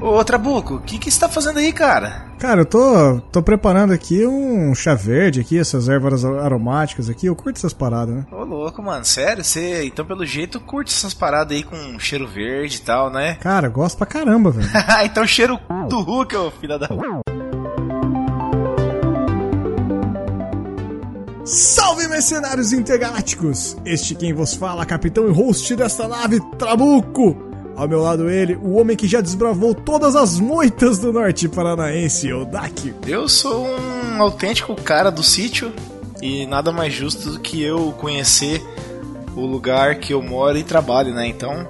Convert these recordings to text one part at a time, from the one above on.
Ô, Trabuco, o que que você tá fazendo aí, cara? Cara, eu tô, tô preparando aqui um chá verde aqui, essas ervas aromáticas aqui. Eu curto essas paradas, né? Ô, louco, mano, sério? Você, então, pelo jeito, curte essas paradas aí com cheiro verde e tal, né? Cara, gosto pra caramba, velho. então cheiro do Hulk, ô filha da... Salve, mercenários intergalácticos! Este quem vos fala, capitão e host desta nave, Trabuco! Ao meu lado ele, o homem que já desbravou todas as moitas do norte paranaense, Odak. Eu sou um autêntico cara do sítio e nada mais justo do que eu conhecer o lugar que eu moro e trabalho, né? Então,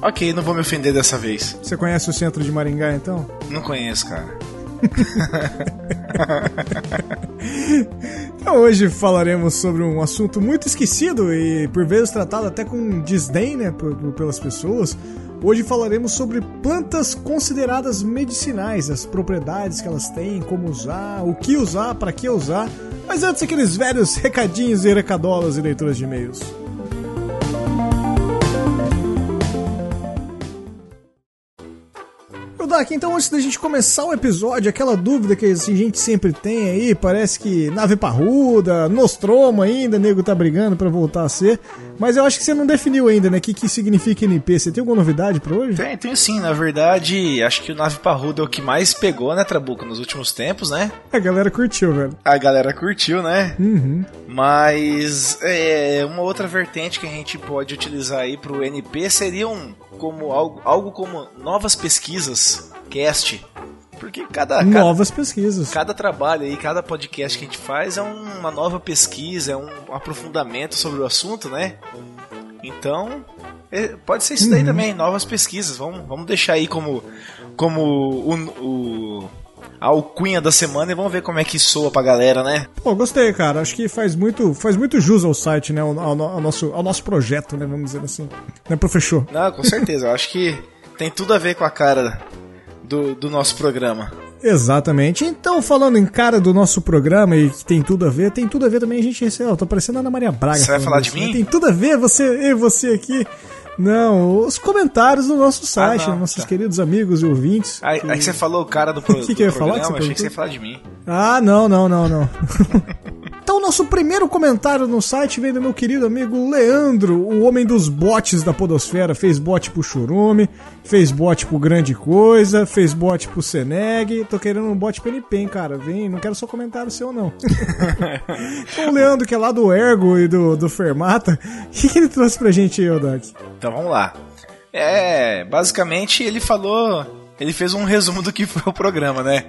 ok, não vou me ofender dessa vez. Você conhece o centro de Maringá, então? Não conheço, cara. então hoje falaremos sobre um assunto muito esquecido e por vezes tratado até com desdém, né, pelas pessoas. Hoje falaremos sobre plantas consideradas medicinais, as propriedades que elas têm, como usar, o que usar, para que usar. Mas antes aqueles velhos recadinhos e recadolas e leituras de e-mails. Então antes da gente começar o episódio, aquela dúvida que a gente sempre tem aí, parece que nave parruda, Nostromo ainda, nego tá brigando para voltar a ser, mas eu acho que você não definiu ainda, né, o que, que significa NP, você tem alguma novidade para hoje? Tem, tem sim, na verdade, acho que o nave parruda é o que mais pegou, né, Trabuco, nos últimos tempos, né? A galera curtiu, velho. A galera curtiu, né? Uhum. Mas é, uma outra vertente que a gente pode utilizar aí pro NP seria um como algo, algo como novas pesquisas, cast. Porque cada, novas cada, pesquisas. Cada trabalho aí, cada podcast que a gente faz é uma nova pesquisa, é um aprofundamento sobre o assunto, né? Então, é, pode ser isso daí uhum. também, novas pesquisas. Vamos, vamos deixar aí como, como o, o a alcunha da semana e vamos ver como é que soa pra galera, né? Pô, gostei, cara. Acho que faz muito, faz muito jus ao site, né? Ao, ao, ao nosso, ao nosso projeto, né? Vamos dizer assim. Né, professor? Não, com certeza. Eu acho que tem tudo a ver com a cara do, do nosso programa. Exatamente. Então, falando em cara do nosso programa e que tem tudo a ver, tem tudo a ver também a gente recebeu. Tô parecendo a Ana Maria Braga. Você vai falar de mim? Né? Tem tudo a ver, você e você aqui. Não, os comentários do nosso site, ah, não, nossos tá. queridos amigos e ouvintes. Aí, que... aí você falou o cara do, pro... que que eu ia programa, falar? Que achei que você ia falar de mim. Ah, não, não, não, não. Então, nosso primeiro comentário no site vem do meu querido amigo Leandro, o homem dos bots da Podosfera. Fez bot pro Churume, fez bot pro Grande Coisa, fez bot pro Seneg. Tô querendo um bot pro NP, hein, cara. Vem, não quero só comentário seu, não. então, o Leandro, que é lá do Ergo e do, do Fermata, o que, que ele trouxe pra gente aí, Odak? Então, vamos lá. É, basicamente ele falou ele fez um resumo do que foi o programa, né?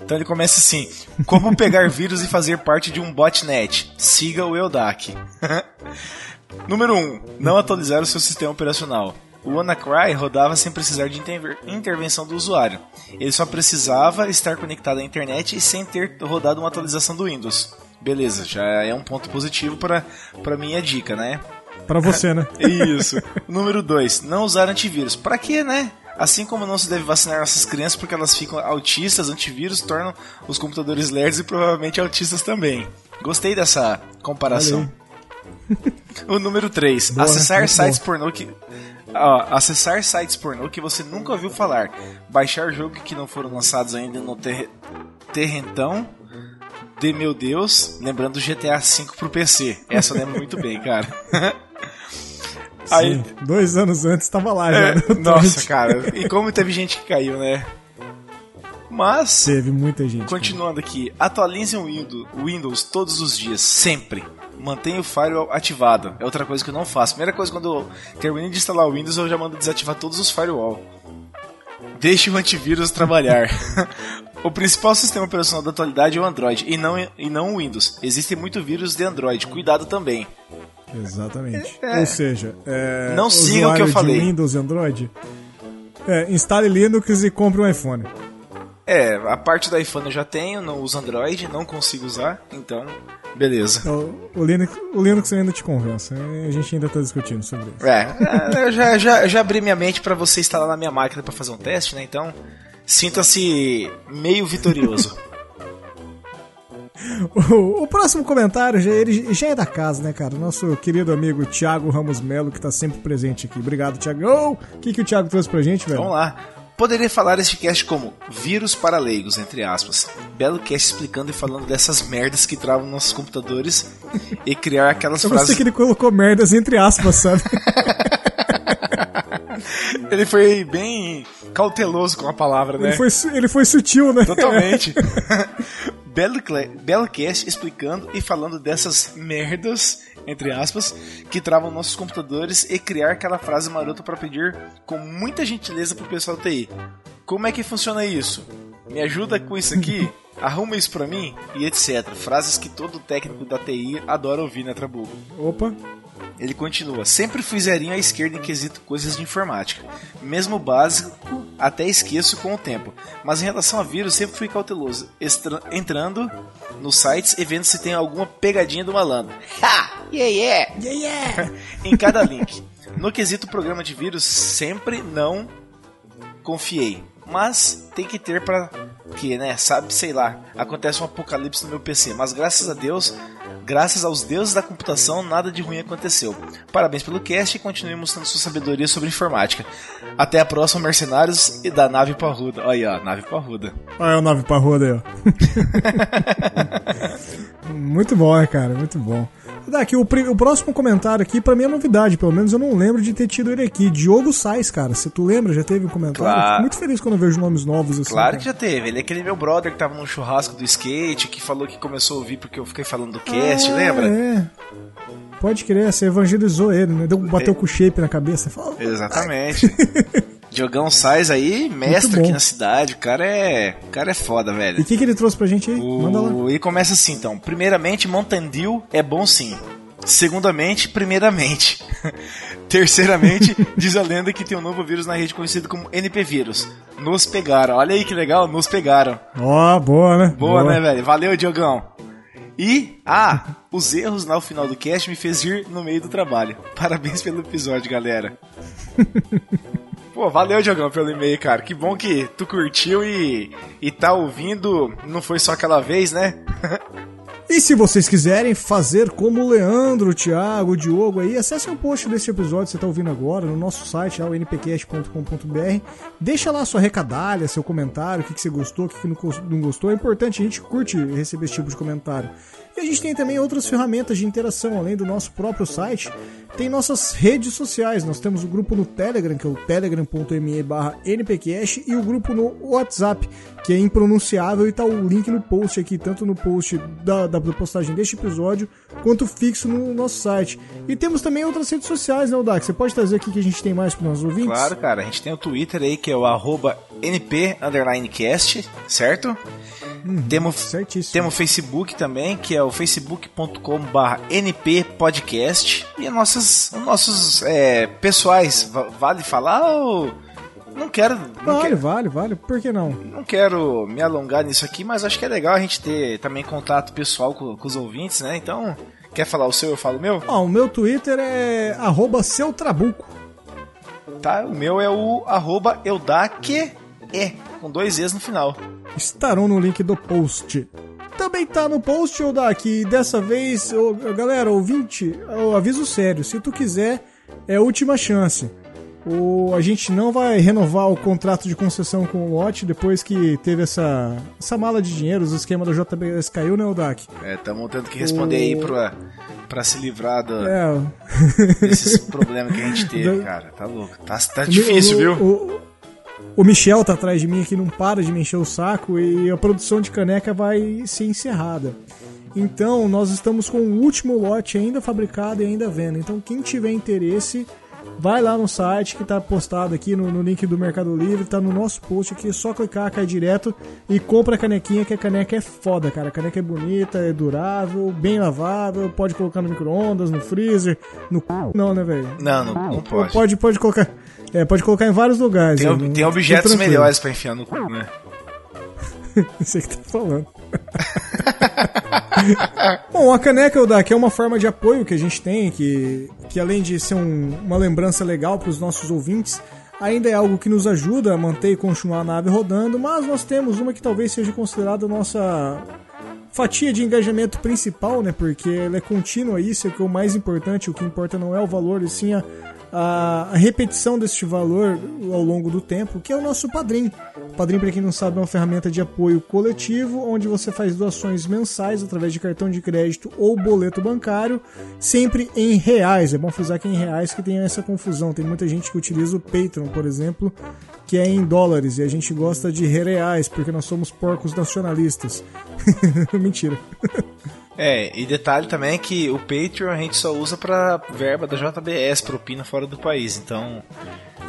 Então ele começa assim: Como pegar vírus e fazer parte de um botnet? Siga o Eudac. Número 1. Um, não atualizar o seu sistema operacional. O WannaCry rodava sem precisar de inter intervenção do usuário. Ele só precisava estar conectado à internet e sem ter rodado uma atualização do Windows. Beleza, já é um ponto positivo para minha dica, né? Para você, né? Isso. Número 2. Não usar antivírus. Para quê, né? Assim como não se deve vacinar nossas crianças porque elas ficam autistas, antivírus tornam os computadores lerdos e provavelmente autistas também. Gostei dessa comparação. o número 3. Acessar né? sites pornô que. acessar sites pornô que você nunca ouviu falar. Baixar jogos que não foram lançados ainda no ter terrentão de meu Deus. Lembrando GTA V pro PC. Essa eu lembro muito bem, cara. Aí, dois anos antes tava lá é, já. Nossa, cara. E como teve gente que caiu, né? Mas. Teve muita gente. Continuando aqui. Atualizem o Windows todos os dias, sempre. Mantenha o firewall ativado. É outra coisa que eu não faço. Primeira coisa, quando eu termino de instalar o Windows, eu já mando desativar todos os firewall. Deixe o antivírus trabalhar. o principal sistema operacional da atualidade é o Android e não, e não o Windows. Existem muitos vírus de Android. Cuidado também. Exatamente. É. Ou seja, é, não siga o que eu falei. Windows e Android, é, instale Linux e compre um iPhone. É, a parte do iPhone eu já tenho, não uso Android, não consigo usar, então, beleza. Então, o, Linux, o Linux ainda te convence, a gente ainda está discutindo sobre isso. É, é, eu já, já, já abri minha mente para você instalar na minha máquina para fazer um teste, né? Então, sinta-se meio vitorioso. O, o, próximo comentário já, ele, já é da casa, né, cara? Nosso querido amigo Thiago Ramos Melo, que tá sempre presente aqui. Obrigado, Thiago. O que, que o Thiago trouxe pra gente, velho? Vamos lá. Poderia falar este cast como vírus para leigos, entre aspas. Belo cast explicando e falando dessas merdas que travam nossos computadores e criar aquelas Eu frases. gostei que ele colocou merdas entre aspas, sabe? Ele foi bem cauteloso com a palavra, né? Ele foi, ele foi sutil, né? Totalmente. Belo, cle- Belo cast explicando e falando dessas merdas, entre aspas, que travam nossos computadores e criar aquela frase marota para pedir com muita gentileza pro pessoal da TI. Como é que funciona isso? Me ajuda com isso aqui? Arruma isso pra mim? E etc. Frases que todo técnico da TI adora ouvir, né, Trabuco? Opa. Ele continua: Sempre fui zerinho à esquerda em quesito coisas de informática. Mesmo básico, até esqueço com o tempo. Mas em relação a vírus, sempre fui cauteloso, estra- entrando nos sites e vendo se tem alguma pegadinha do malandro. Ha! Yeah, yeah! Yeah, yeah. em cada link. No quesito programa de vírus, sempre não confiei. Mas tem que ter pra que, né? Sabe, sei lá, acontece um apocalipse no meu PC. Mas graças a Deus, graças aos deuses da computação, nada de ruim aconteceu. Parabéns pelo cast e continue mostrando sua sabedoria sobre informática. Até a próxima, mercenários e da nave parruda. Olha aí, ó, nave parruda. Olha o nave parruda aí, ó. muito bom, né, cara? Muito bom. Daqui, o, o próximo comentário aqui, pra mim é novidade. Pelo menos eu não lembro de ter tido ele aqui. Diogo Sais, cara. Se tu lembra, já teve um comentário? Claro. Eu fico muito feliz quando eu vejo nomes novos assim. Claro cara. que já teve. Ele é aquele meu brother que tava no churrasco do skate, que falou que começou a ouvir porque eu fiquei falando do cast, Ah, lembra? É. Pode crer, você evangelizou ele, né? Deu, bateu com o shape na cabeça. Falou, Exatamente. Diogão Sais aí, mestre aqui na cidade. O cara é, o cara é foda, E o velho. que, que ele trouxe pra gente aí? Manda lá. O... E começa assim, então. Primeiramente, Mountain Dew é bom sim. Segundamente, primeiramente. Terceiramente, diz a lenda que tem um novo vírus na rede conhecido como NP vírus. Nos pegaram. Olha aí que legal, nos pegaram. Ó, boa, né? Boa, né, velho? Valeu, Diogão. E, ah, os erros lá no final do cast me fez ir no meio do trabalho. Parabéns pelo episódio, galera. Pô, valeu, Diogão, pelo e-mail, cara. Que bom que tu curtiu e, e tá ouvindo. Não foi só aquela vez, né? E se vocês quiserem fazer como o Leandro, o Thiago, o Diogo aí, acessem o post desse episódio que você está ouvindo agora no nosso site, lá, o npcast.com.br. Deixa lá sua recadalha, seu comentário, o que, que você gostou, o que, que não gostou. É importante, a gente curte receber esse tipo de comentário. E a gente tem também outras ferramentas de interação, além do nosso próprio site. Tem nossas redes sociais. Nós temos o grupo no Telegram, que é o telegram.me barra npcast, e o grupo no WhatsApp, que é impronunciável, e tá o link no post aqui, tanto no post da, da postagem deste episódio, quanto fixo no nosso site. E temos também outras redes sociais, né, Odak? Você pode trazer aqui que a gente tem mais para os nossos ouvintes? Claro, cara. A gente tem o Twitter aí, que é o arroba np underline cast, certo? temos, certíssimo. temos o Facebook também, que é o facebook.com barra nppodcast. E nossas, os nossos é, pessoais, va- vale falar ou... Não quero, não Vale, quero, vale, vale. Por que não? não quero me alongar nisso aqui, mas acho que é legal a gente ter também contato pessoal com, com os ouvintes, né? Então, quer falar o seu, eu falo o meu? Ó, o meu Twitter é arroba seu trabuco. Tá, o meu é o arroba eudaque, com dois E's no final. estarão no link do post. Também tá no post, Odak, e dessa vez, ô, galera, ouvinte, eu aviso sério, se tu quiser, é a última chance. O, a gente não vai renovar o contrato de concessão com o lote depois que teve essa, essa mala de dinheiro, os esquemas da JBS caiu, né, Odak? É, estamos tendo que responder aí pra, pra se livrar do, É, desses problemas que a gente teve, Da- cara. Tá louco. Tá, tá difícil, o, viu? O, Michel tá atrás de mim aqui, não para de me encher o saco e a produção de caneca vai ser encerrada. Então, nós estamos com o último lote ainda fabricado e ainda vendo. Então, quem tiver interesse, vai lá no site que tá postado aqui no, no link do Mercado Livre, tá no nosso post aqui, é só clicar, cai direto e compra a canequinha, que a caneca é foda, cara. A caneca é bonita, é durável, bem lavável, pode colocar no micro-ondas, no freezer, no c... não, né, velho? Não, não, não pode. Pode, pode colocar. É, pode colocar em vários lugares. Tem, não- tem objetos melhores pra enfiar no cu, né? Você que tá falando. Bom, a caneca Odak é uma forma de apoio que a gente tem, que, que além de ser um- uma lembrança legal para os nossos ouvintes, ainda é algo que nos ajuda a manter e continuar a nave rodando, mas nós temos uma que talvez seja considerada nossa fatia de engajamento principal, né? Porque ela é contínua, isso é que é o mais importante, o que importa não é o valor, e sim a, a repetição deste valor ao longo do tempo, que é o nosso padrinho. O padrinho, para quem não sabe, é uma ferramenta de apoio coletivo, onde você faz doações mensais através de cartão de crédito ou boleto bancário, sempre em reais. É bom frisar que é em reais que tem essa confusão. Tem muita gente que utiliza o Patreon, por exemplo, que é em dólares, e a gente gosta de reais, porque nós somos porcos nacionalistas. Mentira. É, e detalhe também é que o Patreon a gente só usa pra verba da JBS, propina fora do país. Então,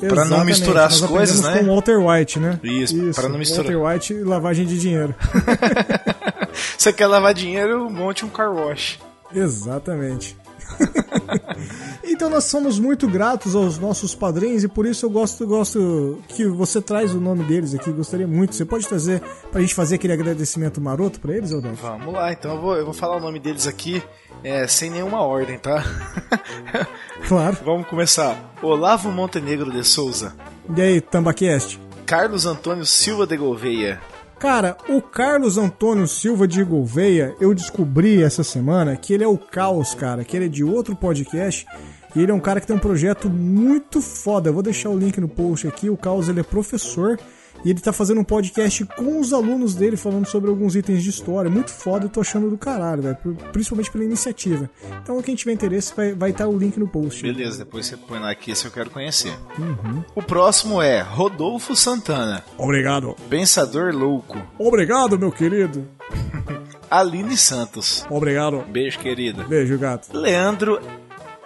para não misturar as coisas, né? com Walter White, né? Isso, Isso para não misturar. Walter White e lavagem de dinheiro. Você quer lavar dinheiro, monte um car wash. Exatamente. então nós somos muito gratos aos nossos padrinhos e por isso eu gosto, gosto que você traz o nome deles aqui. Gostaria muito. Você pode trazer pra gente fazer aquele agradecimento maroto pra eles, Aldão? Vamos lá, então eu vou, eu vou falar o nome deles aqui é, sem nenhuma ordem, tá? Claro. Vamos começar. Olavo Montenegro de Souza. E aí, Tambaquest? Carlos Antônio Silva de Gouveia. Cara, o Carlos Antônio Silva de Gouveia, eu descobri essa semana que ele é o Caos, cara, que ele é de outro podcast. E ele é um cara que tem um projeto muito foda. Eu vou deixar o link no post aqui. O Caos ele é professor e ele tá fazendo um podcast com os alunos dele falando sobre alguns itens de história. Muito foda, eu tô achando do caralho, velho. Principalmente pela iniciativa. Então, quem tiver interesse, vai estar tá o link no post. Beleza, depois você põe lá aqui se eu quero conhecer. Uhum. O próximo é Rodolfo Santana. Obrigado. Pensador Louco. Obrigado, meu querido. Aline Santos. Obrigado. Beijo, querida. Beijo, gato. Leandro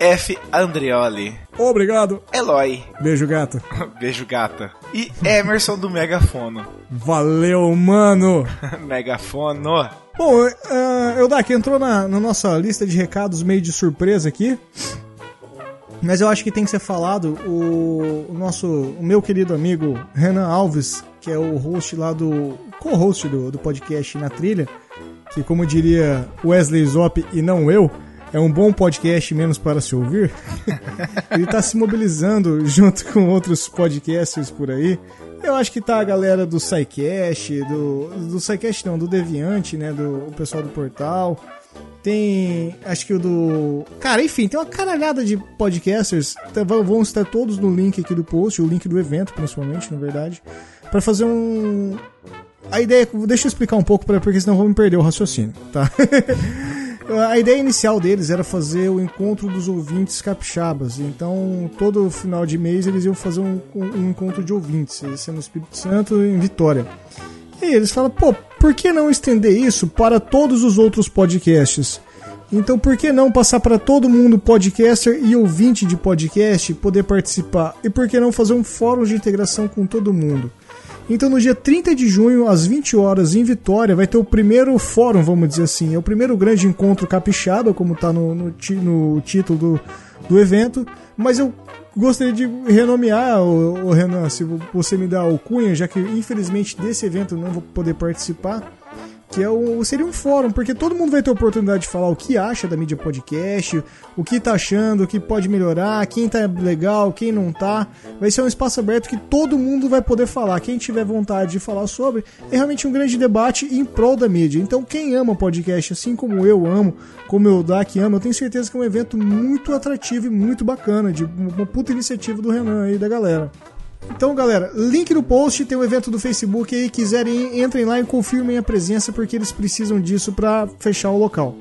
F. Andreoli. Obrigado. Eloy. Beijo, gata. Beijo, gata. E Emerson do Megafono. Valeu, mano. Megafono. Bom, uh, Eudak entrou na, na nossa lista de recados meio de surpresa aqui. Mas eu acho que tem que ser falado o, o nosso, o meu querido amigo Renan Alves, que é o host lá do, co-host do, do podcast Na Trilha, que como diria Wesley Zop e não eu, é um bom podcast menos para se ouvir. Ele está se mobilizando junto com outros podcasters por aí. Eu acho que tá a galera do SciCast, do, do SciCast não, do Deviante, né, do o pessoal do portal. Tem, acho que o do... Cara, enfim, tem uma caralhada de podcasters. Tá, vão estar todos no link aqui do post, o link do evento, principalmente, na verdade. para fazer um... A ideia... Deixa eu explicar um pouco, porque senão vou me perder o raciocínio, tá? A ideia inicial deles era fazer o encontro dos ouvintes capixabas. Então, todo final de mês eles iam fazer um, um encontro de ouvintes, esse é no Espírito Santo em Vitória. E eles falam, pô, por que não estender isso para todos os outros podcasts? Então, por que não passar para todo mundo, podcaster e ouvinte de podcast, poder participar? E por que não fazer um fórum de integração com todo mundo? Então, no dia 30 de junho, às 20 horas, em Vitória, vai ter o primeiro fórum, vamos dizer assim. É o primeiro grande encontro capixaba, como está no, no, no, título do, do evento. Mas eu gostaria de renomear, o, o Renan, se você me dá o cunha, já que infelizmente desse evento eu não vou poder participar que é o, seria um fórum, porque todo mundo vai ter oportunidade de falar o que acha da mídia podcast, o que tá achando, o que pode melhorar, quem tá legal, quem não tá. Vai ser um espaço aberto que todo mundo vai poder falar. Quem tiver vontade de falar sobre, é realmente um grande debate em prol da mídia. Então, quem ama podcast, assim como eu amo, como eu Dak ama, eu tenho certeza que é um evento muito atrativo e muito bacana, de uma puta iniciativa do Renan aí da galera. Então, galera, link no post, tem o um evento do Facebook aí, quiserem, entrem lá e confirmem a presença, porque eles precisam disso para fechar o local.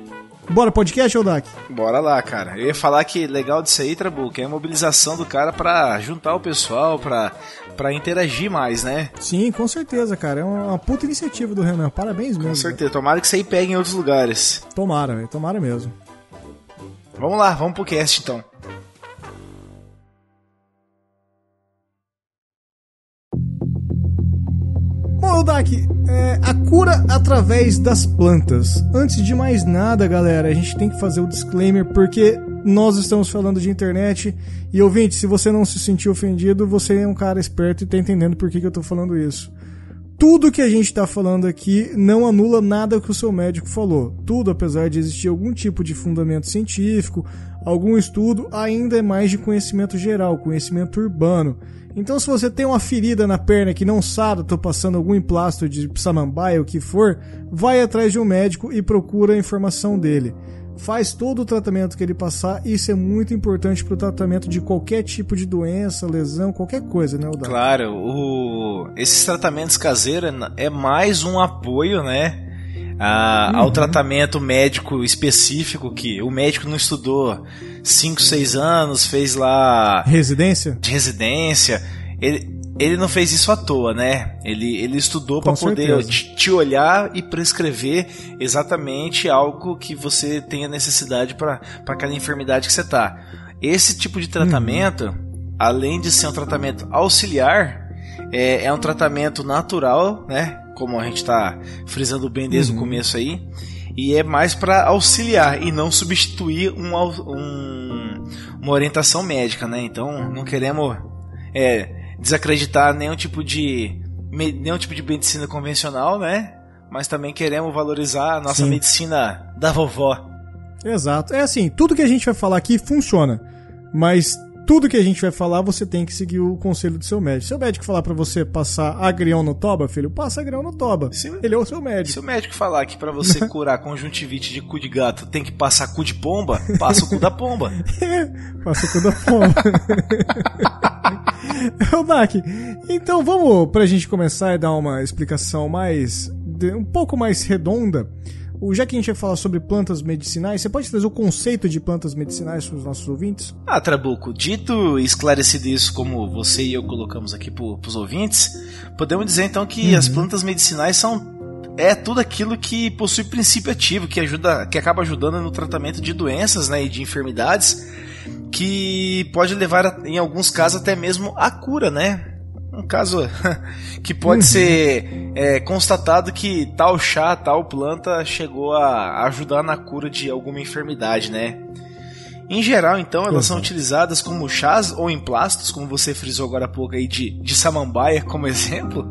Bora, podcast, Odak? Bora lá, cara. Eu ia falar que legal disso aí, Trabuco, é a mobilização do cara pra juntar o pessoal, pra, pra interagir mais, né? Sim, com certeza, cara. É uma puta iniciativa do Renan. Parabéns mesmo. Com certeza. Tomara que isso aí pegue em outros lugares. Tomara, velho. Tomara mesmo. Vamos lá, vamos pro cast então. Bom, Dak, é, a cura através das plantas. Antes de mais nada, galera, a gente tem que fazer o disclaimer porque nós estamos falando de internet e ouvinte, se você não se sentiu ofendido, você é um cara esperto e tá entendendo por que, que eu tô falando isso. Tudo que a gente está falando aqui não anula nada que o seu médico falou. Tudo, apesar de existir algum tipo de fundamento científico, algum estudo, ainda é mais de conhecimento geral, conhecimento urbano. Então, se você tem uma ferida na perna que não sabe, tô passando algum emplasto de samambaia, o que for, vai atrás de um médico e procura a informação dele. faz todo o tratamento que ele passar. Isso é muito importante para o tratamento de qualquer tipo de doença, lesão, qualquer coisa, né, Odac? Claro, o... esses tratamentos caseiros é mais um apoio, né? A, uhum. ao tratamento médico específico que o médico não estudou 5, 6 anos, fez lá. Residência? De residência. Ele, ele não fez isso à toa, né? Ele, ele estudou para poder te, te, olhar e prescrever exatamente algo que você tenha necessidade para aquela enfermidade que você tá. Esse tipo de tratamento, uhum. além de ser um tratamento auxiliar, é, é um tratamento natural, né? Como a gente está frisando bem desde uhum. o começo aí. E é mais para auxiliar e não substituir um, um, uma orientação médica, né? Então não queremos é, desacreditar nenhum tipo de nenhum tipo de medicina convencional, né? Mas também queremos valorizar a nossa Sim. medicina da vovó. Exato. É assim, tudo que a gente vai falar aqui funciona, mas tudo que a gente vai falar, você tem que seguir o conselho do seu médico. Se o médico falar para você passar agrião no toba, filho, passa agrião no toba. Se, Ele é o seu médico. Se o médico falar que para você curar conjuntivite de cu de gato tem que passar cu de pomba, passa o cu da pomba. passa o cu da pomba. Ô, Dak, então vamos pra gente começar e dar uma explicação mais. um pouco mais redonda já que a gente vai falar sobre plantas medicinais, você pode trazer o conceito de plantas medicinais para os nossos ouvintes? Ah, Trabuco, dito e esclarecido isso como você e eu colocamos aqui para os ouvintes, podemos dizer então que uhum. as plantas medicinais são é tudo aquilo que possui princípio ativo, que ajuda, que acaba ajudando no tratamento de doenças, né, e de enfermidades, que pode levar em alguns casos até mesmo à cura, né? Um caso que pode ser é, constatado que tal chá, tal planta chegou a ajudar na cura de alguma enfermidade, né? Em geral, então, elas uhum. são utilizadas como chás ou emplásticos, como você frisou agora há pouco aí de, de samambaia como exemplo.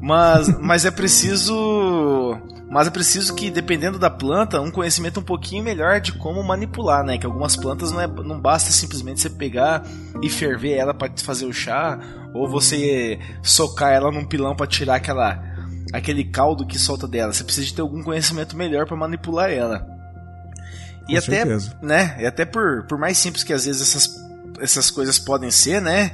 Mas, mas é preciso mas é preciso que, dependendo da planta, um conhecimento um pouquinho melhor de como manipular, né? Que algumas plantas não, é, não basta simplesmente você pegar e ferver ela para fazer o chá, ou você socar ela num pilão para tirar aquela, aquele caldo que solta dela. Você precisa de ter algum conhecimento melhor para manipular ela. E Com até, certeza. né? E até por, por mais simples que às vezes essas, essas coisas podem ser, né?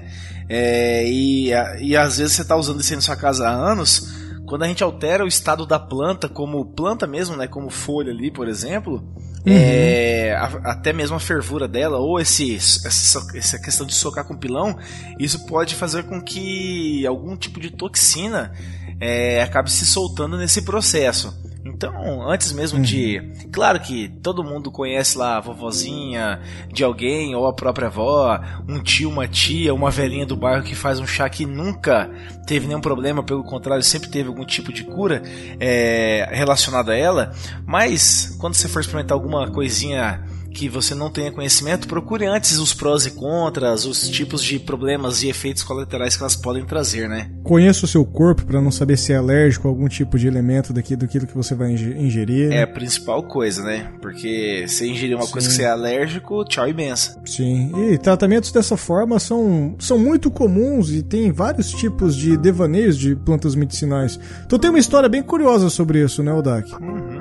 É, e, e às vezes você está usando isso aí na sua casa há anos quando a gente altera o estado da planta, como planta mesmo, né, como folha ali, por exemplo, uhum. é, a, até mesmo a fervura dela, ou esse, essa, essa questão de socar com pilão, isso pode fazer com que algum tipo de toxina é, acabe se soltando nesse processo. Então, antes mesmo de. Uhum. Claro que todo mundo conhece lá a vovozinha de alguém, ou a própria avó, um tio, uma tia, uma velhinha do bairro que faz um chá que nunca teve nenhum problema, pelo contrário, sempre teve algum tipo de cura é, relacionado a ela. Mas, quando você for experimentar alguma coisinha que você não tenha conhecimento, procure antes os prós e contras, os tipos de problemas e efeitos colaterais que elas podem trazer, né? Conheça o seu corpo para não saber se é alérgico a algum tipo de elemento daqui do que você vai ingerir. É a principal coisa, né? Porque se ingerir uma Sim. coisa que você é alérgico, tchau benção. Sim, e tratamentos dessa forma são, são muito comuns e tem vários tipos de devaneios de plantas medicinais. Então tem uma história bem curiosa sobre isso, né, Odak? Uhum.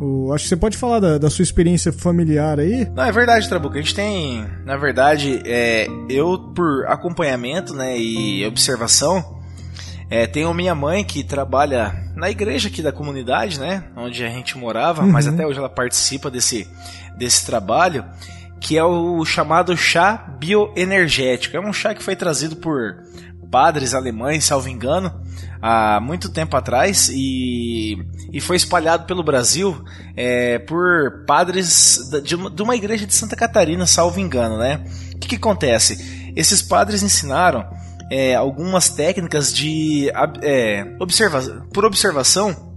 O, acho que você pode falar da, da, sua experiência familiar aí. Não, é verdade, Trabuco. A gente tem, na verdade, é, eu por acompanhamento né, e observação, é, tenho minha mãe que trabalha na igreja aqui da comunidade, né? Onde a gente morava, uhum. mas até hoje ela participa desse, desse trabalho, que é o chamado chá bioenergético. É um chá que foi trazido por padres alemães, salvo engano, há muito tempo atrás e, e foi espalhado pelo Brasil é, por padres de uma, de uma igreja de Santa Catarina, salvo engano, né? O que, que acontece? Esses padres ensinaram é, algumas técnicas de é, observa por observação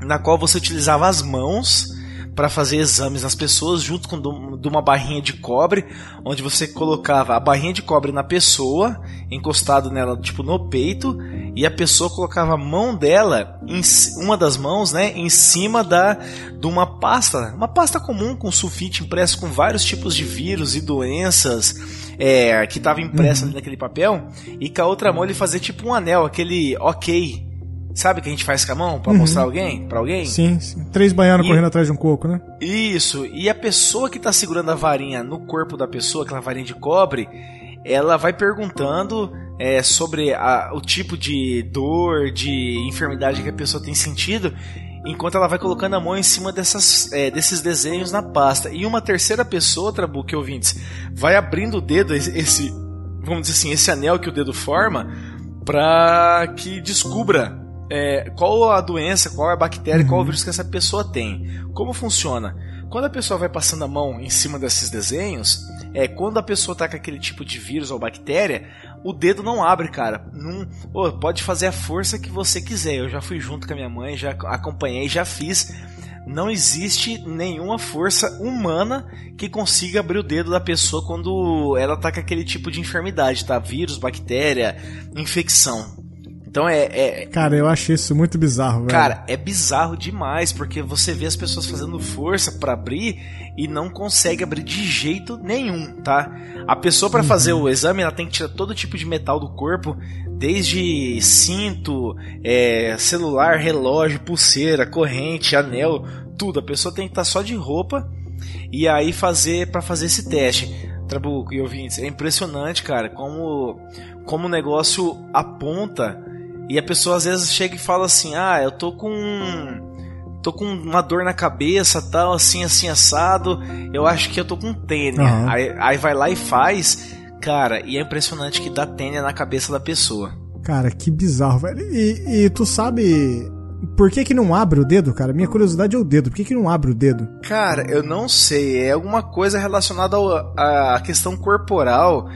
na qual você utilizava as mãos para fazer exames nas pessoas junto com de uma barrinha de cobre, onde você colocava a barrinha de cobre na pessoa, encostado nela tipo no peito, e a pessoa colocava a mão dela em uma das mãos, né, em cima da de uma pasta, uma pasta comum com sulfite impresso com vários tipos de vírus e doenças. É, que estava impressa uhum. ali naquele papel, e com a outra mão ele fazia tipo um anel, aquele ok Sabe que a gente faz com a mão pra uhum. mostrar alguém, para alguém? Sim, sim. Três baianos e... correndo atrás de um coco, né? Isso. E a pessoa que tá segurando a varinha no corpo da pessoa, aquela varinha de cobre, ela vai perguntando é, sobre a, o tipo de dor, de enfermidade que a pessoa tem sentido, enquanto ela vai colocando a mão em cima dessas, é, desses desenhos na pasta. E uma terceira pessoa, Trabuque ouvintes, vai abrindo o dedo, esse, vamos dizer assim, esse anel que o dedo forma, para que descubra é, qual a doença, qual a bactéria, qual o uhum. vírus que essa pessoa tem. Como funciona? Quando a pessoa vai passando a mão em cima desses desenhos, é quando a pessoa tá com aquele tipo de vírus ou bactéria, o dedo não abre, cara. Não, oh, pode fazer a força que você quiser. Eu já fui junto com a minha mãe, já acompanhei, já fiz. Não existe nenhuma força humana que consiga abrir o dedo da pessoa quando ela tá com aquele tipo de enfermidade, tá? Vírus, bactéria, infecção. Então é, é, Cara, eu achei isso muito bizarro, velho. Cara, é bizarro demais, porque você vê as pessoas fazendo força para abrir e não consegue abrir de jeito nenhum, tá? A pessoa para uhum. fazer o exame, ela tem que tirar todo tipo de metal do corpo, desde cinto, é, celular, relógio, pulseira, corrente, anel, tudo. A pessoa tem que estar tá só de roupa e aí fazer para fazer esse teste. Trabuco e ouvintes, é impressionante, cara, como como o negócio aponta e a pessoa às vezes chega e fala assim: "Ah, eu tô com tô com uma dor na cabeça, tal, assim, assim assado. Eu acho que eu tô com tênia". Uhum. Aí, aí vai lá e faz, cara, e é impressionante que dá tênia na cabeça da pessoa. Cara, que bizarro, velho. E, e tu sabe por que, que não abre o dedo, cara? Minha curiosidade é o dedo. Por que, que não abre o dedo? Cara, eu não sei. É alguma coisa relacionada à questão corporal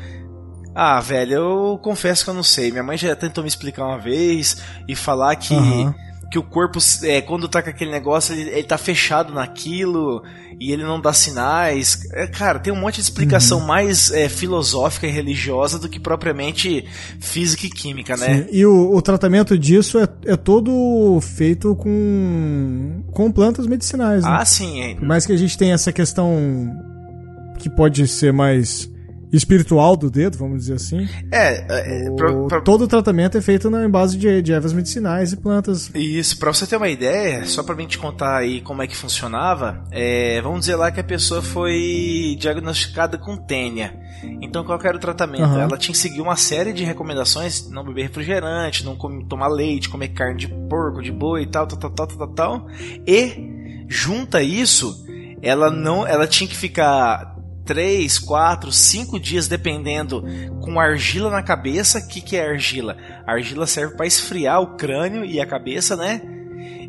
ah, velho, eu confesso que eu não sei. Minha mãe já tentou me explicar uma vez e falar que, uhum. que o corpo, é, quando tá com aquele negócio, ele, ele tá fechado naquilo e ele não dá sinais. É, cara, tem um monte de explicação uhum. mais é, filosófica e religiosa do que propriamente física e química, né? Sim. E o, o tratamento disso é, é todo feito com, com plantas medicinais. Né? Ah, sim. É. Por mais que a gente tenha essa questão que pode ser mais espiritual do dedo, vamos dizer assim. É, é, o, pra, pra... todo o tratamento é feito na base de, de, ervas medicinais e plantas. Isso, pra você ter uma ideia, só pra mim te contar aí como é que funcionava, é, vamos dizer lá que a pessoa foi diagnosticada com tênia. Então qual era o tratamento? Uhum. Ela tinha que seguir uma série de recomendações, não beber refrigerante, não comer, tomar leite, comer carne de porco, de boi e tal, tal, tal, tal, tal, tal. E junta isso, ela não, ela tinha que ficar 3, 4, 5 dias, dependendo, com argila na cabeça. O que, que é argila? A argila serve para esfriar o crânio e a cabeça, né?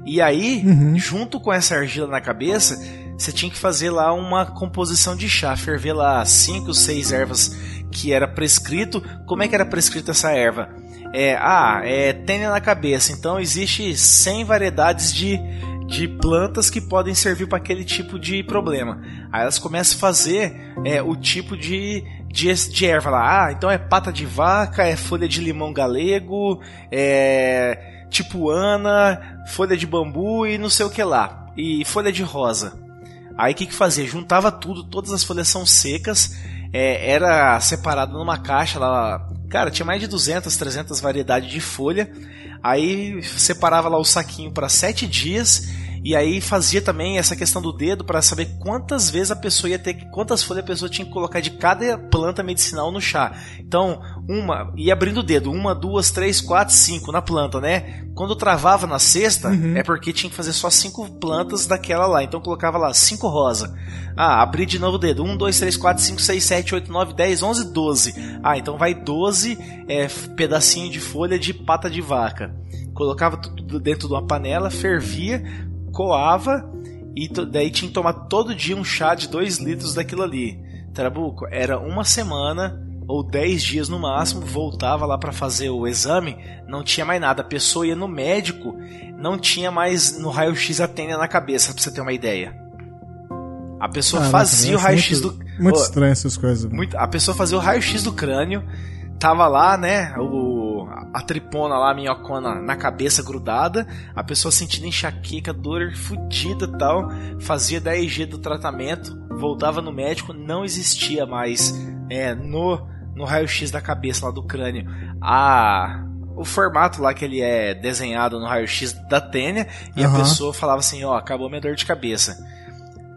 E aí, uhum. junto com essa argila na cabeça, você tinha que fazer lá uma composição de chá, ferver lá 5, 6 ervas que era prescrito. Como é que era prescrito essa erva? É, ah, é tênia na cabeça, então existe 100 variedades de de plantas que podem servir para aquele tipo de problema. Aí elas começam a fazer é, o tipo de, de, de, erva lá. Ah, então é pata de vaca, é folha de limão galego, é tipuana, folha de bambu e não sei o que lá. E folha de rosa. Aí o que, que fazia? Juntava tudo, todas as folhas são secas, é, era separado numa caixa lá. Cara, tinha mais de 200, 300 variedades de folha. Aí separava lá o saquinho para sete dias e aí fazia também essa questão do dedo para saber quantas vezes a pessoa ia ter que, quantas folhas a pessoa tinha que colocar de cada planta medicinal no chá. Então, uma, ia abrindo o dedo, uma, duas, três, quatro, cinco na planta, né? Quando travava na sexta, uhum. é porque tinha que fazer só cinco plantas daquela lá. Então colocava lá cinco rosa. Ah, abri de novo o dedo. Um, dois, três, quatro, cinco, seis, sete, oito, nove, dez, onze, doze. Ah, então vai doze é, pedacinho de folha de pata de vaca colocava tudo dentro de uma panela, fervia, coava e daí tinha que tomar todo dia um chá de 2 litros daquilo ali. Trabuco, era uma semana ou 10 dias no máximo, voltava lá para fazer o exame, não tinha mais nada. A pessoa ia no médico, não tinha mais no raio-x a tênia na cabeça, pra você ter uma ideia. A pessoa ah, fazia nossa, o raio-x do. Muito oh, estranho essas coisas. Muito, a pessoa fazia o raio-x do crânio, tava lá, né? O a tripona lá, a minhocona na cabeça grudada, a pessoa sentindo enxaqueca, dor fodida e tal, fazia 10G do tratamento, voltava no médico, não existia mais é, no, no raio-x da cabeça lá do crânio a, o formato lá que ele é desenhado no raio-x da tênia e uhum. a pessoa falava assim, ó, acabou minha dor de cabeça.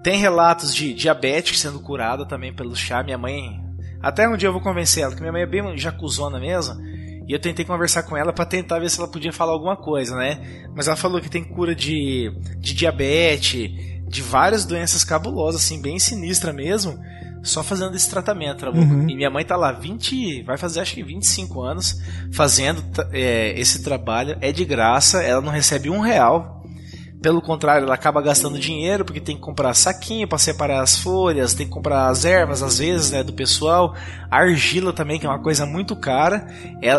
Tem relatos de diabetes sendo curada também pelo chá. Minha mãe. Até um dia eu vou convencer ela, que minha mãe é bem jacuzona mesmo. E eu tentei conversar com ela para tentar ver se ela podia falar alguma coisa, né? Mas ela falou que tem cura de, de diabetes, de várias doenças cabulosas, assim, bem sinistra mesmo, só fazendo esse tratamento. Uhum. E minha mãe tá lá 20, vai fazer acho que 25 anos fazendo é, esse trabalho. É de graça, ela não recebe um real pelo contrário, ela acaba gastando dinheiro porque tem que comprar saquinho para separar as folhas, tem que comprar as ervas às vezes, né, do pessoal. A argila também, que é uma coisa muito cara.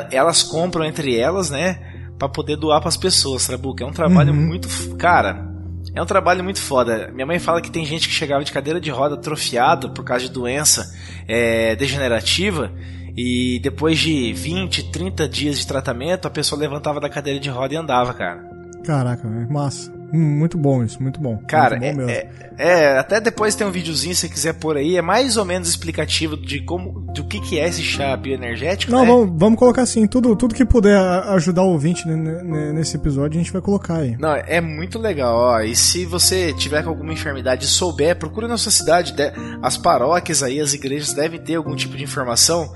Elas compram entre elas, né, para poder doar para as pessoas, Trabuco. É um trabalho uhum. muito, cara, é um trabalho muito foda. Minha mãe fala que tem gente que chegava de cadeira de roda atrofiado por causa de doença é, degenerativa e depois de 20, 30 dias de tratamento, a pessoa levantava da cadeira de roda e andava, cara. Caraca, massa. Muito bom isso, muito bom. Cara, muito bom é, é, é, até depois tem um videozinho se você quiser pôr aí, é mais ou menos explicativo de como, do que, que é esse chá bioenergético. Não, né? vamos, vamos colocar assim, tudo, tudo que puder ajudar o ouvinte nesse episódio a gente vai colocar aí. Não, é muito legal, ó. E se você tiver com alguma enfermidade e souber, procura na sua cidade, as paróquias aí, as igrejas devem ter algum tipo de informação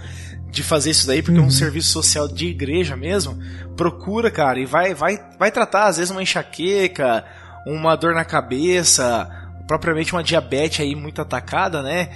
de fazer isso daí, porque uhum. é um serviço social de igreja mesmo. Procura, cara, e vai, vai, vai tratar, às vezes, uma enxaqueca, uma dor na cabeça, propriamente uma diabetes aí muito atacada, né?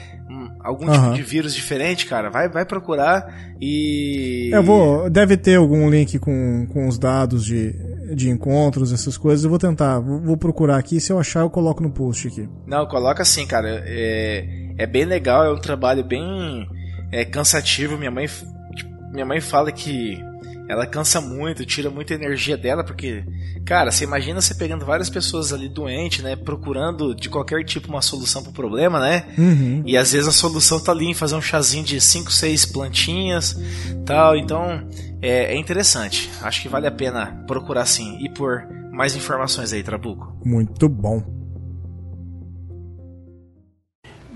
Algum uhum. tipo de vírus diferente, cara, vai, vai procurar e. Eu vou. Deve ter algum link com, com os dados de, de encontros, essas coisas. Eu vou tentar, vou, vou procurar aqui. Se eu achar, eu coloco no post aqui. Não, coloca assim, cara. É, é bem legal, é um trabalho bem é cansativo. Minha mãe, tipo, minha mãe fala que ela cansa muito, tira muita energia dela, porque, cara, você imagina você pegando várias pessoas ali doentes, né, procurando de qualquer tipo uma solução pro problema, né? Uhum. E às vezes a solução tá ali em fazer um chazinho de 5, 6 plantinhas, tal. Então, é, é, interessante. Acho que vale a pena procurar sim e por mais informações aí, Trabuco. Muito bom.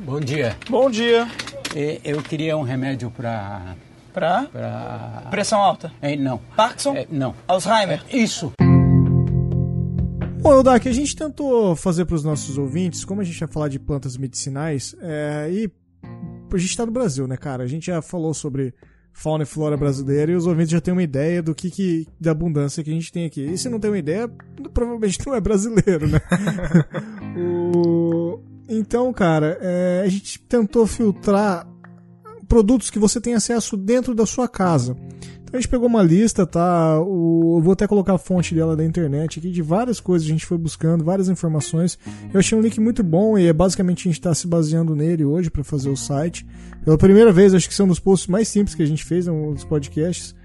Bom dia. Bom dia. Eu queria um remédio para para pra... pressão alta. É, não. Parkinson? É, não. Alzheimer? É, isso. Bom, Eldak, a gente tentou fazer para os nossos ouvintes, como a gente vai falar de plantas medicinais, é, e a gente está no Brasil, né, cara? A gente já falou sobre fauna e flora brasileira e os ouvintes já têm uma ideia do que, que da abundância que a gente tem aqui. E se não tem uma ideia, provavelmente não é brasileiro, né? o... Então, cara, é, a gente tentou filtrar produtos que você tem acesso dentro da sua casa. A gente pegou uma lista, tá? O, eu vou até colocar a fonte dela da internet aqui, de várias coisas que a gente foi buscando, várias informações. Eu achei um link muito bom e é basicamente a gente está se baseando nele hoje para fazer o site. Pela primeira vez, acho que são um dos posts mais simples que a gente fez nos podcasts,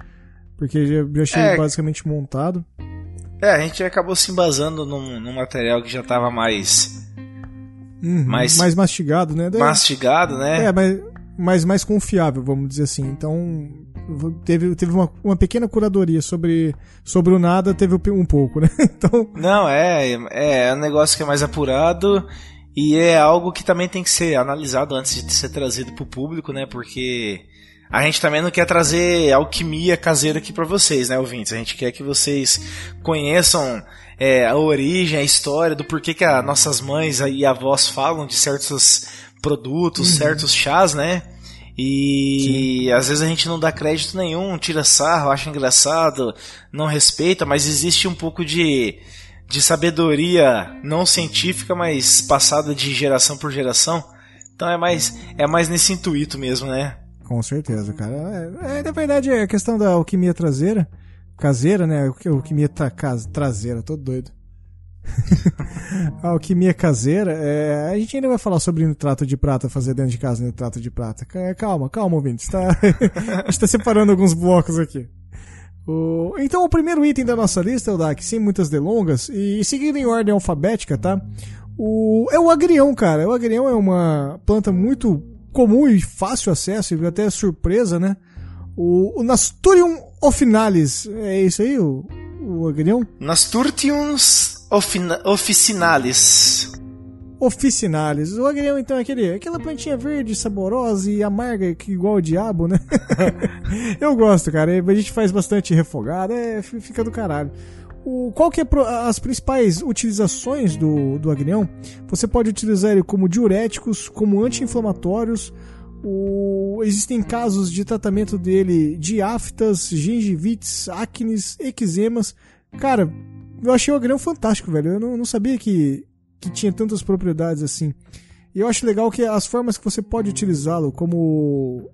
porque já, já achei é, basicamente montado. É, a gente acabou se embasando num, num material que já estava mais Uhum, mais, mais mastigado, né? Mastigado, né? É, mas, mas mais confiável, vamos dizer assim. Então, teve, teve uma, uma pequena curadoria sobre, sobre o nada, teve um pouco, né? Então... Não, é, é, é um negócio que é mais apurado e é algo que também tem que ser analisado antes de ser trazido para o público, né? Porque a gente também não quer trazer alquimia caseira aqui para vocês, né, ouvintes? A gente quer que vocês conheçam é, a origem, a história do porquê que as nossas mães e avós falam de certos produtos, uhum. certos chás, né? E Sim. às vezes a gente não dá crédito nenhum, tira sarro, acha engraçado, não respeita, mas existe um pouco de, de sabedoria não científica, mas passada de geração por geração. Então é mais, é mais nesse intuito mesmo, né? Com certeza, cara. É, é, na verdade, é a questão da alquimia traseira caseira, né? Alquimia tra traseira, todo doido. A alquimia caseira, é, a gente ainda vai falar sobre nitrato de prata, fazer dentro de casa nitrato de prata. Calma, calma, ouvintes. Tá? a gente tá separando alguns blocos aqui. O, então, o primeiro item da nossa lista, é o Dak, sem muitas delongas, e seguindo em ordem alfabética, tá? O, é o agrião, cara. O agrião é uma planta muito comum e fácil acesso, e até surpresa, né? O, o Nasturtium ofinalis, é isso aí, o, o agrião? Nasturtium ofina, officinalis. officinalis. O agrião, então, é aquele, aquela plantinha verde, saborosa e amarga, que igual o diabo, né? Eu gosto, cara. A gente faz bastante refogado, é, fica do caralho. O, qual que é as principais utilizações do, do agrião? Você pode utilizar ele como diuréticos, como anti-inflamatórios. existem casos de tratamento dele de aftas, gengivites, acnes, eczemas. Cara, eu achei o agrião fantástico, velho. Eu não, não sabia que, que tinha tantas propriedades assim. E eu acho legal que as formas que você pode utilizá-lo, como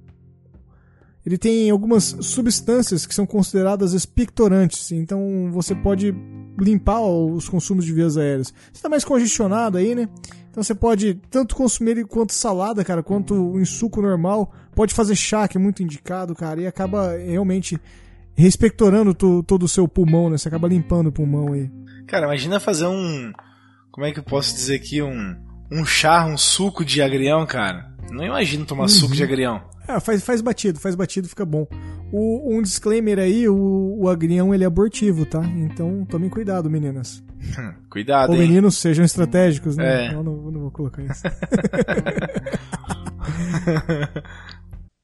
ele tem algumas substâncias que são consideradas expectorantes, então você pode limpar os consumos de vias aéreas. Você está mais congestionado aí, né? Então você pode tanto consumir ele quanto salada, cara, quanto em suco normal. Pode fazer chá, que é muito indicado, cara, e acaba realmente respectorando todo o seu pulmão, né? Você acaba limpando o pulmão aí. Cara, imagina fazer um. Como é que eu posso dizer aqui? Um, um chá, um suco de agrião, cara. Não imagino tomar uhum. suco de agrião. É, faz, faz batido, faz batido, fica bom. O, um disclaimer aí, o, o agrião ele é abortivo, tá? Então tomem cuidado, meninas. cuidado, Ou hein? meninos sejam estratégicos, né? É. Não, não, não vou colocar isso.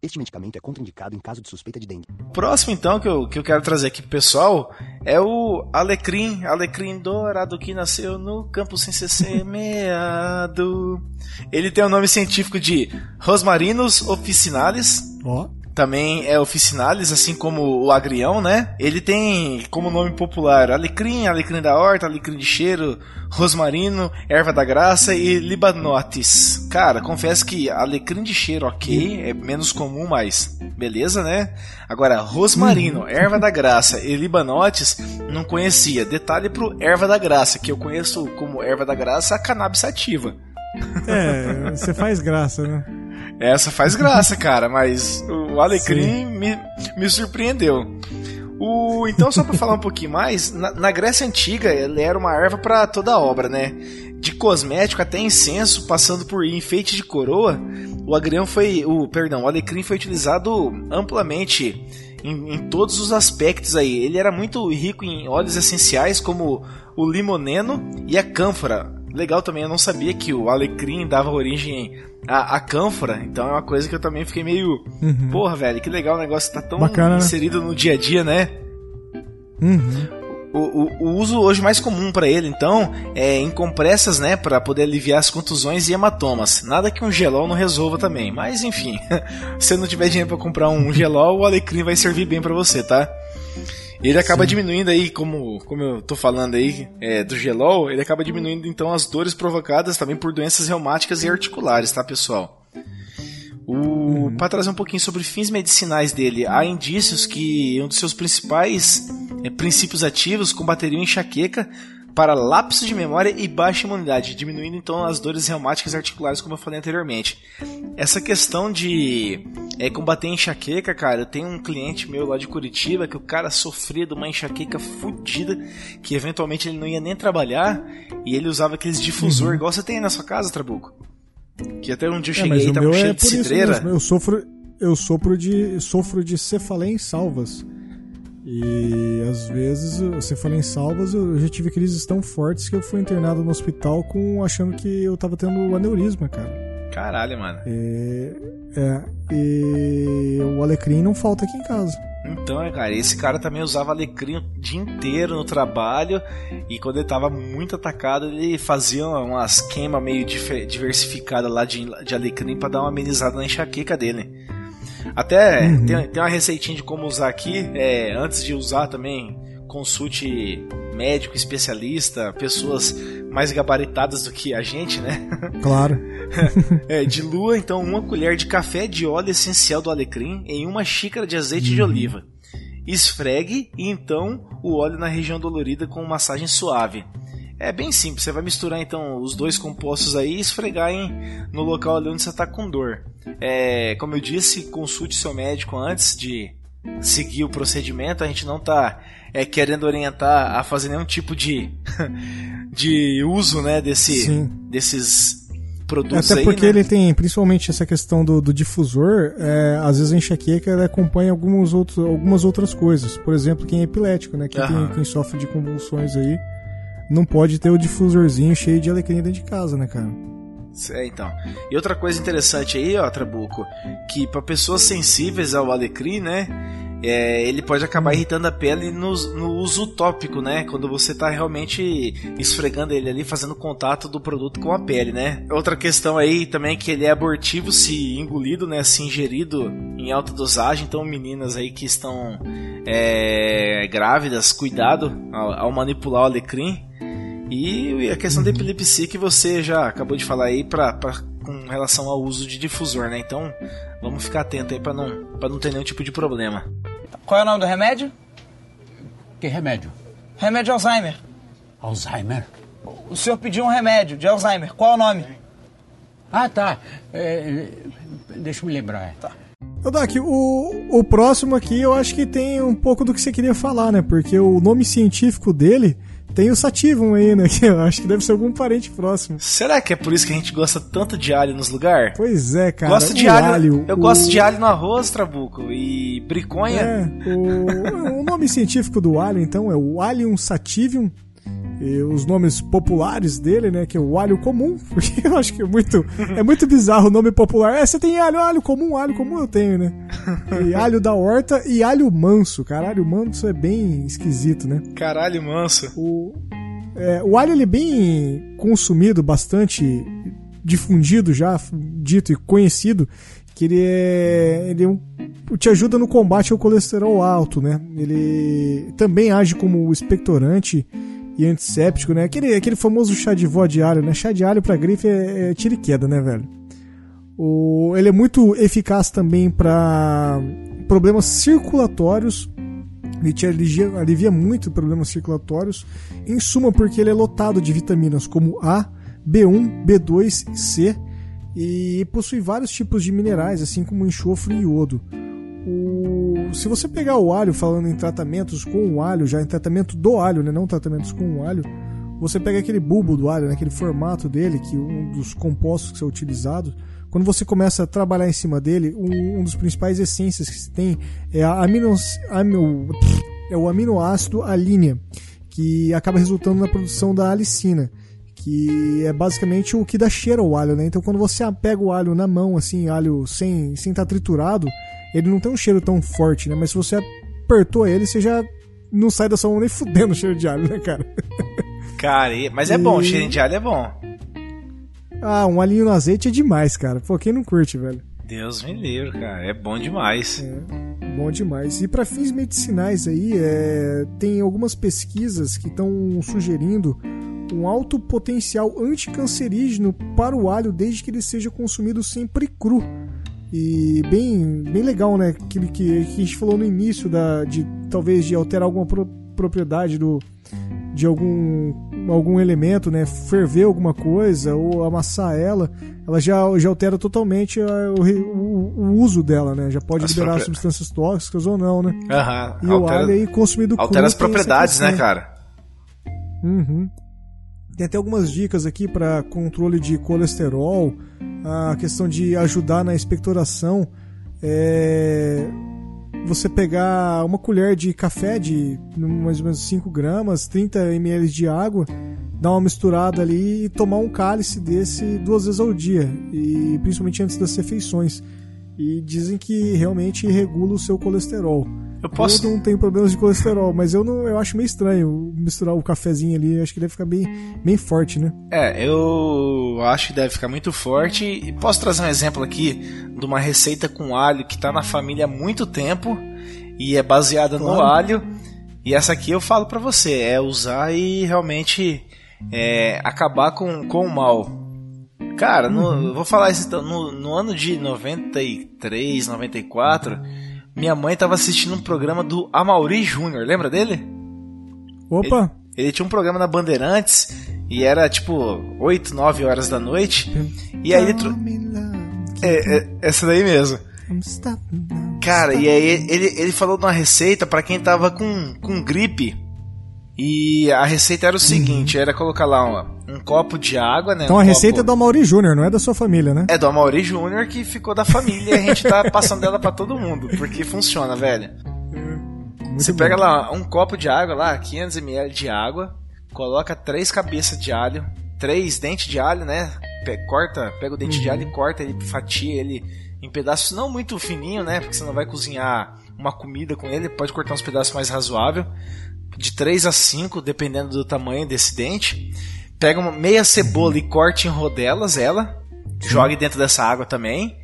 Este medicamento é contraindicado em caso de suspeita de dengue. Próximo, então, que eu, que eu quero trazer aqui pro pessoal é o alecrim, alecrim dourado que nasceu no campo sem ser semeado. Ele tem o nome científico de Rosmarinus officinalis. Ó. Oh também é officinalis, assim como o agrião, né? Ele tem como nome popular alecrim, alecrim da horta, alecrim de cheiro, rosmarino, erva da graça e libanotes. Cara, confesso que alecrim de cheiro, ok, é menos comum, mas beleza, né? Agora, rosmarino, uhum. erva da graça e libanotes, não conhecia. Detalhe pro erva da graça, que eu conheço como erva da graça a cannabis sativa. É, você faz graça, né? Essa faz graça, cara, mas o Alecrim me, me surpreendeu. O, então, só para falar um pouquinho mais, na, na, Grécia Antiga ele era uma erva para toda obra, né? De cosmético até incenso, passando por enfeite de coroa, o agrião foi, o perdão, o alecrim foi utilizado amplamente em, em, todos os aspectos aí. Ele era muito rico em óleos essenciais como o limoneno e a cânfora. Legal também, eu não sabia que o alecrim dava origem à, à cânfora, então é uma coisa que eu também fiquei meio. Uhum. Porra, velho, que legal o negócio tá tão Bacana, né? inserido no dia a dia, né? Uhum. O, o, o, uso hoje mais comum para ele, então, é em compressas, né, para poder aliviar as contusões e hematomas. Nada que um gelol não resolva também, mas enfim, se você não tiver dinheiro para comprar um gelol, o alecrim vai servir bem para você, tá? Ele acaba Sim. diminuindo aí, como, como eu tô falando aí, é, do gelol, ele acaba diminuindo então as dores provocadas também por doenças reumáticas e articulares, tá, pessoal? O, uhum. Para trazer um pouquinho sobre fins medicinais dele, há indícios que um dos seus principais é, princípios ativos combateriam enxaqueca, para lapso de memória e baixa imunidade, diminuindo então as dores reumáticas articulares, como eu falei anteriormente. Essa questão de é, combater enxaqueca, cara, eu tenho um cliente meu lá de Curitiba que o cara sofria de uma enxaqueca fodida, que eventualmente ele não ia nem trabalhar e ele usava aqueles difusor, uhum. igual você tem aí na sua casa, Trabuco. Que até um dia eu é, cheguei é, e tava cheio é de cidreira. Eu sofro, eu sofro de, sofro de cefaleia em salvas. E às vezes, você fala em salvas, eu já tive crises tão fortes que eu fui internado no hospital com achando que eu tava tendo aneurisma, cara. Caralho, mano. É, é, e o alecrim não falta aqui em casa. Então, é, cara, esse cara também usava alecrim o dia inteiro no trabalho e quando ele tava muito atacado, ele fazia umas queimas meio diversificadas lá de, de alecrim para dar uma amenizada na enxaqueca dele. Até uhum. tem, tem uma receitinha de como usar aqui. É, antes de usar também, consulte médico, especialista, pessoas mais gabaritadas do que a gente, né? Claro. é, dilua então uma colher de café de óleo essencial do alecrim em uma xícara de azeite uhum. de oliva. Esfregue e então o óleo na região dolorida com massagem suave. É bem simples, você vai misturar então os dois compostos aí e esfregar em, no local ali onde você está com dor. É, como eu disse, consulte seu médico antes de seguir o procedimento. A gente não está é, querendo orientar a fazer nenhum tipo de, de uso né, desse, desses produtos Até aí, porque né? ele tem, principalmente essa questão do, do difusor, é, às vezes a enxaqueca ela acompanha alguns outros, algumas outras coisas. Por exemplo, quem é epilético, né? Quem, tem, quem sofre de convulsões aí não pode ter o difusorzinho cheio de alecrim dentro de casa, né, cara? É, então. E outra coisa interessante aí, ó, Trabuco, que para pessoas sensíveis ao alecrim, né? É, ele pode acabar irritando a pele no, no, uso tópico, né? Quando você tá realmente esfregando ele ali, fazendo contato do produto com a pele, né? Outra questão aí também é que ele é abortivo se engolido, né? Se ingerido em alta dosagem. Então, meninas aí que estão é, grávidas, cuidado ao, ao manipular o alecrim. E a questão da epilepsia que você já acabou de falar aí pra, pra, com relação ao uso de difusor, né? Então vamos ficar atento aí para não, pra não ter nenhum tipo de problema. Qual é o nome do remédio? Que remédio? Remédio Alzheimer. Alzheimer? O senhor pediu um remédio de Alzheimer. Qual é o nome? Ah, tá. É, deixa eu me lembrar. Tá. Ô, Doc, o, o próximo aqui eu acho que tem um pouco do que você queria falar, né? Porque o nome científico dele tem o Sativum aí, né? Que eu acho que deve ser algum parente próximo. Será que é por isso que a gente gosta tanto de alho nos lugares? Pois é, cara. Gosto de alho, alho, Eu o... gosto de alho no arroz, Trabuco. E briconha. É, o, o nome científico do alho, então, é o Allium sativum e os nomes populares dele, né? Que é o alho comum, porque eu acho que é muito, é muito bizarro o nome popular. É, você tem alho, alho comum, alho comum eu tenho, né? E alho da horta e alho manso. Caralho, manso é bem esquisito, né? Caralho, manso. O, é, o alho ele é bem consumido, bastante difundido já, dito e conhecido, que ele é, ele é um, te ajuda no combate ao colesterol alto, né? Ele também age como expectorante e antisséptico, né? Aquele, aquele famoso chá de vó de alho, né? Chá de alho pra grife é, é tiro e queda, né, velho? O, ele é muito eficaz também para problemas circulatórios. Ele te alivia, alivia muito problemas circulatórios. Em suma, porque ele é lotado de vitaminas como A, B1, B2 e C. E possui vários tipos de minerais, assim como enxofre e iodo. O, se você pegar o alho, falando em tratamentos com o alho, já em tratamento do alho, né, não tratamentos com o alho, você pega aquele bulbo do alho, né, aquele formato dele, que um dos compostos que são utilizados, quando você começa a trabalhar em cima dele, um, um dos principais essências que se tem é, a aminos, amino, é o aminoácido alínea, que acaba resultando na produção da alicina que é basicamente o que dá cheiro ao alho, né? Então quando você pega o alho na mão, assim, alho sem sem estar tá triturado, ele não tem um cheiro tão forte, né? Mas se você apertou ele, você já não sai da sua mão nem fudendo o cheiro de alho, né, cara? Cara, mas é e... bom, o cheiro de alho é bom. Ah, um alinho no azeite é demais, cara. Pô, quem não curte, velho? Deus me livre, cara. É bom demais. É, bom demais. E para fins medicinais aí, é, tem algumas pesquisas que estão sugerindo um alto potencial anticancerígeno para o alho desde que ele seja consumido sempre cru. E bem, bem legal, né? Aquilo que, que a gente falou no início da, de talvez de alterar alguma pro, propriedade do, de algum, algum elemento, né? Ferver alguma coisa ou amassar ela, ela já, já altera totalmente a, o, o, uso dela, né? Já pode as liberar próprias... substâncias tóxicas ou não, né? Aham. E altera, o alho aí consumido Altera as propriedades, né, cara? Uhum. Tem até algumas dicas aqui para controle de colesterol, a questão de ajudar na expectoração. É você pegar uma colher de café de mais ou menos 5 gramas, 30 ml de água, dar uma misturada ali e tomar um cálice desse duas vezes ao dia, e principalmente antes das refeições. E dizem que realmente regula o seu colesterol. Eu posso. Eu não tenho problemas de colesterol, mas eu não, eu acho meio estranho misturar o cafezinho ali. Acho que deve ficar bem, bem forte, né? É, eu acho que deve ficar muito forte. E posso trazer um exemplo aqui de uma receita com alho que está na família há muito tempo e é baseada claro. no alho. E essa aqui eu falo para você, é usar e realmente é, acabar com, com o mal. Cara, no, uhum. vou falar isso no, no ano de 93, 94 minha mãe tava assistindo um programa do Amaury Júnior, lembra dele? Opa! Ele, ele, tinha um programa na Bandeirantes e era tipo 8, 9 horas da noite. E aí ele. Tro... É, é, essa daí mesmo. Cara, e aí ele, ele falou de uma receita para quem tava com, com gripe. E a receita era o seguinte: uhum. era colocar lá uma, um copo de água, né? Então um a receita copo... é do Amaury Júnior, não é da sua família, né? É do Amaury Júnior que ficou da família e a gente tá passando dela para todo mundo, porque funciona, velho. Muito Você bom. pega lá um copo de água, lá, 500 ml de água, coloca três cabeças de alho, três dentes de alho, né? corta, pega o dente de alho e corta ele, fatia ele em pedaços não muito fininho, né? Porque você não vai cozinhar uma comida com ele, pode cortar uns pedaços mais razoável, de 3 a 5, dependendo do tamanho desse dente. Pega uma meia cebola e corte em rodelas ela, jogue dentro dessa água também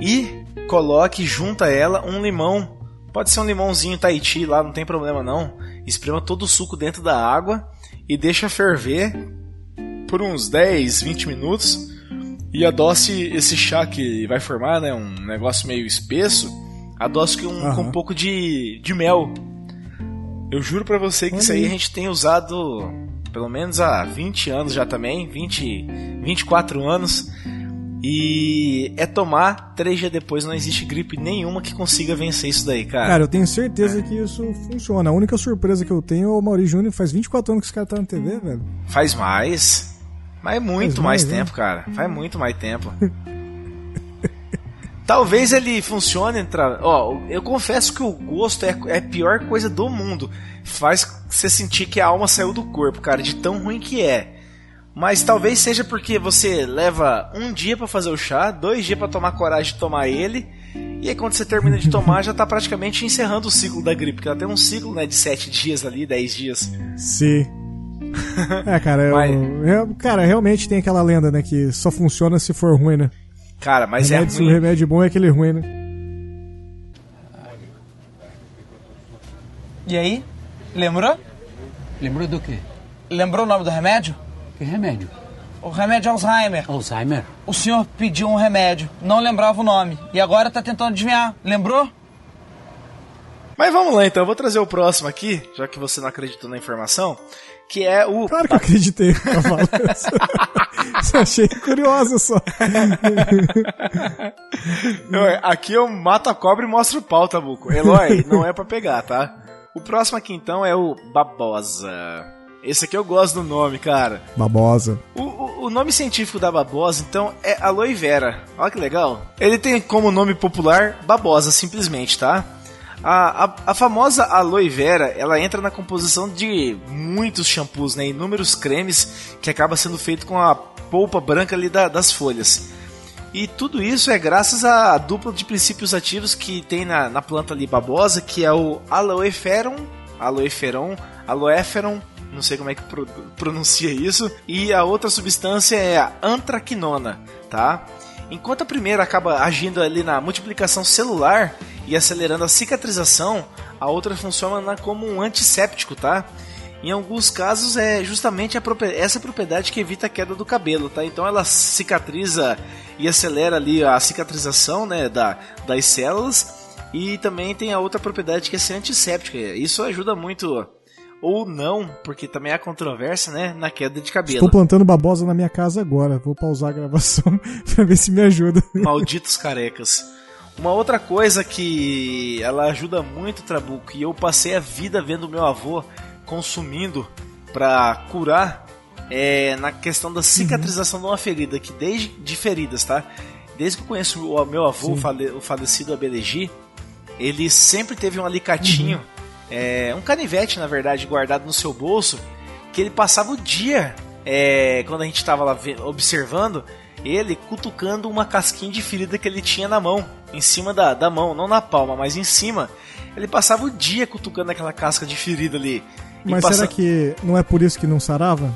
e coloque junto a ela um limão. Pode ser um limãozinho Tahiti lá, não tem problema não. Esprema todo o suco dentro da água e deixa ferver por uns 10, 20 minutos e adoce esse chá que vai formar, né, um negócio meio espesso, adoce com, Aham. com um pouco de, de mel. Eu juro pra você que Olha isso aí a gente tem usado pelo menos há 20 anos já também, 20, 24 anos. E é tomar, três dias depois não existe gripe nenhuma que consiga vencer isso daí, cara. Cara, eu tenho certeza que isso funciona. A única surpresa que eu tenho é o Mauri Júnior. Faz 24 anos que esse cara tá na TV, velho. Faz mais. Mas muito Faz mais, mais, né? tempo, cara. Faz muito mais tempo. Talvez ele funcione. Tra... Ó, eu confesso que o gosto é, é a pior coisa do mundo. Faz você sentir que a alma saiu do corpo, cara, de tão ruim que é. Mas talvez seja porque você leva um dia pra fazer o chá, dois dias pra tomar coragem de tomar ele, e aí quando você termina de tomar já tá praticamente encerrando o ciclo da gripe, porque ela tem um ciclo né, de sete dias ali, dez dias. Sim. É, cara, eu, Mas- eu- cara, realmente tem aquela lenda, né? Que só funciona se for ruim, né? Cara, mas é remédio, se o ruim. remédio bom é aquele ruim, né? E aí? Lembrou? Lembrou do quê? Lembrou o nome do remédio? Que remédio? O remédio Alzheimer. Alzheimer? O senhor pediu um remédio, não lembrava o nome. E agora tá tentando adivinhar. Lembrou? Mas vamos lá então, eu vou trazer o próximo aqui, já que você não acreditou na informação, que é o. Claro que eu acreditei falar isso. Só achei curioso só. Não, Aqui eu mato a cobra e mostro o pau, Tabuco. Eloy, não é pra pegar, tá? O próximo aqui então é o Babosa. Esse aqui eu gosto do nome, cara. Babosa. O, o- o nome científico da babosa, então, é aloe vera. Olha que legal. Ele tem como nome popular babosa, simplesmente, tá? A, a, a famosa aloe vera, ela entra na composição de muitos shampoos, né? Inúmeros cremes que acaba sendo feito com a polpa branca ali da- das folhas. E tudo isso é graças à dupla de princípios ativos que tem na, na planta ali babosa, que é o aloeferon, aloeferon, não sei como é que pro- pronuncia isso, e a outra substância é a antraquinona, tá? Enquanto a primeira acaba agindo ali na multiplicação celular e acelerando a cicatrização, a outra funciona na- como um antisséptico, tá? Em alguns casos é justamente essa propriedade que evita a queda do cabelo, tá? Então ela cicatriza e acelera ali a cicatrização, né, da, das células e também tem a outra propriedade que é ser antisséptica. Isso ajuda muito ou não, porque também há controvérsia, né, na queda de cabelo. Estou plantando babosa na minha casa agora. Vou pausar a gravação pra ver se me ajuda. Malditos carecas. Uma outra coisa que ela ajuda muito, Trabuco, e eu passei a vida vendo meu avô consumindo pra curar é na questão da cicatrização de uma ferida, que desde de feridas, tá? Desde que eu conheço o meu avô, o fale- o falecido Abelegi, ele sempre teve um alicatinho, é, um canivete, na verdade, guardado no seu bolso, que ele passava o dia, é, quando a gente estava lá observando, ele cutucando uma casquinha de ferida que ele tinha na mão, em cima da, da mão, não na palma, mas em cima. Ele passava o dia cutucando aquela casca de ferida ali. Mas passa- será que não é por isso que não sarava?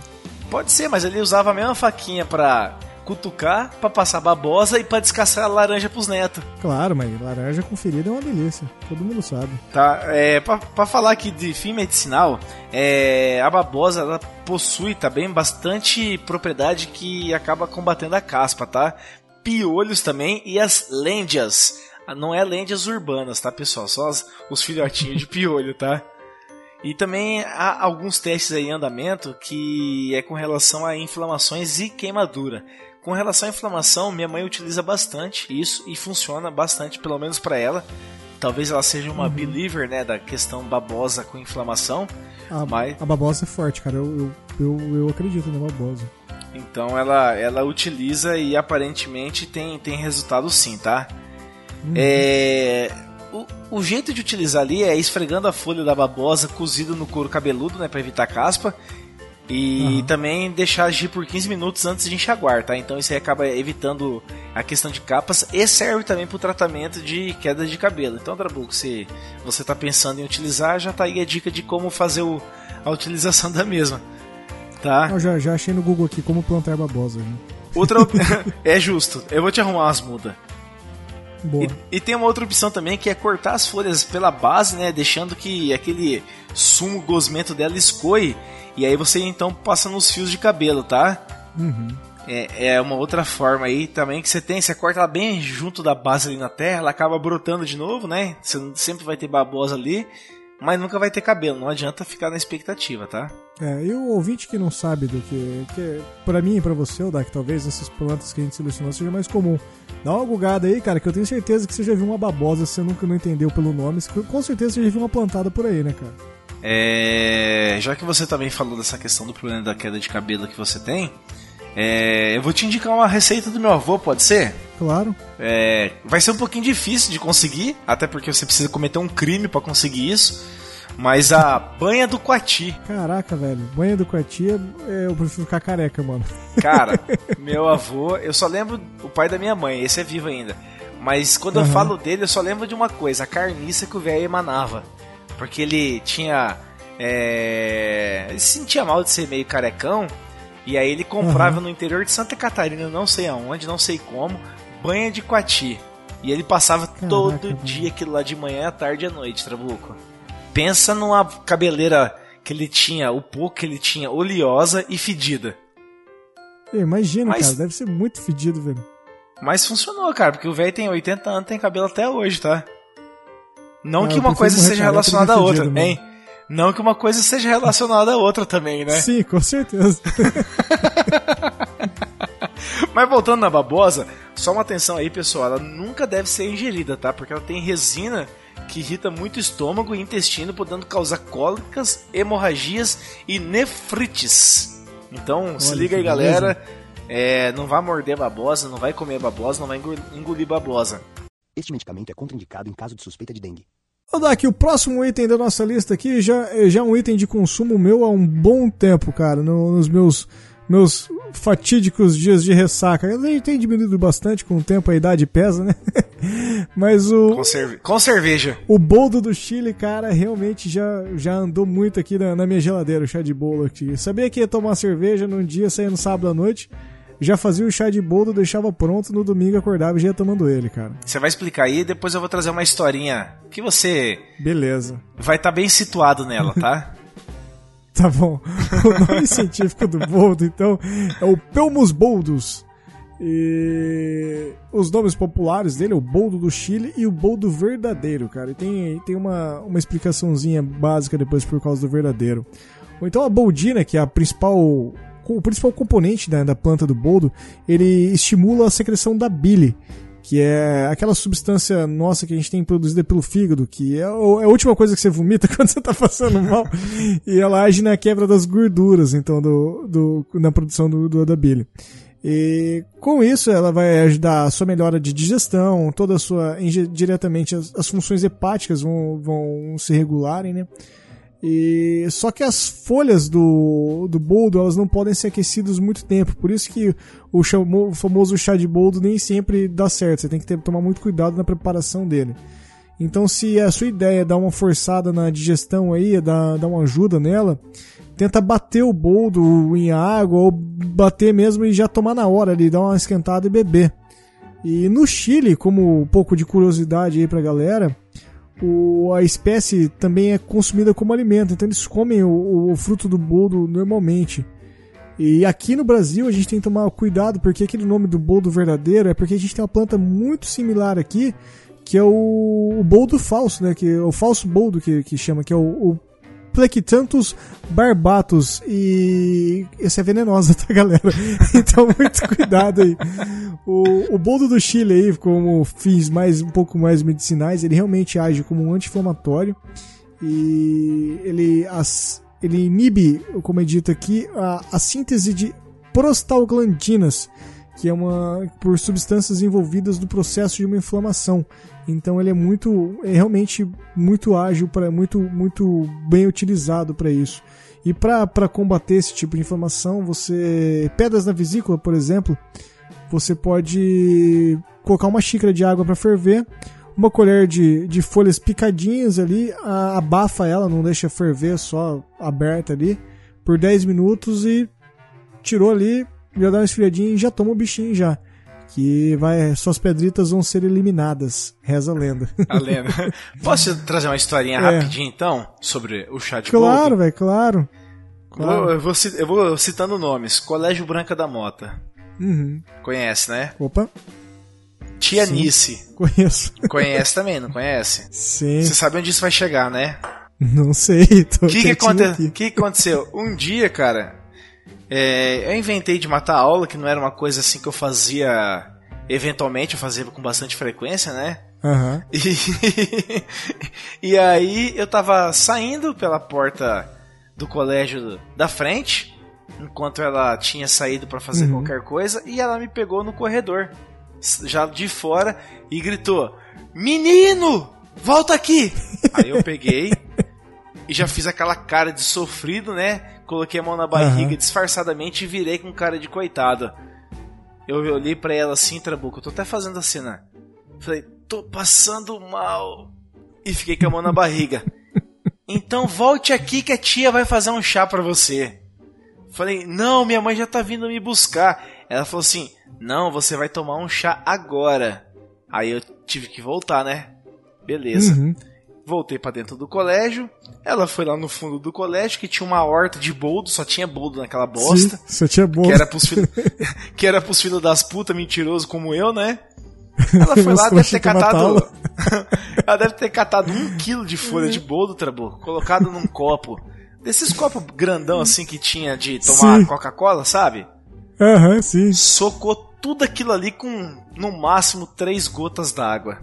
Pode ser, mas ele usava a mesma faquinha pra cutucar, pra passar babosa e pra descascar a laranja pros netos. Claro, mas laranja com ferida é uma delícia. Todo mundo sabe. Tá, é, pra, pra falar aqui de fim medicinal, é, a babosa ela possui também bastante propriedade que acaba combatendo a caspa, tá? Piolhos também e as lêndias. Ah, Não é lêndias urbanas, tá, pessoal? Só as- os filhotinhos de piolho, tá? E também há alguns testes aí em andamento que é com relação a inflamações e queimadura. Com relação à inflamação, minha mãe utiliza bastante isso e funciona bastante, pelo menos para ela. Talvez ela seja uma believer, né, da questão babosa com inflamação, A, mas a babosa é forte, cara. Eu, eu, eu, eu acredito na babosa. então ela ela utiliza e aparentemente tem tem resultado sim, tá? É, o, o jeito de utilizar ali é esfregando a folha da babosa cozida no couro cabeludo, né, para evitar caspa. E também deixar agir por 15 minutos antes de enxaguar, tá? Então isso aí acaba evitando a questão de capas e serve também para o tratamento de queda de cabelo. Então, Trabuco, se você está pensando em utilizar, já tá aí a dica de como fazer o, a utilização da mesma, tá? Eu já, já achei no Google aqui como plantar babosa. Né? Outra é justo. Eu vou te arrumar umas mudas. Boa. E, e tem uma outra opção também que é cortar as folhas pela base, né? Deixando que aquele sumo gosmento dela escoe. E aí você então passa nos fios de cabelo, tá? É, é uma outra forma aí também que você tem. Você corta ela bem junto da base ali na terra, ela acaba brotando de novo, né? Você sempre vai ter babosa ali, mas nunca vai ter cabelo. Não adianta ficar na expectativa, tá? É, e o ouvinte que não sabe do que. que pra mim e pra você, Odak, talvez essas plantas que a gente selecionou seja mais comum. Dá uma bugada aí, cara, que eu tenho certeza que você já viu uma babosa, se você nunca não entendeu pelo nome, com certeza você já viu uma plantada por aí, né, cara? É, já que você também falou dessa questão do problema da queda de cabelo que você tem, é, eu vou te indicar uma receita do meu avô, pode ser? Claro. É, vai ser um pouquinho difícil de conseguir, até porque você precisa cometer um crime pra conseguir isso. Mas a banha do coati, Caraca, velho. Banha do Coatia, é, eu prefiro ficar careca, mano. cara, meu avô, eu só lembro o pai da minha mãe, esse é vivo ainda. Mas quando eu Aham. falo dele, eu só lembro de uma coisa, a carniça que o velho emanava. Porque ele tinha. É, ele se sentia mal de ser meio carecão. E aí ele comprava no interior de Santa Catarina, não sei aonde, não sei como, banha de coati. E ele passava todo velho. dia aquilo lá de manhã, à tarde e à noite, Trabuco. Pensa numa cabeleira que ele tinha, o pouco que ele tinha, oleosa e fedida. Eu imagino, Mas- cara, deve ser muito fedido, velho. Mas funcionou, cara, porque o velho tem 80 anos, tem cabelo até hoje, tá? Não que uma coisa seja relacionada à outra, fedido, hein? Não que uma coisa seja relacionada à outra também, né? Sim, com certeza. Mas voltando na babosa, só uma atenção aí, pessoal, ela nunca deve ser ingerida, tá? Porque ela tem resina que irrita muito o estômago e intestino, podendo causar cólicas, hemorragias e nefrites. Então, se Olha liga aí, galera. É, não vai morder babosa, não vai comer babosa, não vai engo- engolir babosa. Este medicamento é contraindicado em caso de suspeita de dengue. Ô, Dak, o próximo item da nossa lista aqui já, já é um item de consumo meu há um bom tempo, cara, no- nos meus, meus fatídicos dias de ressaca. A gente tem diminuído bastante com o tempo, a idade pesa, né? Mas o, Com, cerve- com cerveja. o boldo do Chile, cara, realmente já, já andou muito aqui na, na minha geladeira, o chá de bolo aqui. Sabia que ia tomar cerveja num dia, saía no sábado à noite, já fazia o chá de bolo, deixava pronto, no domingo acordava e já ia tomando ele, cara. Você vai explicar aí, depois eu vou trazer uma historinha que você Beleza. vai estar bem situado nela, tá? Tá bom. O nome científico do boldo, então, é o Pelmus boldus. E os nomes populares dele é o boldo do Chile e o boldo verdadeiro, cara. E tem, tem uma, uma explicaçãozinha básica depois por causa do verdadeiro. Ou então a boldina, que é a principal, o principal componente da, da planta do boldo, ele estimula a secreção da bile, que é aquela substância nossa que a gente tem produzida pelo fígado, que é, é a última coisa que você vomita quando você tá passando mal, e ela age na quebra das gorduras, então, do, do, na produção do, do- da bile. E com isso ela vai ajudar a sua melhora de digestão, toda a sua, diretamente as, as funções hepáticas vão, vão se regularem, né? E só que as folhas do, do boldo elas não podem ser aquecidas muito tempo, por isso que o, o famoso chá de boldo nem sempre dá certo. Você tem que ter, tomar muito cuidado na preparação dele. Então, se a sua ideia é dar uma forçada na digestão aí, é dar, dar uma ajuda nela, tenta bater o boldo em água ou bater mesmo e já tomar na hora ali, dar uma esquentada e beber. E no Chile, como um pouco de curiosidade aí pra galera, o- a espécie também é consumida como alimento, então eles comem o, o fruto do boldo normalmente. E aqui no Brasil a gente tem que tomar cuidado porque aquele nome do boldo verdadeiro é porque a gente tem uma planta muito similar aqui, que é o, o boldo falso, né? Que é o falso boldo que, que chama, que é o, o Plequitanthus barbatus. E esse é venenosa, tá, galera? Então muito cuidado aí. O, o boldo do Chile aí, como fins mais um pouco mais medicinais, ele realmente age como um anti-inflamatório e ele, as, ele inibe, como é dito aqui, a, a síntese de prostalglandinas, que é uma por substâncias envolvidas do processo de uma inflamação. Então ele é muito, é realmente muito ágil para muito muito bem utilizado para isso. E para combater esse tipo de inflamação, você pedras na vesícula, por exemplo, você pode colocar uma xícara de água para ferver, uma colher de, de folhas picadinhas ali, a, abafa ela, não deixa ferver, só aberta ali, por 10 minutos e tirou ali, já dá uma esfriadinha e já toma o bichinho já. Que vai, suas pedritas vão ser eliminadas. Reza a lenda. A lenda. Posso trazer uma historinha É. rapidinho então? Sobre o chá de claro, velho, claro. claro. Vou- eu, vou, eu vou citando nomes. Colégio Branca da Mota. Uhum. Conhece, né? Opa, Tia Sim. Nice. conheço. Conhece também, não conhece? Sim, Você sabe onde isso vai chegar, né? não sei. O que, aconte- que que aconteceu? Um dia, cara, é, eu inventei de matar a aula, que não era uma coisa assim que eu fazia eventualmente, eu fazia com bastante frequência, né? Aham. E, e aí eu tava saindo pela porta do colégio da frente, enquanto ela tinha saído pra fazer Uhum. qualquer coisa, e ela me pegou no corredor, já de fora, e gritou: Menino, volta aqui! Aí eu peguei e já fiz aquela cara de sofrido, né? Coloquei a mão na barriga Aham. disfarçadamente e virei com cara de coitado. Eu olhei pra ela assim, Trabuco, eu tô até fazendo a cena. Falei, tô passando mal. E fiquei com a mão na barriga. Então volte aqui que a tia vai fazer um chá pra você. Falei, não, minha mãe já tá vindo me buscar. Ela falou assim, não, você vai tomar um chá agora. Aí eu tive que voltar, né? Beleza. Uhum. Voltei pra dentro do colégio. Ela foi lá no fundo do colégio que tinha uma horta de boldo, só tinha boldo naquela bosta. Sim, Você tinha bom. Que era pros filhos que era pros filhos das putas mentiroso como eu, né? Ela foi lá, deve ter catado. ela deve ter catado um quilo de folha de boldo, Trabuco, colocado num copo. Desses copos grandão assim que tinha de tomar. Coca-Cola, sabe? Aham, sim. Socou tudo aquilo ali com no máximo três gotas d'água.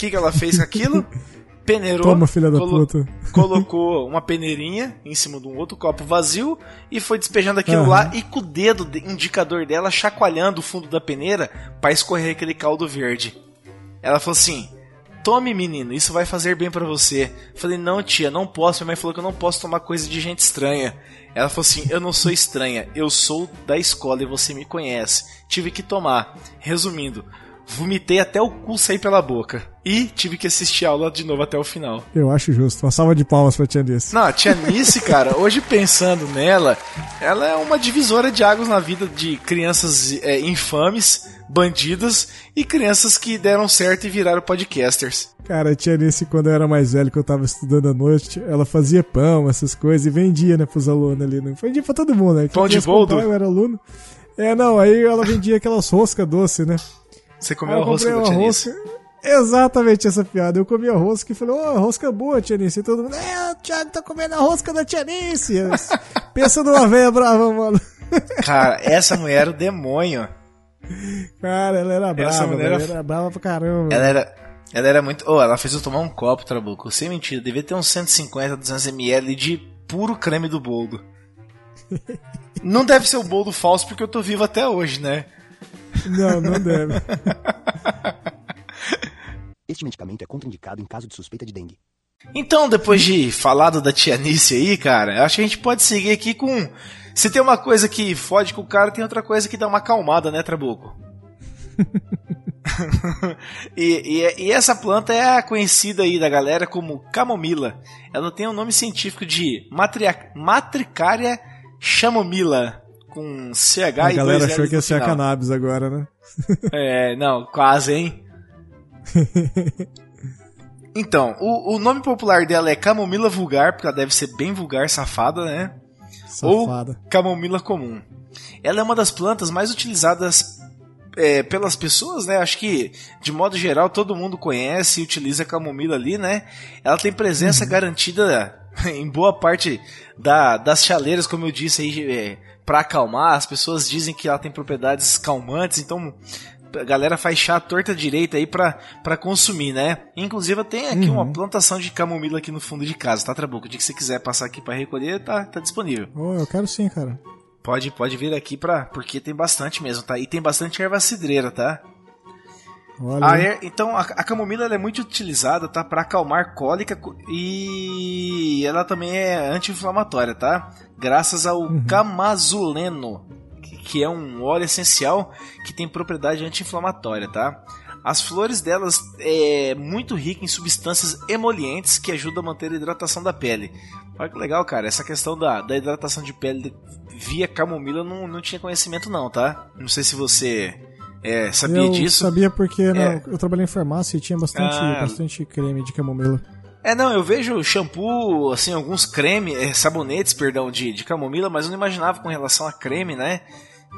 O que, que ela fez com aquilo? Peneirou. Toma, filha da colo- puta. colocou uma peneirinha em cima de um outro copo vazio e foi despejando aquilo Aham. lá e com o dedo de- indicador dela chacoalhando o fundo da peneira para escorrer aquele caldo verde. Ela falou assim: Tome, menino, isso vai fazer bem pra você. Falei: Não, tia, não posso. Minha mãe falou que eu não posso tomar coisa de gente estranha. Ela falou assim: Eu não sou estranha, eu sou da escola e você me conhece. Tive que tomar. Resumindo, vomitei até o cu sair pela boca. E tive que assistir a aula de novo até o final. Eu acho justo. Uma salva de palmas pra tia Nice. Não, a tia Nice, cara, hoje pensando nela, ela é uma divisora de águas na vida de crianças é, infames, bandidas e crianças que deram certo e viraram podcasters. Cara, a tia Nice, quando eu era mais velho, que eu tava estudando à noite, ela fazia pão, essas coisas, e vendia, né, pros alunos ali. Né? Vendia pra todo mundo, né? Pão de boldo? Eu era aluno. É, não, aí ela vendia aquelas roscas doces, né? Você comeu eu a rosca comprei da uma tia Nice? rosca. Exatamente essa piada. Eu comi a rosca e falei, ô, rosca boa, tia Nice. E todo mundo, é, o Thiago tá comendo a rosca da tia Nice. Pensa numa velha brava, mano. Cara, essa mulher era o demônio. Cara, ela era brava, mulher velho, era- era brava pra caramba. Ela era. Ela era muito. Oh, ela fez eu tomar um copo, Trabuco. Sem mentira, devia ter uns 150, 200 ml de puro creme do boldo. Não deve ser o boldo falso porque eu tô vivo até hoje, né? Não, não deve. Este medicamento é contraindicado em caso de suspeita de dengue. Então, depois de falado da tia Nice aí, cara, acho que a gente pode seguir aqui com. Se tem uma coisa que fode com o cara, tem outra coisa que dá uma acalmada, né, Trabuco? e, e- e essa planta é a conhecida aí da galera como camomila. Ela tem o nome científico de matria, Matricária chamomila, com CH A e galera dois achou que ia ser a cannabis agora, né? É, não, quase, hein? Então, o, o nome popular dela é camomila vulgar, porque ela deve ser bem vulgar, safada, né? Safada. Ou camomila comum. Ela é uma das plantas mais utilizadas é, pelas pessoas, né? Acho que, de modo geral, todo mundo conhece e utiliza a camomila ali, né? Ela tem presença garantida em boa parte da- das chaleiras, como eu disse aí, é, para acalmar. As pessoas dizem que ela tem propriedades calmantes, então a galera faz chá torta direita aí pra, pra consumir, né? Inclusive tem aqui uma plantação de camomila aqui no fundo de casa, tá, Trabuco? O dia que você quiser passar aqui pra recolher, tá, tá disponível. Oh, eu quero sim, cara. Pode, pode vir aqui pra. Porque tem bastante mesmo, tá? E tem bastante erva cidreira, tá? Olha. A aí. er- então, a, a camomila é muito utilizada, tá? Pra acalmar cólica e ela também é anti-inflamatória, tá? Graças ao camazuleno, que, que é um óleo essencial que tem propriedade anti-inflamatória, tá? As flores delas é muito rica em substâncias emolientes que ajudam a manter a hidratação da pele. Olha que legal, cara. Essa questão da, da hidratação de pele via camomila eu não, não tinha conhecimento não, tá? Não sei se você é, sabia eu disso. sabia porque né, É. eu trabalhei em farmácia e tinha bastante, Ah. bastante creme de camomila. É, não, eu vejo shampoo, assim, alguns creme, é, sabonetes, perdão, de, de camomila, mas eu não imaginava com relação a creme, né?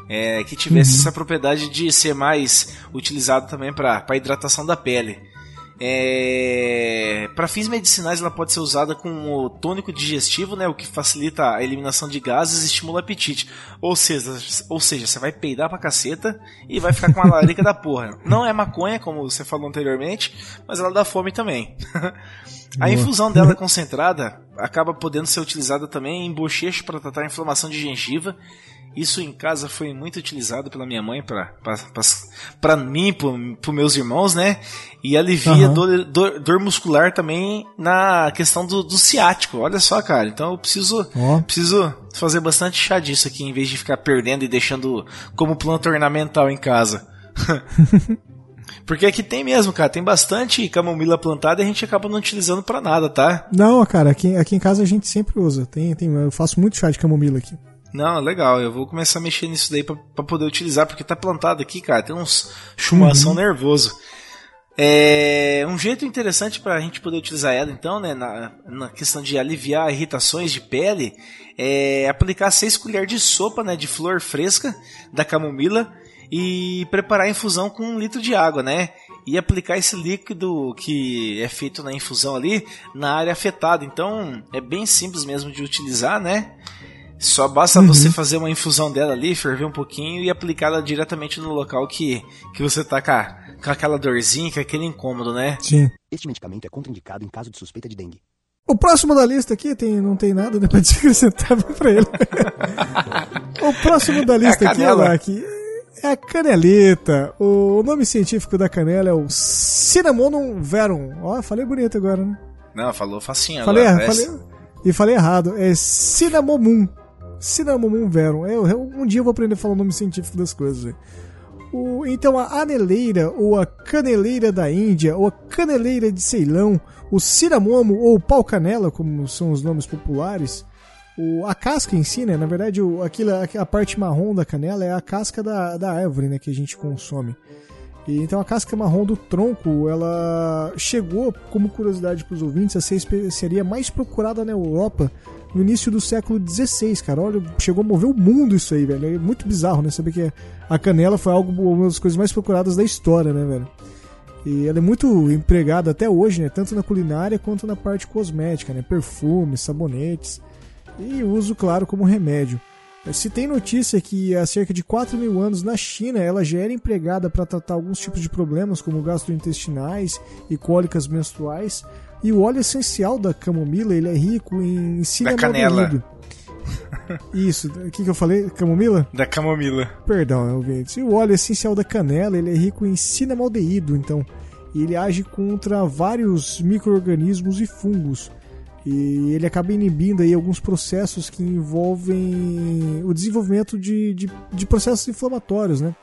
É, que tivesse essa propriedade de ser mais utilizado também para hidratação da pele. É, para fins medicinais, ela pode ser usada com o tônico digestivo, né, o que facilita a eliminação de gases e estimula o apetite. Ou seja, ou seja, você vai peidar pra caceta e vai ficar com uma larica da porra. Não é maconha, como você falou anteriormente, mas ela dá fome também. A infusão dela concentrada acaba podendo ser utilizada também em bochecho para tratar a inflamação de gengiva. Isso em casa foi muito utilizado pela minha mãe para mim, para meus irmãos, né? E alivia Aham. dor, dor- dor muscular também na questão do, do ciático. Olha só, cara. Então eu preciso preciso fazer bastante chá disso aqui em vez de ficar perdendo e deixando como planta ornamental em casa. Porque aqui tem mesmo, cara. Tem bastante camomila plantada e a gente acaba não utilizando pra nada, tá? Não, cara, aqui, aqui em casa a gente sempre usa. Tem, tem, eu faço muito chá de camomila aqui. Não, legal. Eu vou começar a mexer nisso daí pra poder utilizar, porque tá plantado aqui, cara. Tem uns chumação nervoso. É um jeito interessante pra gente poder utilizar ela, então, né, na, na questão de aliviar irritações de pele, é aplicar 6 colheres de sopa, né, de flor fresca da camomila e preparar a infusão com um litro de água, né? E aplicar esse líquido que é feito na infusão ali na área afetada. Então, é bem simples mesmo de utilizar, né? Só basta você fazer uma infusão dela ali, ferver um pouquinho e aplicá-la diretamente no local que, que você tá com, a- com aquela dorzinha, com aquele incômodo, né? Sim. Este medicamento é contraindicado em caso de suspeita de dengue. O próximo da lista aqui tem, não tem nada, né, pra acrescentar pra ele. o próximo da lista É a aqui, canela. Alak, é a canelita. O nome científico da canela é o Cinnamomum verum. Ó, falei bonito agora, né? Não, falou facinho Falei, agora. falei, parece- e falei errado. É Cinnamomum. Cinnamomum verum. Eu, eu- um dia eu vou aprender a falar o nome científico das coisas. O- então a aneleira, ou a caneleira da Índia, ou a caneleira de Ceilão, o cinamomo ou pau canela, como são os nomes populares, o, a casca em si, né? Na verdade, o, aquilo, a parte marrom da canela é a casca da, da árvore, né? Que a gente consome. E, então a casca marrom do tronco, ela chegou, como curiosidade para os ouvintes, a ser a especiaria mais procurada na Europa no início do século XVI, cara. Olha, chegou a mover o mundo isso aí, velho. É muito bizarro, né? Saber que a canela foi algo, uma das coisas mais procuradas da história, né, velho? E ela é muito empregada até hoje, né? Tanto na culinária quanto na parte cosmética, né? Perfumes, sabonetes. E uso, claro, como remédio. Se tem notícia que há cerca de 4 mil anos na China ela já era empregada para tratar alguns tipos de problemas como gastrointestinais e cólicas menstruais. E o óleo essencial da camomila ele é rico em canela. cinnamodeído. Isso, o que, que eu falei? Camomila? Da camomila. Perdão, ouvintes. E o óleo essencial da canela ele é rico em cinnamaldeído, então. E ele age contra vários micro-organismos e fungos. E ele acaba inibindo aí alguns processos que envolvem o desenvolvimento de, de, de processos inflamatórios, né?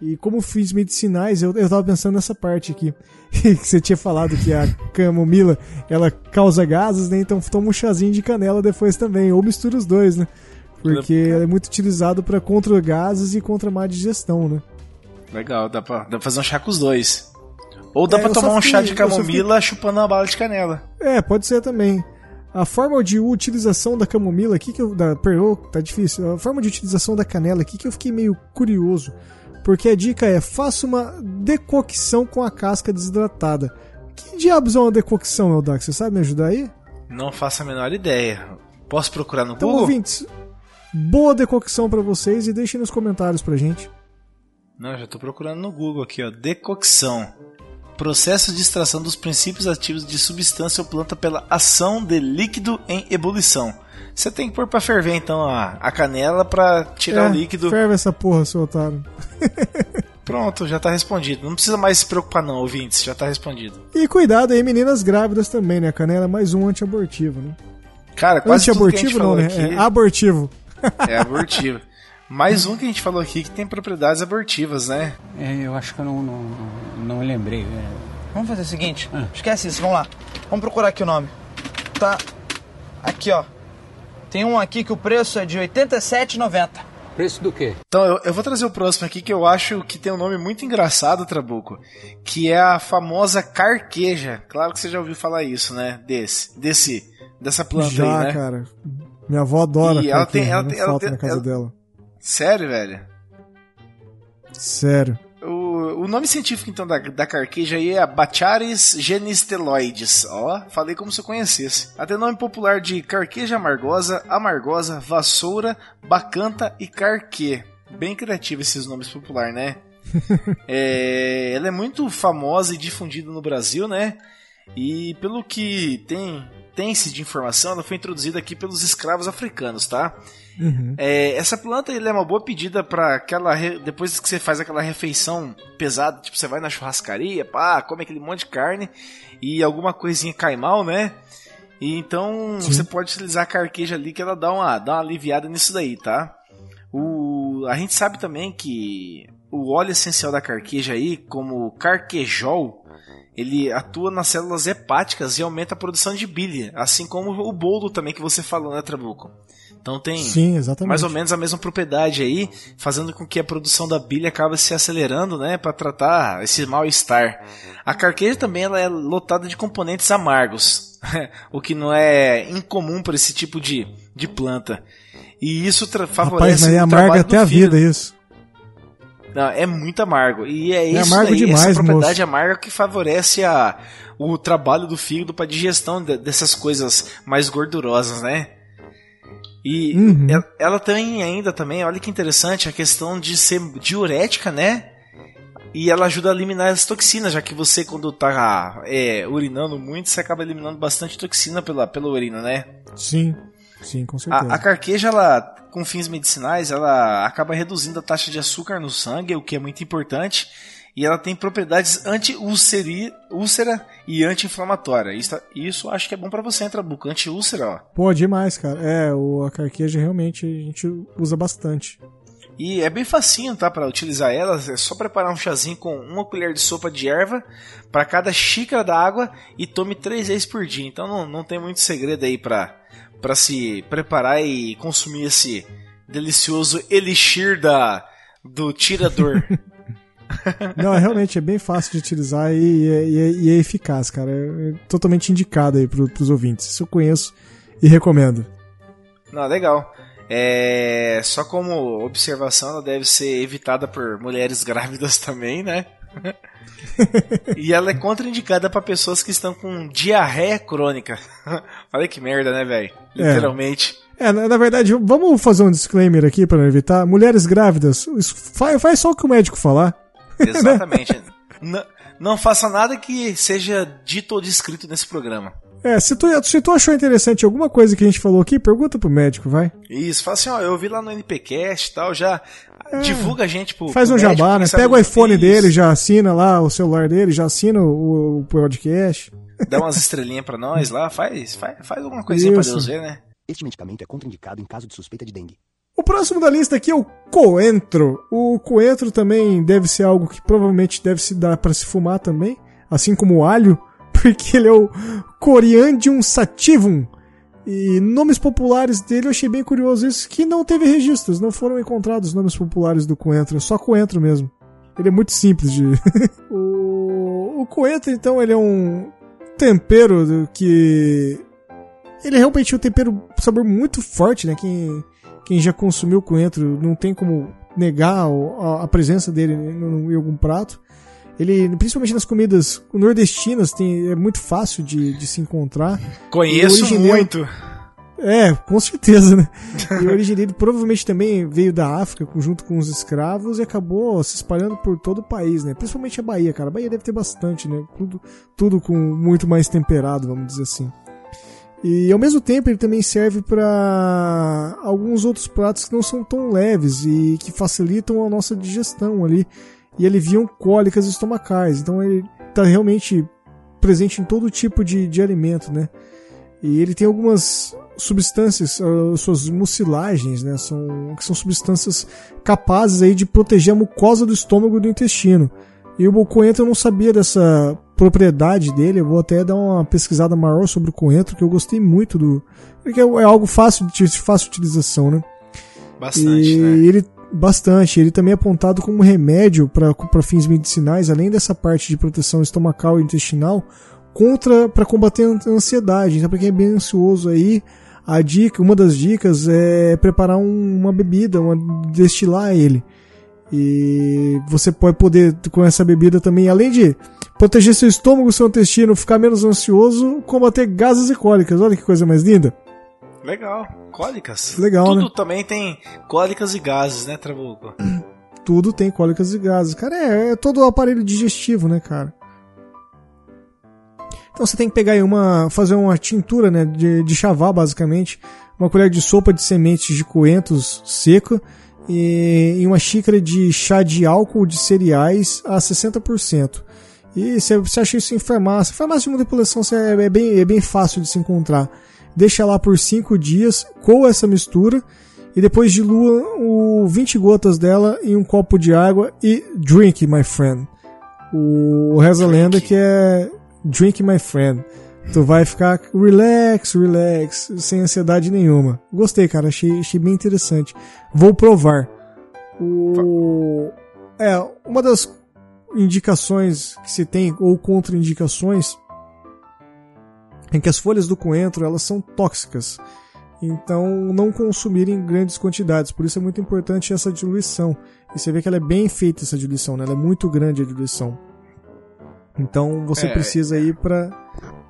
E como fins medicinais, eu, eu tava pensando nessa parte aqui. que você tinha falado que a camomila, ela causa gases, né? Então toma um chazinho de canela depois também. Ou mistura os dois, né? Porque ela é muito utilizado para contra gases e contra má digestão, né? Legal, dá pra, dá pra fazer um chá com os dois. Ou dá É, pra tomar um chá fiquei- de camomila chupando uma bala de canela. É, pode ser também. A forma de utilização da camomila aqui que eu. Da, perdão, tá difícil. A forma de utilização da canela aqui que eu fiquei meio curioso. Porque a dica é: faça uma decocção com a casca desidratada. Que diabos é uma decocção, Eldax? Você sabe me ajudar aí? Não faço a menor ideia. Posso procurar no Então, Google? ouvintes, boa decocção pra vocês e deixem nos comentários pra gente. Não, já tô procurando no Google aqui, ó. Decocção. Processo de extração dos princípios ativos de substância ou planta pela ação de líquido em ebulição. Você tem que pôr pra ferver então a, a canela pra tirar É, o líquido. Ferve essa porra, seu otário. Pronto, já tá respondido. Não precisa mais se preocupar não, ouvintes, já tá respondido. E cuidado aí, meninas grávidas também, né? A canela é mais um antiabortivo, né? Cara, quase tudo que a gente Antiabortivo não, né? aqui É abortivo. é abortivo. Mais um que a gente falou aqui que tem propriedades abortivas, né? É, eu acho que eu não, não, não me lembrei. é. Vamos fazer o seguinte, Ah. esquece isso, vamos lá. Vamos procurar aqui o nome. Tá aqui, ó. Tem um aqui que o preço é de R$ 87,90. Preço do quê? Então, eu, eu vou trazer o próximo aqui que eu acho que tem um nome muito engraçado, Trabuco, que é a famosa carqueja. Claro que você já ouviu falar isso, né? Desse, desse, dessa planta Já, aí, né? cara. Minha avó adora E ela tem- ela não tem- ela falta tem- na casa ela- dela. Sério, velho? Sério. O, o nome científico, então, da, da carqueja aí é Bacharis genisteloides. Ó, falei como se eu conhecesse. Até nome popular de carqueja amargosa, amargosa, vassoura, bacanta e carquê. Bem criativo esses nomes populares, né? É, ela é muito famosa e difundida no Brasil, né? E pelo que tem tem-se de informação, ela foi introduzida aqui pelos escravos africanos, tá? Uhum. É, essa planta ele é uma boa pedida para aquela re- depois que você faz aquela refeição pesada, tipo você vai na churrascaria, pá, come aquele monte de carne e alguma coisinha cai mal, né? E então Sim. você pode utilizar a carqueja ali que ela dá uma dá uma aliviada nisso daí, tá? O a gente sabe também que o óleo essencial da carqueja aí, como carquejol, ele atua nas células hepáticas e aumenta a produção de bile, assim como o boldo também que você falou, né, Trabuco? Então tem Sim, exatamente. mais ou menos a mesma propriedade aí, fazendo com que a produção da bile acabe se acelerando, né, para tratar esse mal-estar. A carqueja também ela é lotada de componentes amargos, o que não é incomum para esse tipo de, de planta. E isso favorece Rapaz, mas é amarga até a vida isso. Não, é muito amargo. E é isso amargo daí, demais, essa propriedade moço. amarga que favorece a, o trabalho do fígado para digestão de- dessas coisas mais gordurosas, né? E Uhum. ela, ela tem ainda também, olha que interessante, a questão de ser diurética, né? E ela ajuda a eliminar as toxinas, já que você, quando tá é, urinando muito, você acaba eliminando bastante toxina pela, pela urina, né? Sim, sim, com certeza. A, a carqueja, ela, com fins medicinais, ela acaba reduzindo a taxa de açúcar no sangue, o que é muito importante. E ela tem propriedades anti-úlcera e anti-inflamatória. Isso, isso acho que é bom pra você, Trabuco? Anti-úlcera, ó. Pô, demais, cara. É, o, a carqueja realmente a gente usa bastante. E é bem facinho, tá? Pra utilizar ela. É só preparar um chazinho com uma colher de sopa de erva para cada xícara d'água e tome três vezes por dia. Então não, não tem muito segredo aí pra, pra se preparar e consumir esse delicioso elixir da, do tirador. Não, é, realmente é bem fácil de utilizar e, e é- e é- é eficaz, cara. É, é totalmente indicado aí pro, pros ouvintes. Isso eu conheço e recomendo. Não, legal. É, só como observação, ela deve ser evitada por mulheres grávidas também, né? e ela é contraindicada para pessoas que estão com diarreia crônica. Olha que merda, né, velho? É. Literalmente. É, na, na verdade, vamos fazer um disclaimer aqui para evitar. Mulheres grávidas, faz só o que o médico falar. Exatamente. não, não faça nada que seja dito ou descrito nesse programa. É, se tu, se tu achou interessante alguma coisa que a gente falou aqui, pergunta pro médico, vai. Isso, fala assim, ó, eu vi lá no NPcast e tal, já divulga a gente pro Faz pro um médico, jabá, né? Pega o iPhone isso. dele, já assina lá o celular dele, já assina o, o podcast. Dá umas estrelinhas pra nós lá, faz, faz, faz alguma coisinha pra Isso. Deus ver, né? Este medicamento é contraindicado em caso de suspeita de dengue. O próximo da lista aqui é o coentro. O coentro também deve ser algo que provavelmente deve se dar para se fumar também, assim como o alho, porque ele é o Coriandium sativum. E nomes populares dele eu achei bem curioso isso, que não teve registros, não foram encontrados nomes populares do coentro, é só coentro mesmo. Ele é muito simples de. o, o coentro, então, ele é um tempero que. Ele é realmente um tempero, sabor muito forte, né? Quem já consumiu coentro não tem como negar o- a, presença dele em, algum prato. Ele, principalmente nas comidas nordestinas, tem, é muito fácil de, de se encontrar. Conheço muito. É, com certeza, né? E a origem dele provavelmente também veio da África, junto com os escravos, e acabou se espalhando por todo o país, né? Principalmente a Bahia, cara. A Bahia deve ter bastante, né? Tudo, tudo com muito mais temperado, vamos dizer assim. E ao mesmo tempo ele também serve para alguns outros pratos que não são tão leves e que facilitam a nossa digestão ali e aliviam cólicas estomacais. Então ele está realmente presente em todo tipo de, de alimento, né? E ele tem algumas substâncias, uh, suas mucilagens, né? São, que são substâncias capazes aí de proteger a mucosa do estômago e do intestino. E o coentro eu não sabia dessa propriedade dele, eu vou até dar uma pesquisada maior sobre o coentro, que eu gostei muito do. Porque é algo fácil de fácil utilização, né? Bastante, e né? ele bastante. Ele também é apontado como remédio para fins medicinais, além dessa parte de proteção estomacal e intestinal, contra para combater a ansiedade. Então, para quem é bem ansioso aí, a dica, uma das dicas é preparar um, uma bebida, uma, destilar ele. E você pode poder, com essa bebida também, além de proteger seu estômago, seu intestino, ficar menos ansioso, combater gases e cólicas. Olha que coisa mais linda. Legal. Cólicas. Legal, Tudo né? também tem cólicas e gases, né, Trabuco? Tudo tem cólicas e gases. Cara, é, é todo o aparelho digestivo, né, cara? Então você tem que pegar aí uma. fazer uma tintura, né? De, de chavar, basicamente. Uma colher de sopa de sementes de coentros seca e, e uma xícara de chá de álcool de cereais a 60%. E você, você acha isso em farmácia. Farmácia de manipulação é, é, bem, é bem fácil de se encontrar. Deixa lá por 5 dias, coa essa mistura e depois dilua o 20 gotas dela em um copo de água e drink, my friend. O reza a lenda que é drink, my friend. Tu vai ficar relax, relax, sem ansiedade nenhuma. Gostei, cara, achei, achei bem interessante. Vou provar. O... É, uma das indicações que se tem, ou contraindicações, é que as folhas do coentro elas são tóxicas. Então, não consumir em grandes quantidades. Por isso é muito importante essa diluição. E você vê que ela é bem feita, essa diluição, né? Ela é muito grande a diluição. Então, você É, precisa ir para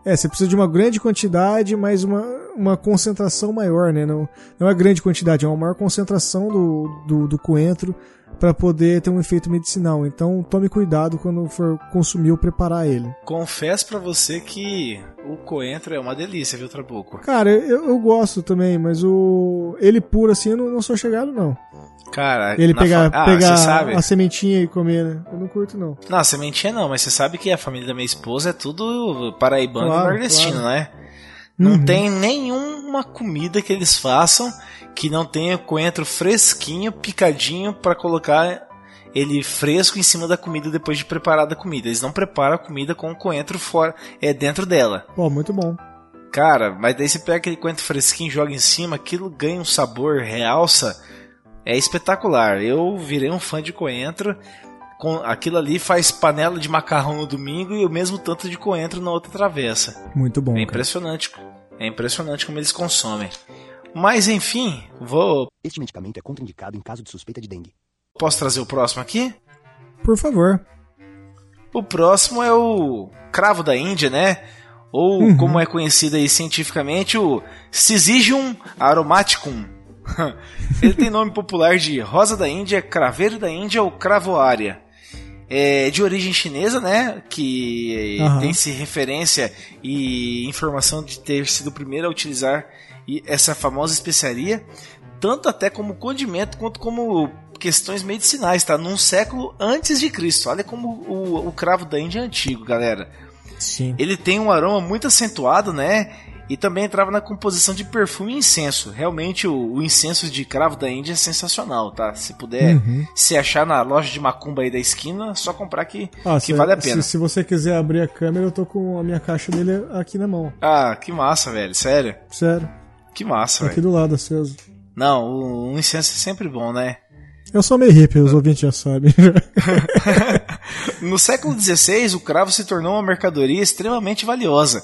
É, você precisa de uma grande quantidade, mas uma, uma concentração maior, né? Não, não é grande quantidade, é uma maior concentração do, do, do coentro para poder ter um efeito medicinal. Então, tome cuidado quando for consumir ou preparar ele. Confesso pra você que o coentro é uma delícia, viu, Trabuco? Cara, eu, eu gosto também, mas o ele puro assim eu não, não sou chegado, não. Cara, Ele pegar, fa- ah, pegar a sementinha e comer, né? Eu não curto, não. Não, sementinha não, mas você sabe que a família da minha esposa é tudo paraibano Claro, e nordestino, claro. né? Não Uhum. tem nenhuma comida que eles façam que não tenha coentro fresquinho, picadinho, pra colocar ele fresco em cima da comida depois de preparada a comida. Eles não preparam a comida com o coentro fora, é dentro dela. Pô, muito bom. Cara, mas daí você pega aquele coentro fresquinho, joga em cima, aquilo ganha um sabor, realça. É espetacular. Eu virei um fã de coentro. Com aquilo ali faz panela de macarrão no domingo e o mesmo tanto de coentro na outra travessa. Muito bom. É cara. impressionante. É impressionante como eles consomem. Mas enfim, vou. Este medicamento é contraindicado em caso de suspeita de dengue. Posso trazer o próximo aqui? Por favor. O próximo é o cravo da Índia, né? Ou Uhum. como é conhecido aí cientificamente, o Syzygium aromaticum. Ele tem nome popular de rosa da Índia, craveiro da Índia ou cravoária. É de origem chinesa, né? Que Aham. tem-se referência e informação de ter sido o primeiro a utilizar essa famosa especiaria, tanto até como condimento quanto como questões medicinais, tá? Num século antes de Cristo. Olha como o, o cravo da Índia é antigo, galera. Sim. Ele tem um aroma muito acentuado, né? E também entrava na composição de perfume e incenso. Realmente o, o incenso de cravo da Índia é sensacional, tá? Se puder Uhum. se achar na loja de macumba aí da esquina, só comprar que, Ah, que se, vale a pena. Se, se você quiser abrir a câmera, eu tô com a minha caixa dele aqui na mão. Ah, que massa, velho. Sério. Sério. Que massa, Tá aqui do lado aceso. Não, o, o incenso é sempre bom, né? Eu sou meio hippie, os ouvintes já sabem. No século XVI, o cravo se tornou uma mercadoria extremamente valiosa.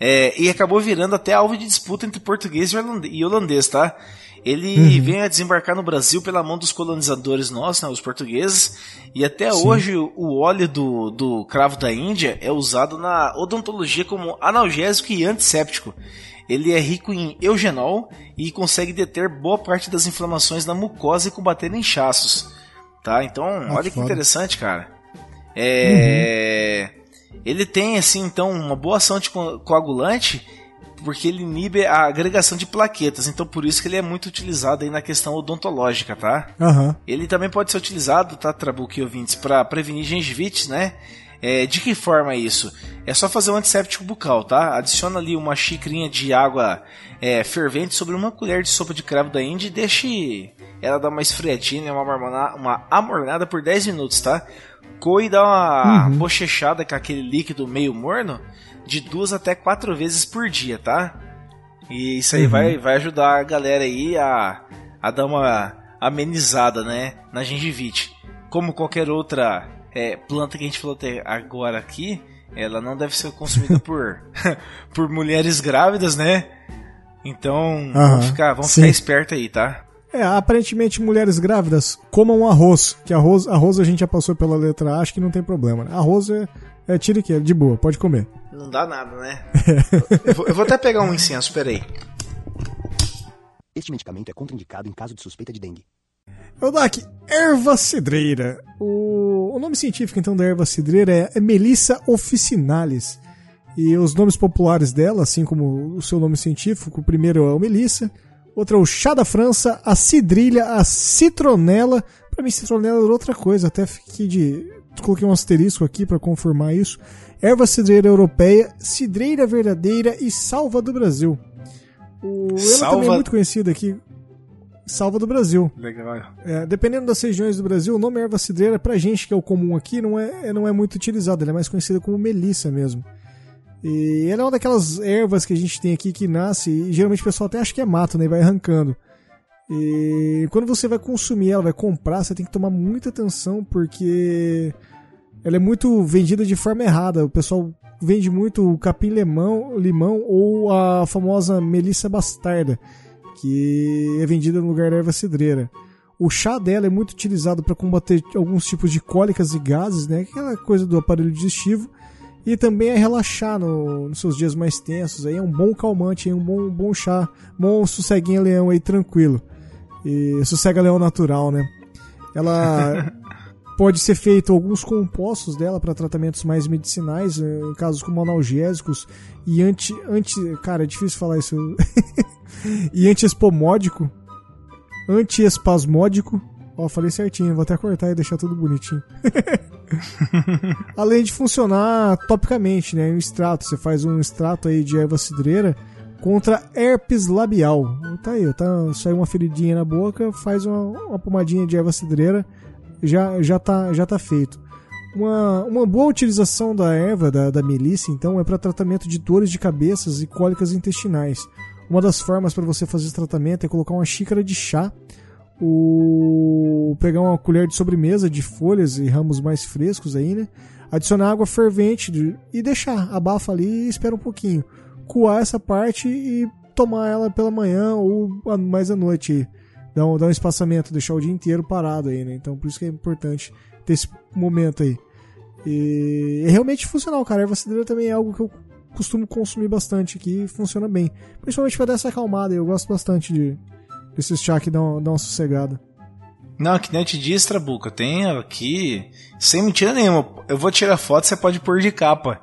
É, e acabou virando até alvo de disputa entre português e holandês, tá? Ele veio a desembarcar no Brasil pela mão dos colonizadores nossos, né, os portugueses, e até hoje o óleo do, do cravo da Índia é usado na odontologia como analgésico e antisséptico. Ele é rico em eugenol e consegue deter boa parte das inflamações na mucosa e combater inchaços. Tá? Então, Ah, olha que foda. interessante, cara. É. Ele tem, assim, então, uma boa ação anticoagulante porque ele inibe a agregação de plaquetas. Então, por isso que ele é muito utilizado aí na questão odontológica, tá? Aham. Ele também pode ser utilizado, tá, Trabuco e ouvintes, para prevenir gengivite, né? É, de que forma é isso? É só fazer um antisséptico bucal, tá? Adiciona ali uma xicrinha de água é, fervente sobre uma colher de sopa de cravo da Índia e deixe ela dar uma esfriadinha, uma, uma amornada por 10 minutos, tá? Coe e dá uma bochechada com aquele líquido meio morno de duas até quatro vezes por dia, tá? E isso aí vai, vai ajudar a galera aí a, a dar uma amenizada, né, na gengivite. Como qualquer outra é, planta que a gente falou até agora aqui, ela não deve ser consumida por, por mulheres grávidas, né? Então, Aham, vamos ficar, vamos sim. ficar esperto aí, tá? É, aparentemente mulheres grávidas comam arroz, que arroz, arroz a gente já passou pela letra A, acho que não tem problema. né? Arroz é, é tiriqueiro, de boa, pode comer. Não dá nada, né? eu, vou, eu vou até pegar um incenso, peraí. Este medicamento é contraindicado em caso de suspeita de dengue. Eudac, erva cidreira. O, o nome científico então da erva cidreira é, é Melissa officinalis. E os nomes populares dela, assim como o seu nome científico, o primeiro é o Melissa, outro é o chá da França, a cidrilha, a citronela. Pra mim, citronela era outra coisa, até fiquei de. Coloquei um asterisco aqui pra confirmar isso. Erva cidreira europeia, cidreira verdadeira e salva do Brasil. O, ela também Salva- é muito conhecida aqui. Salva do Brasil. Legal. É, dependendo das regiões do Brasil, o nome erva cidreira, pra gente que é o comum aqui, não é, não é muito utilizado. Ela é mais conhecida como melissa mesmo. E ela é uma daquelas ervas que a gente tem aqui que nasce e geralmente o pessoal até acha que é mato, né? Vai arrancando. E quando você vai consumir ela, vai comprar, você tem que tomar muita atenção porque ela é muito vendida de forma errada. O pessoal vende muito o capim-limão limão ou a famosa melissa bastarda, que é vendida no lugar da erva cidreira. O chá dela é muito utilizado para combater alguns tipos de cólicas e gases, né? Aquela coisa do aparelho digestivo. E também é relaxar no- nos seus dias mais tensos. Aí é um bom calmante, é um bom, bom chá, bom sosseguinha leão aí tranquilo. E sossega leão natural, né? Ela pode ser feito alguns compostos dela para tratamentos mais medicinais, eh, em casos como analgésicos e anti, anti, cara, é difícil falar isso. e antiespomódico, antiespasmódico. Ó, falei certinho, vou até cortar e deixar tudo bonitinho. Além de funcionar topicamente, né? Um extrato, você faz um extrato aí de erva cidreira contra herpes labial. Tá aí, tá, saiu uma feridinha na boca, faz uma, uma pomadinha de erva cidreira, já, já, tá, já tá feito. Uma, uma boa utilização da erva, da, da melissa, então, é para tratamento de dores de cabeças e cólicas intestinais. Uma das formas para você fazer esse tratamento é colocar uma xícara de chá, o pegar uma colher de sobremesa de folhas e ramos mais frescos aí, né? Adicionar água fervente de- e deixar, abafa ali e espera um pouquinho. Coar essa parte e tomar ela pela manhã ou mais à noite. Dar um, dar um espaçamento, deixar o dia inteiro parado aí, né? Então por isso que é importante ter esse momento aí. E é realmente funcional, cara. A erva também é algo que eu costumo consumir bastante aqui e funciona bem. Principalmente pra dar essa acalmada, eu gosto bastante de desses chá que dão, dão uma sossegada. Não, que nem eu te disse, Trabuca, tem aqui, sem mentira nenhuma, eu vou tirar foto, você pode pôr de capa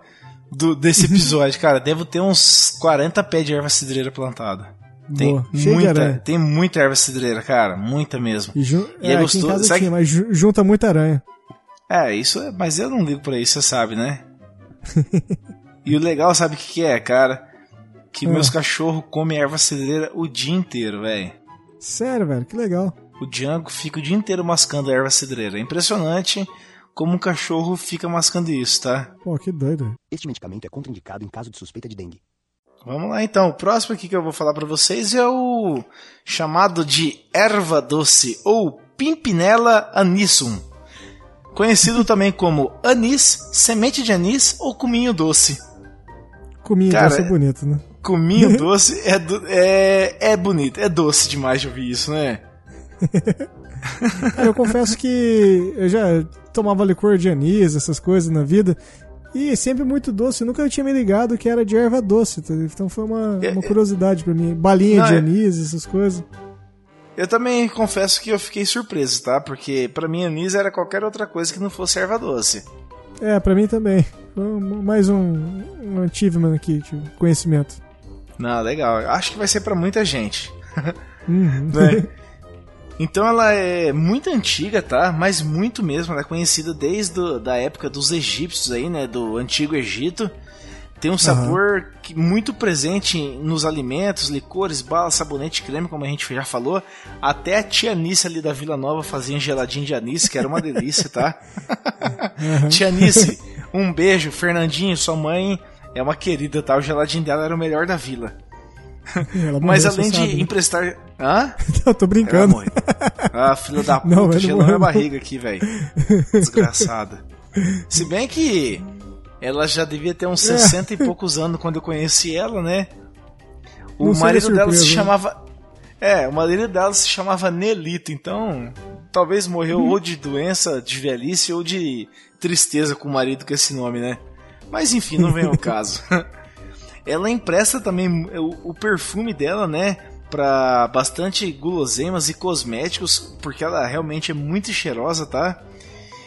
do, desse episódio, cara, devo ter uns 40 pés de erva cidreira plantada. Tem Boa. Muita, tem muita erva cidreira, cara, muita mesmo. E, ju E é, é gostoso, sabe tinha, que- mas ju- junta muita aranha. É, isso é, mas eu não ligo pra isso, você sabe, né? e o legal, sabe o que, que é, cara? Que Ah. meus cachorros comem erva cidreira o dia inteiro, velho. Sério, velho, que legal. O Django fica o dia inteiro mascando a erva cidreira. É impressionante como um cachorro fica mascando isso, tá? Pô, que doido. Este medicamento é contraindicado em caso de suspeita de dengue. Vamos lá então. O próximo aqui que eu vou falar pra vocês é o chamado de erva doce ou Pimpinella anissum. Conhecido também como anis, semente de anis ou cominho doce. Cominho Cara, doce é bonito, né? Cominho doce é, do- é, é bonito, é doce demais de ouvir isso, né? Eu confesso que eu já tomava licor de anis, essas coisas na vida. E sempre muito doce. Nunca eu tinha me ligado que era de erva doce. tá? Então foi uma, É, uma é. curiosidade pra mim. Balinha Não, de é- anis, essas coisas. Eu também confesso que eu fiquei surpreso, tá? Porque pra mim anis era qualquer outra coisa que não fosse erva doce. É, pra mim também. Foi mais um, um achievement aqui, tipo, conhecimento. Não, legal. Acho que vai ser pra muita gente. Uhum. né? Então ela é muito antiga, tá? Mas muito mesmo. Ela é conhecida desde a da época dos egípcios aí, né? Do antigo Egito. Tem um sabor que- muito presente nos alimentos, licores, bala, sabonete, creme, como a gente já falou. Até a tia Nice ali da Vila Nova fazia geladinho de anis, que era uma delícia, tá? tia Nice, um beijo. Fernandinho, sua mãe é uma querida, tá? O geladinho dela era o melhor da vila. Ela Mas morreu, além de sabe, né? emprestar. Hã? Eu tô brincando. morreu. Ah, filha da puta, Não, gelou morreu, minha barriga aqui, velho. Desgraçada. Se bem que ela já devia ter uns 60 e poucos anos quando eu conheci ela, né? O Não marido dela se surpresa, né? chamava. É, o marido dela se chamava Nelito, então talvez morreu ou de doença, de velhice ou de tristeza com o marido com esse nome, né? Mas enfim, não vem ao caso. Ela empresta também o, o perfume dela, né? Pra bastante guloseimas e cosméticos, porque ela realmente é muito cheirosa, tá?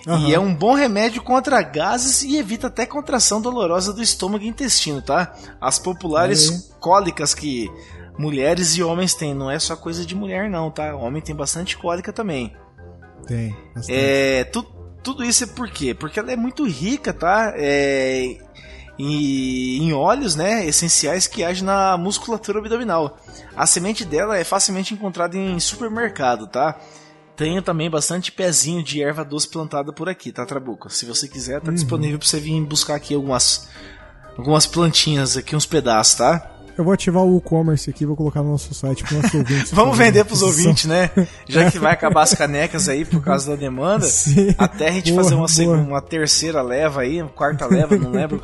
Aham. E é um bom remédio contra gases e evita até contração dolorosa do estômago e intestino, tá? As populares aí. cólicas que mulheres e homens têm, não é só coisa de mulher não, tá? Homem tem bastante cólica também. Tem. bastante. É, tu- tudo isso é por quê? Porque ela é muito rica, tá? É, em, em óleos, né, essenciais que agem na musculatura abdominal. A semente dela é facilmente encontrada em supermercado, tá? Tenho também bastante pezinho de erva doce plantada por aqui, tá, Trabuco? Se você quiser, tá disponível pra você vir buscar aqui algumas algumas plantinhas aqui, uns pedaços, tá? Eu vou ativar o e-commerce aqui, vou colocar no nosso site para nossos ouvintes. Vamos vender pros aquisição. ouvintes, né? Já que vai acabar as canecas aí por causa da demanda, Sim. até a gente Boa, fazer uma, segunda, uma terceira leva aí, uma quarta leva, não lembro.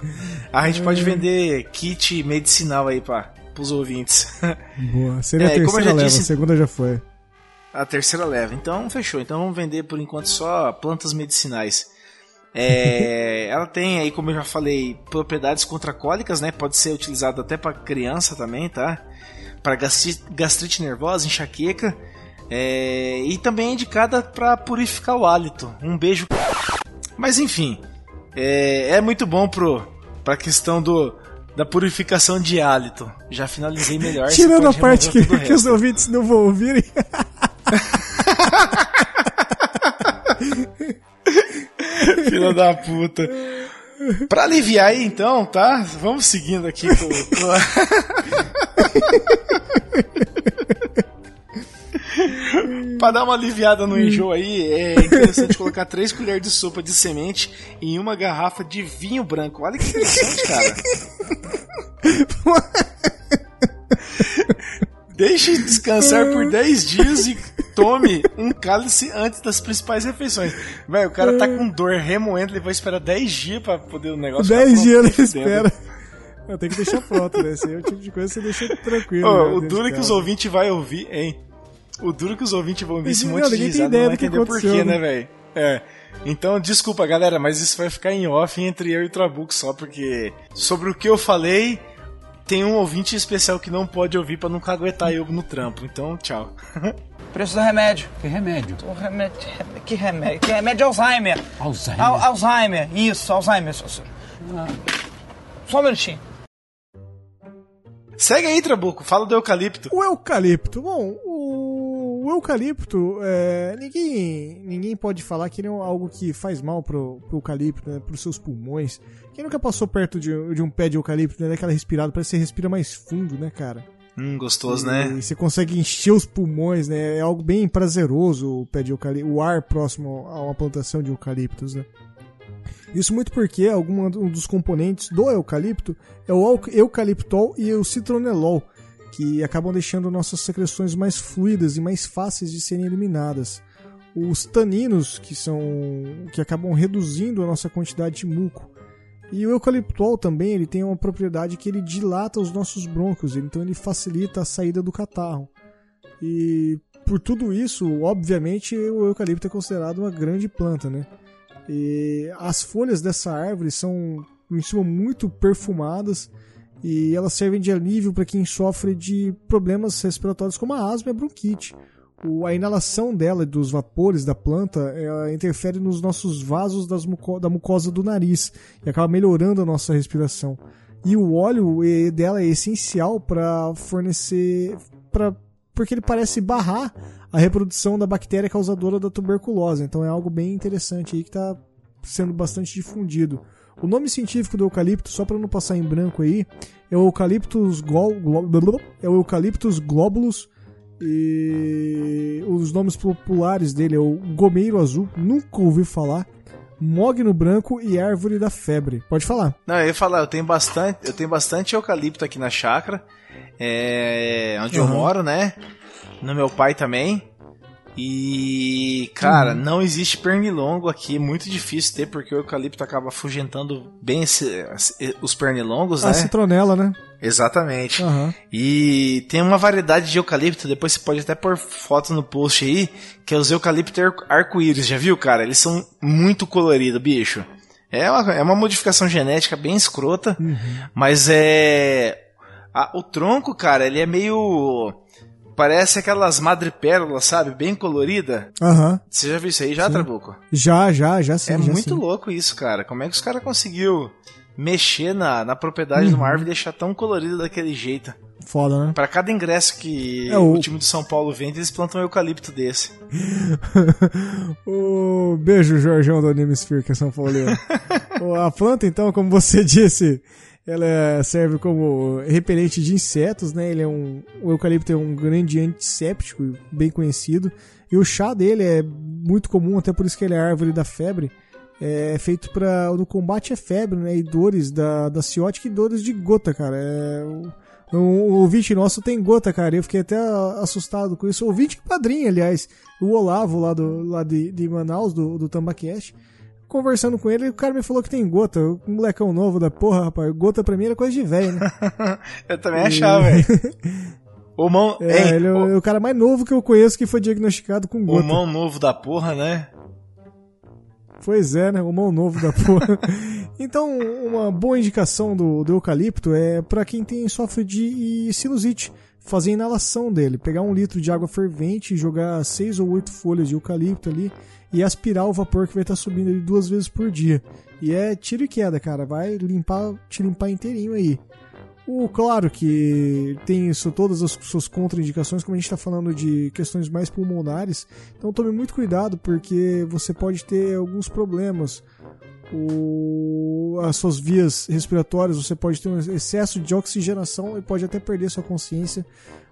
A gente pode vender kit medicinal aí para pros ouvintes. Boa. Seria É, a terceira leva, disse- a segunda já foi. A terceira leva. Então fechou. Então vamos vender por enquanto só plantas medicinais. É, ela tem aí, como eu já falei, propriedades contra cólicas, né? Pode ser utilizado até para criança também, tá? Para gastrite nervosa, enxaqueca. É, e também é indicada para purificar o hálito. Um beijo. Mas enfim, é, é muito bom pro para questão do da purificação de hálito. Já finalizei melhor. Tirando a parte que, que os ouvintes não vão ouvirem. Filha da puta. Pra aliviar aí então, tá? Vamos seguindo aqui com. pra dar uma aliviada no enjoo aí, é interessante colocar 3 colheres de sopa de semente em uma garrafa de vinho branco. Olha que interessante, cara. Deixe descansar por 10 dias e tome um cálice antes das principais refeições. Velho, o cara tá com dor remoendo, ele vai esperar 10 dias pra poder o negócio ficar 10 pronto, dias ele espera. Eu tenho que deixar pronto, né? Esse é o tipo de coisa que você deixa tranquilo. Ô, né, o duro é que os ouvintes vai ouvir, hein? O duro é que os ouvintes vão ouvir esse monte de risada, ideia não vai entender por quê, aconteceu, né, né? velho? É. Então, desculpa, galera, mas isso vai ficar em off entre eu e o Trabuco só, porque sobre o que eu falei, tem um ouvinte especial que não pode ouvir pra não caguetar eu no trampo. Então, tchau. Preço do remédio. Que remédio? O remédio. Que remédio? Que remédio Alzheimer. Alzheimer. Al- Alzheimer, isso, Alzheimer. Só- só um minutinho. Segue aí, Trabuco, fala do eucalipto. O eucalipto. Bom, o, o eucalipto, é, ninguém, ninguém pode falar que ele é algo que faz mal pro, pro eucalipto, né, pros seus pulmões. Quem nunca passou perto de, de um pé de eucalipto, né, daquela respirada, parece que você respira mais fundo, né, cara? Hum, gostoso, né? E você consegue encher os pulmões, né? É algo bem prazeroso o pé de eucalipto, o ar próximo a uma plantação de eucaliptos, né? Isso muito porque algum um dos componentes do eucalipto é o euc- eucaliptol e o citronelol, que acabam deixando nossas secreções mais fluidas e mais fáceis de serem eliminadas. Os taninos, que são que acabam reduzindo a nossa quantidade de muco. E o eucaliptol também ele tem uma propriedade que ele dilata os nossos brônquios, então ele facilita a saída do catarro. E por tudo isso, obviamente, o eucalipto é considerado uma grande planta, né? E as folhas dessa árvore são em cima muito perfumadas e elas servem de alívio para quem sofre de problemas respiratórios como a asma e a bronquite. O, a inalação dela, dos vapores da planta, ela interfere nos nossos vasos muco, da mucosa do nariz e acaba melhorando a nossa respiração. E o óleo dela é essencial para fornecer. Pra, porque ele parece barrar a reprodução da bactéria causadora da tuberculose. Então é algo bem interessante aí que está sendo bastante difundido. O nome científico do eucalipto, só para não passar em branco aí, é o Eucalyptus, glo, glo, é o Eucalyptus globulus e os nomes populares dele é o gomeiro azul, nunca ouvi falar, mogno branco e árvore da febre. Pode falar. Não, eu ia falar, eu tenho bastante, eu tenho bastante eucalipto aqui na chácara, é, onde uhum. eu moro, né? No meu pai também. E, cara, uhum. não existe pernilongo aqui, é muito difícil ter, porque o eucalipto acaba afugentando bem esse, os pernilongos, né? A citronela, né? Exatamente. Uhum. E tem uma variedade de eucalipto, depois você pode até pôr foto no post aí, que é os eucalipto arco-íris, já viu, cara? Eles são muito coloridos, bicho. É uma, é uma modificação genética bem escrota, uhum. mas é. A, o tronco, cara, ele é meio Parece aquelas madrepérolas, sabe? Bem colorida. Aham. Uhum. Você já viu isso aí já, sim. Trabuco? Já, já, já sim. É já muito sim. louco isso, cara. Como é que os caras conseguiu mexer na, na propriedade uhum. de uma árvore e deixar tão colorida daquele jeito? Foda, né? Pra cada ingresso que é, o... o... time do São Paulo vende, eles plantam um eucalipto desse. o beijo, Jorgão do Animesphere, que é São Paulo. a planta, então, como você disse, ela serve como repelente de insetos, né? Ele é um, o eucalipto é um grande antisséptico, bem conhecido. E o chá dele é muito comum, até por isso que ele é árvore da febre. É feito para no combate à febre, né? E dores da, da ciótica e dores de gota, cara. É, o, o ouvinte nosso tem gota, cara. Eu fiquei até assustado com isso. O ouvinte padrinho, aliás. O Olavo, lá, do, lá de, de Manaus, do, do Tambacast conversando com ele, o cara me falou que tem gota. Um molecão novo da porra, rapaz. Gota pra mim era coisa de velho, né? eu também e... achava, velho. O mão. É, Ei, ele é o... o... cara mais novo que eu conheço que foi diagnosticado com gota. O mão novo da porra, né? Pois é, né? O mão novo da porra. então, uma boa indicação do, do eucalipto é para quem tem sofre de sinusite. Fazer inalação dele. Pegar um litro de água fervente e jogar seis ou oito folhas de eucalipto ali e aspirar o vapor que vai estar tá subindo ali duas vezes por dia. E é tiro e queda, cara. Vai limpar, te limpar inteirinho aí. O, claro que tem isso, todas as suas contraindicações, como a gente está falando de questões mais pulmonares, então tome muito cuidado porque você pode ter alguns problemas. O, as suas vias respiratórias, você pode ter um excesso de oxigenação e pode até perder sua consciência.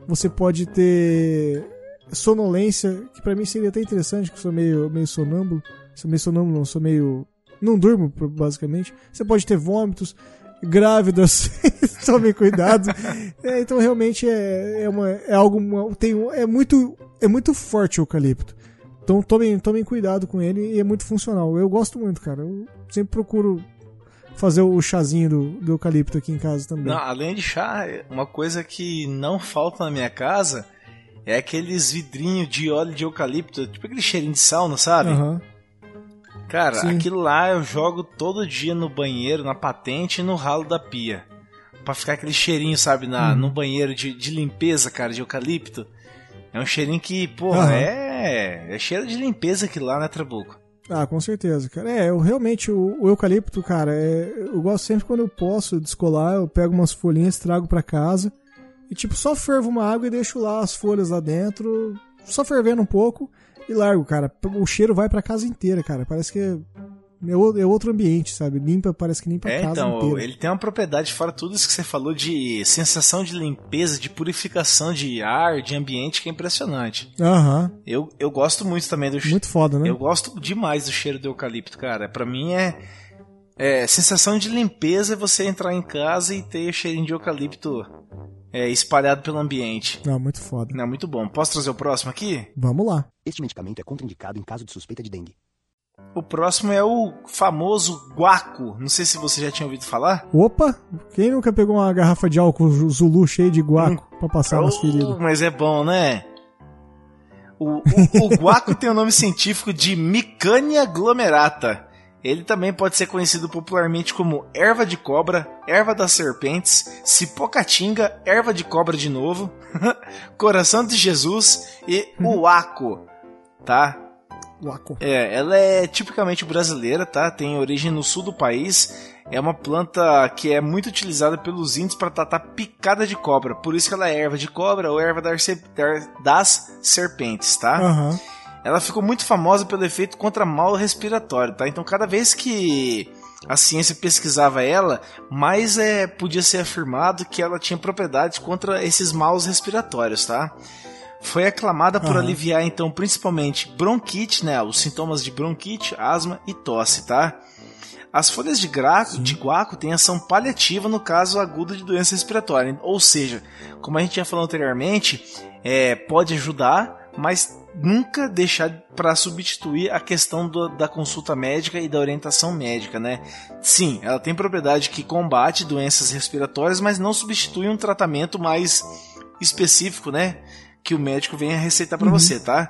Você pode ter sonolência, que para mim seria até interessante, que eu sou meio, meio sonâmbulo. Sou meio sonâmbulo, não, sou meio. Não durmo, basicamente. Você pode ter vômitos, grávidas, tomem cuidado. É, então realmente é, é, uma, é algo. Tem, é, muito, é muito forte o eucalipto. Então tomem, tomem cuidado com ele e é muito funcional. Eu gosto muito, cara. Eu sempre procuro fazer o chazinho do, do eucalipto aqui em casa também. Não, além de chá, uma coisa que não falta na minha casa é aqueles vidrinhos de óleo de eucalipto, tipo aquele cheirinho de sauna, sabe? Uhum. Cara, Sim. aquilo lá eu jogo todo dia no banheiro, na patente e no ralo da pia. Pra ficar aquele cheirinho, sabe, na, uhum. no banheiro de, de limpeza, cara, de eucalipto. É um cheirinho que, porra, uhum. é, é cheiro de limpeza aquilo lá, né, Trabuco? Ah, com certeza, cara. É, eu realmente, o, o eucalipto, cara, é, eu gosto sempre quando eu posso descolar, eu pego umas folhinhas, trago para casa e tipo, só fervo uma água e deixo lá as folhas lá dentro, só fervendo um pouco e largo, cara. O cheiro vai pra casa inteira, cara. Parece que é, é, outro ambiente, sabe? Limpa, parece que limpa é, a casa então, inteira. Ele tem uma propriedade, fora tudo isso que você falou, de sensação de limpeza, de purificação de ar, de ambiente, que é impressionante. Aham. Uhum. Eu, eu gosto muito também do Muito foda, né? Eu gosto demais do cheiro do eucalipto, cara. Pra mim é. É, sensação de limpeza é você entrar em casa e ter o cheirinho de eucalipto é, espalhado pelo ambiente. Não, muito foda. Não, muito bom. Posso trazer o próximo aqui? Vamos lá. Este medicamento é contraindicado em caso de suspeita de dengue. O próximo é o famoso guaco. Não sei se você já tinha ouvido falar. Opa! Quem nunca pegou uma garrafa de álcool Zulu cheia de guaco hum. pra passar oh, nas feridas? Mas é bom, né? O, o, o guaco tem o nome científico de Micania glomerata. Ele também pode ser conhecido popularmente como erva de cobra, erva das serpentes, cipocatinga, erva de cobra de novo, coração de Jesus e uaco, tá? Uaco. É, ela é tipicamente brasileira, tá? Tem origem no sul do país. É uma planta que é muito utilizada pelos índios para tratar picada de cobra. Por isso que ela é erva de cobra ou erva das serpentes, tá? Aham. Ela ficou muito famosa pelo efeito contra mal respiratório, tá? Então cada vez que a ciência pesquisava ela, mais é, podia ser afirmado que ela tinha propriedades contra esses maus respiratórios, tá? Foi aclamada por Aham. aliviar então principalmente bronquite, né? Os sintomas de bronquite, asma e tosse, tá? As folhas de, graco, de guaco têm ação paliativa no caso agudo de doença respiratória. Ou seja, como a gente já falou anteriormente, é, pode ajudar, mas nunca deixar para substituir a questão do- da consulta médica e da orientação médica, né? Sim, ela tem propriedade que combate doenças respiratórias, mas não substitui um tratamento mais específico, né? Que o médico venha receitar para você, tá?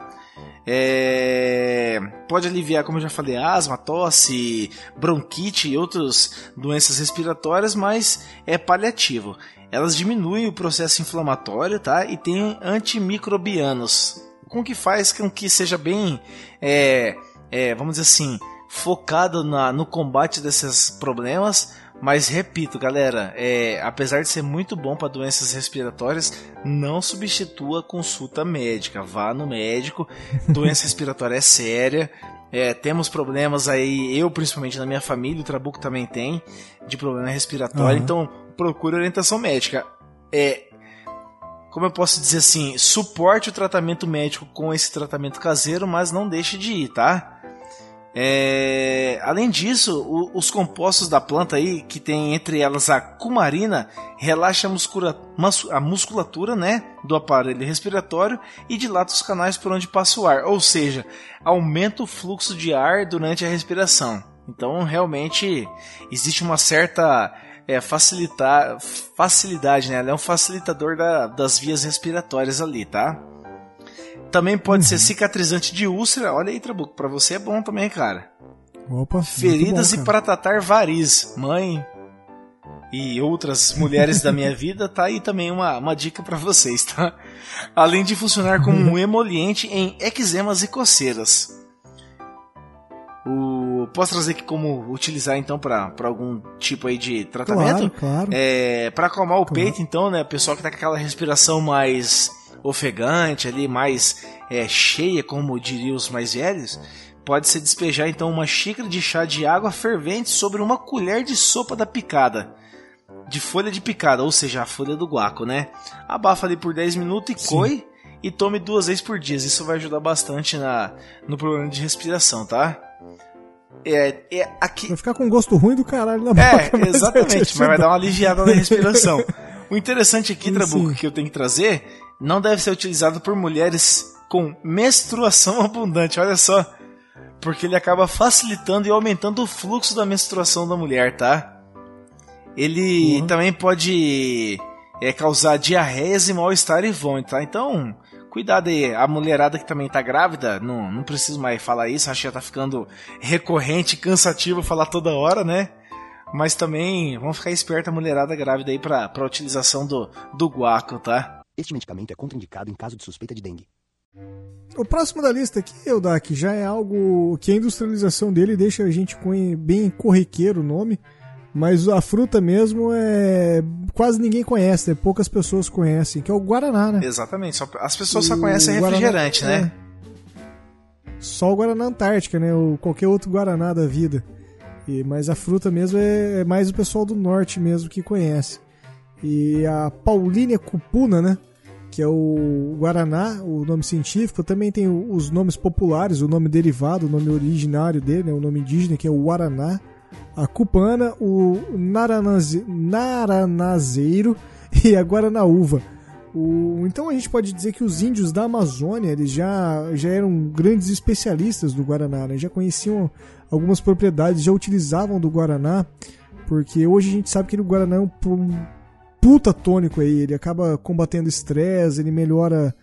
É, Pode aliviar, como eu já falei, asma, tosse, bronquite e outras doenças respiratórias, mas é paliativo. Elas diminuem o processo inflamatório, tá? E tem antimicrobianos, com que faz com que seja bem, é, é, vamos dizer assim, focado na, no combate desses problemas. Mas repito, galera, é, apesar de ser muito bom para doenças respiratórias, não substitua a consulta médica. Vá no médico. Doença respiratória é séria. É, temos problemas aí, eu principalmente na minha família, o Trabuco também tem, de problema respiratório. Aham. Então, procure orientação médica. É, como eu posso dizer assim, suporte o tratamento médico com esse tratamento caseiro, mas não deixe de ir, tá? É, além disso, o- os compostos da planta aí, que tem entre elas a cumarina, relaxa a, muscula- mus- a musculatura né, do aparelho respiratório e dilata os canais por onde passa o ar, ou seja, aumenta o fluxo de ar durante a respiração. Então, realmente, existe uma certa é, facilitar, facilidade, né? Ela é um facilitador da- das vias respiratórias ali, tá? Também pode ser cicatrizante de úlcera. Olha aí, Trabuco, pra você é bom também, cara. Opa. Feridas bom, e cara. para tratar variz. Mãe e outras mulheres da minha vida, tá aí também uma, uma dica pra vocês, tá? Além de funcionar como um emoliente em eczemas e coceiras. O... Posso trazer aqui como utilizar então pra algum tipo aí de tratamento? Claro, claro. É, para acalmar o Claro. peito, então, né? O pessoal que tá com aquela respiração mais ofegante ali, mais é, cheia, como diriam os mais velhos, pode se despejar então uma xícara de chá de água fervente sobre uma colher de sopa da picada. De folha de picada, ou seja, a folha do guaco, né? Abafa ali por 10 minutos e Sim. coe e tome duas vezes por dia. Isso vai ajudar bastante na, no problema de respiração, tá? É, é aqui, Vai ficar com gosto ruim do caralho na boca. é, exatamente, mas vai dar uma aliviada na respiração. O interessante aqui, Trabuco, que eu tenho que trazer, não deve ser utilizado por mulheres com menstruação abundante, olha só. Porque ele acaba facilitando e aumentando o fluxo da menstruação da mulher, tá? Ele Uhum. também pode é, causar diarreias e mal-estar e vômito, tá? Então, cuidado aí. A mulherada que também tá grávida, não, não preciso mais falar isso, acho que já tá ficando recorrente, cansativo falar toda hora, né? Mas também vamos ficar esperta a mulherada grávida aí pra, pra utilização do, do guaco, tá? Este medicamento é contraindicado em caso de suspeita de dengue. O próximo da lista aqui, Eudak, já é algo que a industrialização dele deixa a gente com bem corriqueiro o nome, mas a fruta mesmo é quase ninguém conhece, né? poucas pessoas conhecem, que é o Guaraná, né? Exatamente. Só, as pessoas só conhecem Guaraná- refrigerante, né? é. Só o Guaraná Antártica, né? Ou qualquer outro Guaraná da vida. E, mas a fruta mesmo é, é mais o pessoal do norte mesmo que conhece. E a Paulínia cupuna, né? Que é o Guaraná, o nome científico. Também tem os nomes populares, o nome derivado, o nome originário dele, né? o nome indígena, que é o Guaraná. A cupana, o naranaze, naranazeiro e a Guaranaúva. O, então a gente pode dizer que os índios da Amazônia eles já, já eram grandes especialistas do Guaraná, né? já conheciam algumas propriedades, já utilizavam do Guaraná, porque hoje a gente sabe que o Guaraná é um, um puta tônico aí, ele acaba combatendo estresse, ele melhora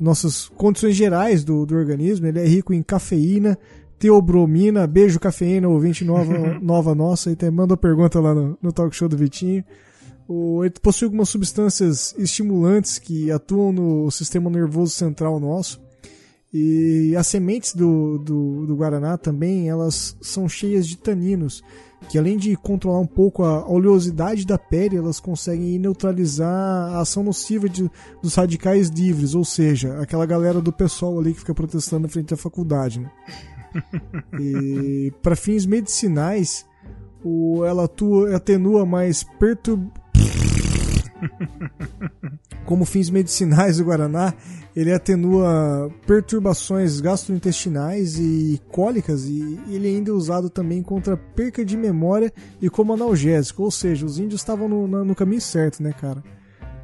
nossas condições gerais do, do organismo, ele é rico em cafeína, teobromina. Beijo, cafeína, ouvinte nova, nova nossa. E manda pergunta lá no, no talk show do Vitinho. O, ele possui algumas substâncias estimulantes que atuam no sistema nervoso central nosso. E as sementes do, do, do Guaraná também, elas são cheias de taninos, que além de controlar um pouco a oleosidade da pele, elas conseguem neutralizar a ação nociva de, dos radicais livres, ou seja, aquela galera do pessoal ali que fica protestando na frente da faculdade. Né? e para fins medicinais, o, ela atua, atenua mais perturb... Como fins medicinais do Guaraná, ele atenua perturbações gastrointestinais e cólicas e ele ainda é usado também contra perca de memória e como analgésico, ou seja, os índios estavam no, no, caminho certo, né, cara?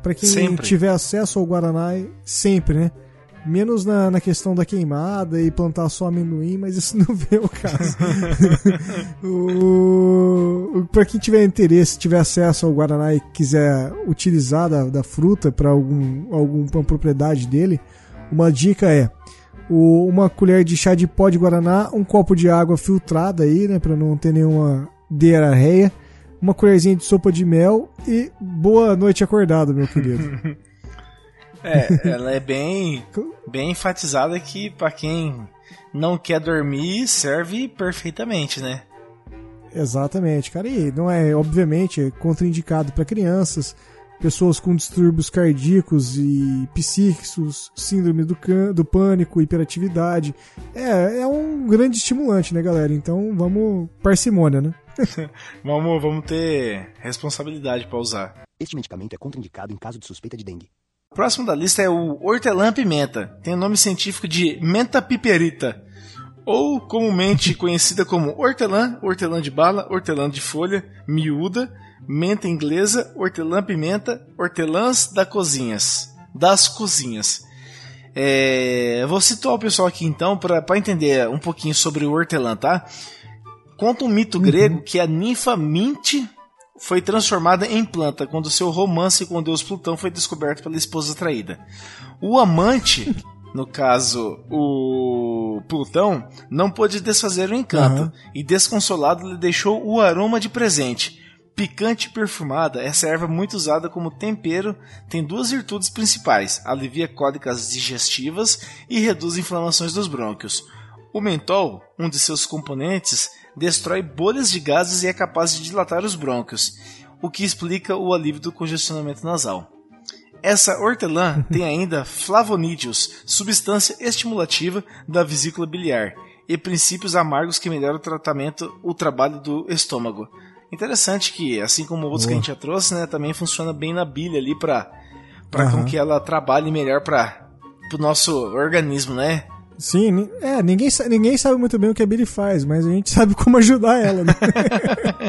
Para quem sempre. tiver acesso ao Guaraná, sempre, né? Menos na, na questão da queimada e plantar só amendoim, mas isso não vem ao caso. o, para quem tiver interesse, tiver acesso ao Guaraná e quiser utilizar da, da fruta para algum, alguma propriedade dele, uma dica é o, uma colher de chá de pó de Guaraná, um copo de água filtrada aí, né, para não ter nenhuma diarreia, uma colherzinha de sopa de mel e boa noite acordado, meu querido. É, ela é bem, bem enfatizada que para quem não quer dormir serve perfeitamente, né? Exatamente, cara. E não é, obviamente, é contraindicado para crianças, pessoas com distúrbios cardíacos e psíquicos, síndrome do, can do pânico, hiperatividade. É, é um grande estimulante, né, galera? Então vamos parcimônia, né? vamos, vamos ter responsabilidade para usar. Este medicamento é contraindicado em caso de suspeita de dengue. O próximo da lista é o hortelã-pimenta. Tem o nome científico de menta piperita, ou comumente conhecida como hortelã, hortelã de bala, hortelã de folha, miúda, menta inglesa, hortelã-pimenta, hortelãs da cozinhas, das cozinhas. É, vou situar o pessoal aqui então para entender um pouquinho sobre o hortelã, tá? Conta um mito uhum. grego que a ninfa Minte foi transformada em planta quando seu romance com o deus Plutão foi descoberto pela esposa traída. O amante, no caso o Plutão, não pôde desfazer o encanto uhum. e desconsolado lhe deixou o aroma de presente. Picante e perfumada, essa erva muito usada como tempero tem duas virtudes principais: alivia cólicas digestivas e reduz inflamações dos brônquios. O mentol, um de seus componentes, destrói bolhas de gases e é capaz de dilatar os brônquios, o que explica o alívio do congestionamento nasal. Essa hortelã tem ainda flavonídeos, substância estimulativa da vesícula biliar, e princípios amargos que melhoram o tratamento, o trabalho do estômago. Interessante que, assim como outros Boa. que a gente já trouxe, né, também funciona bem na bilha ali para para uhum. que ela trabalhe melhor para o nosso organismo, né? Sim, é, ninguém, ninguém sabe muito bem o que a Billy faz, mas a gente sabe como ajudar ela, né?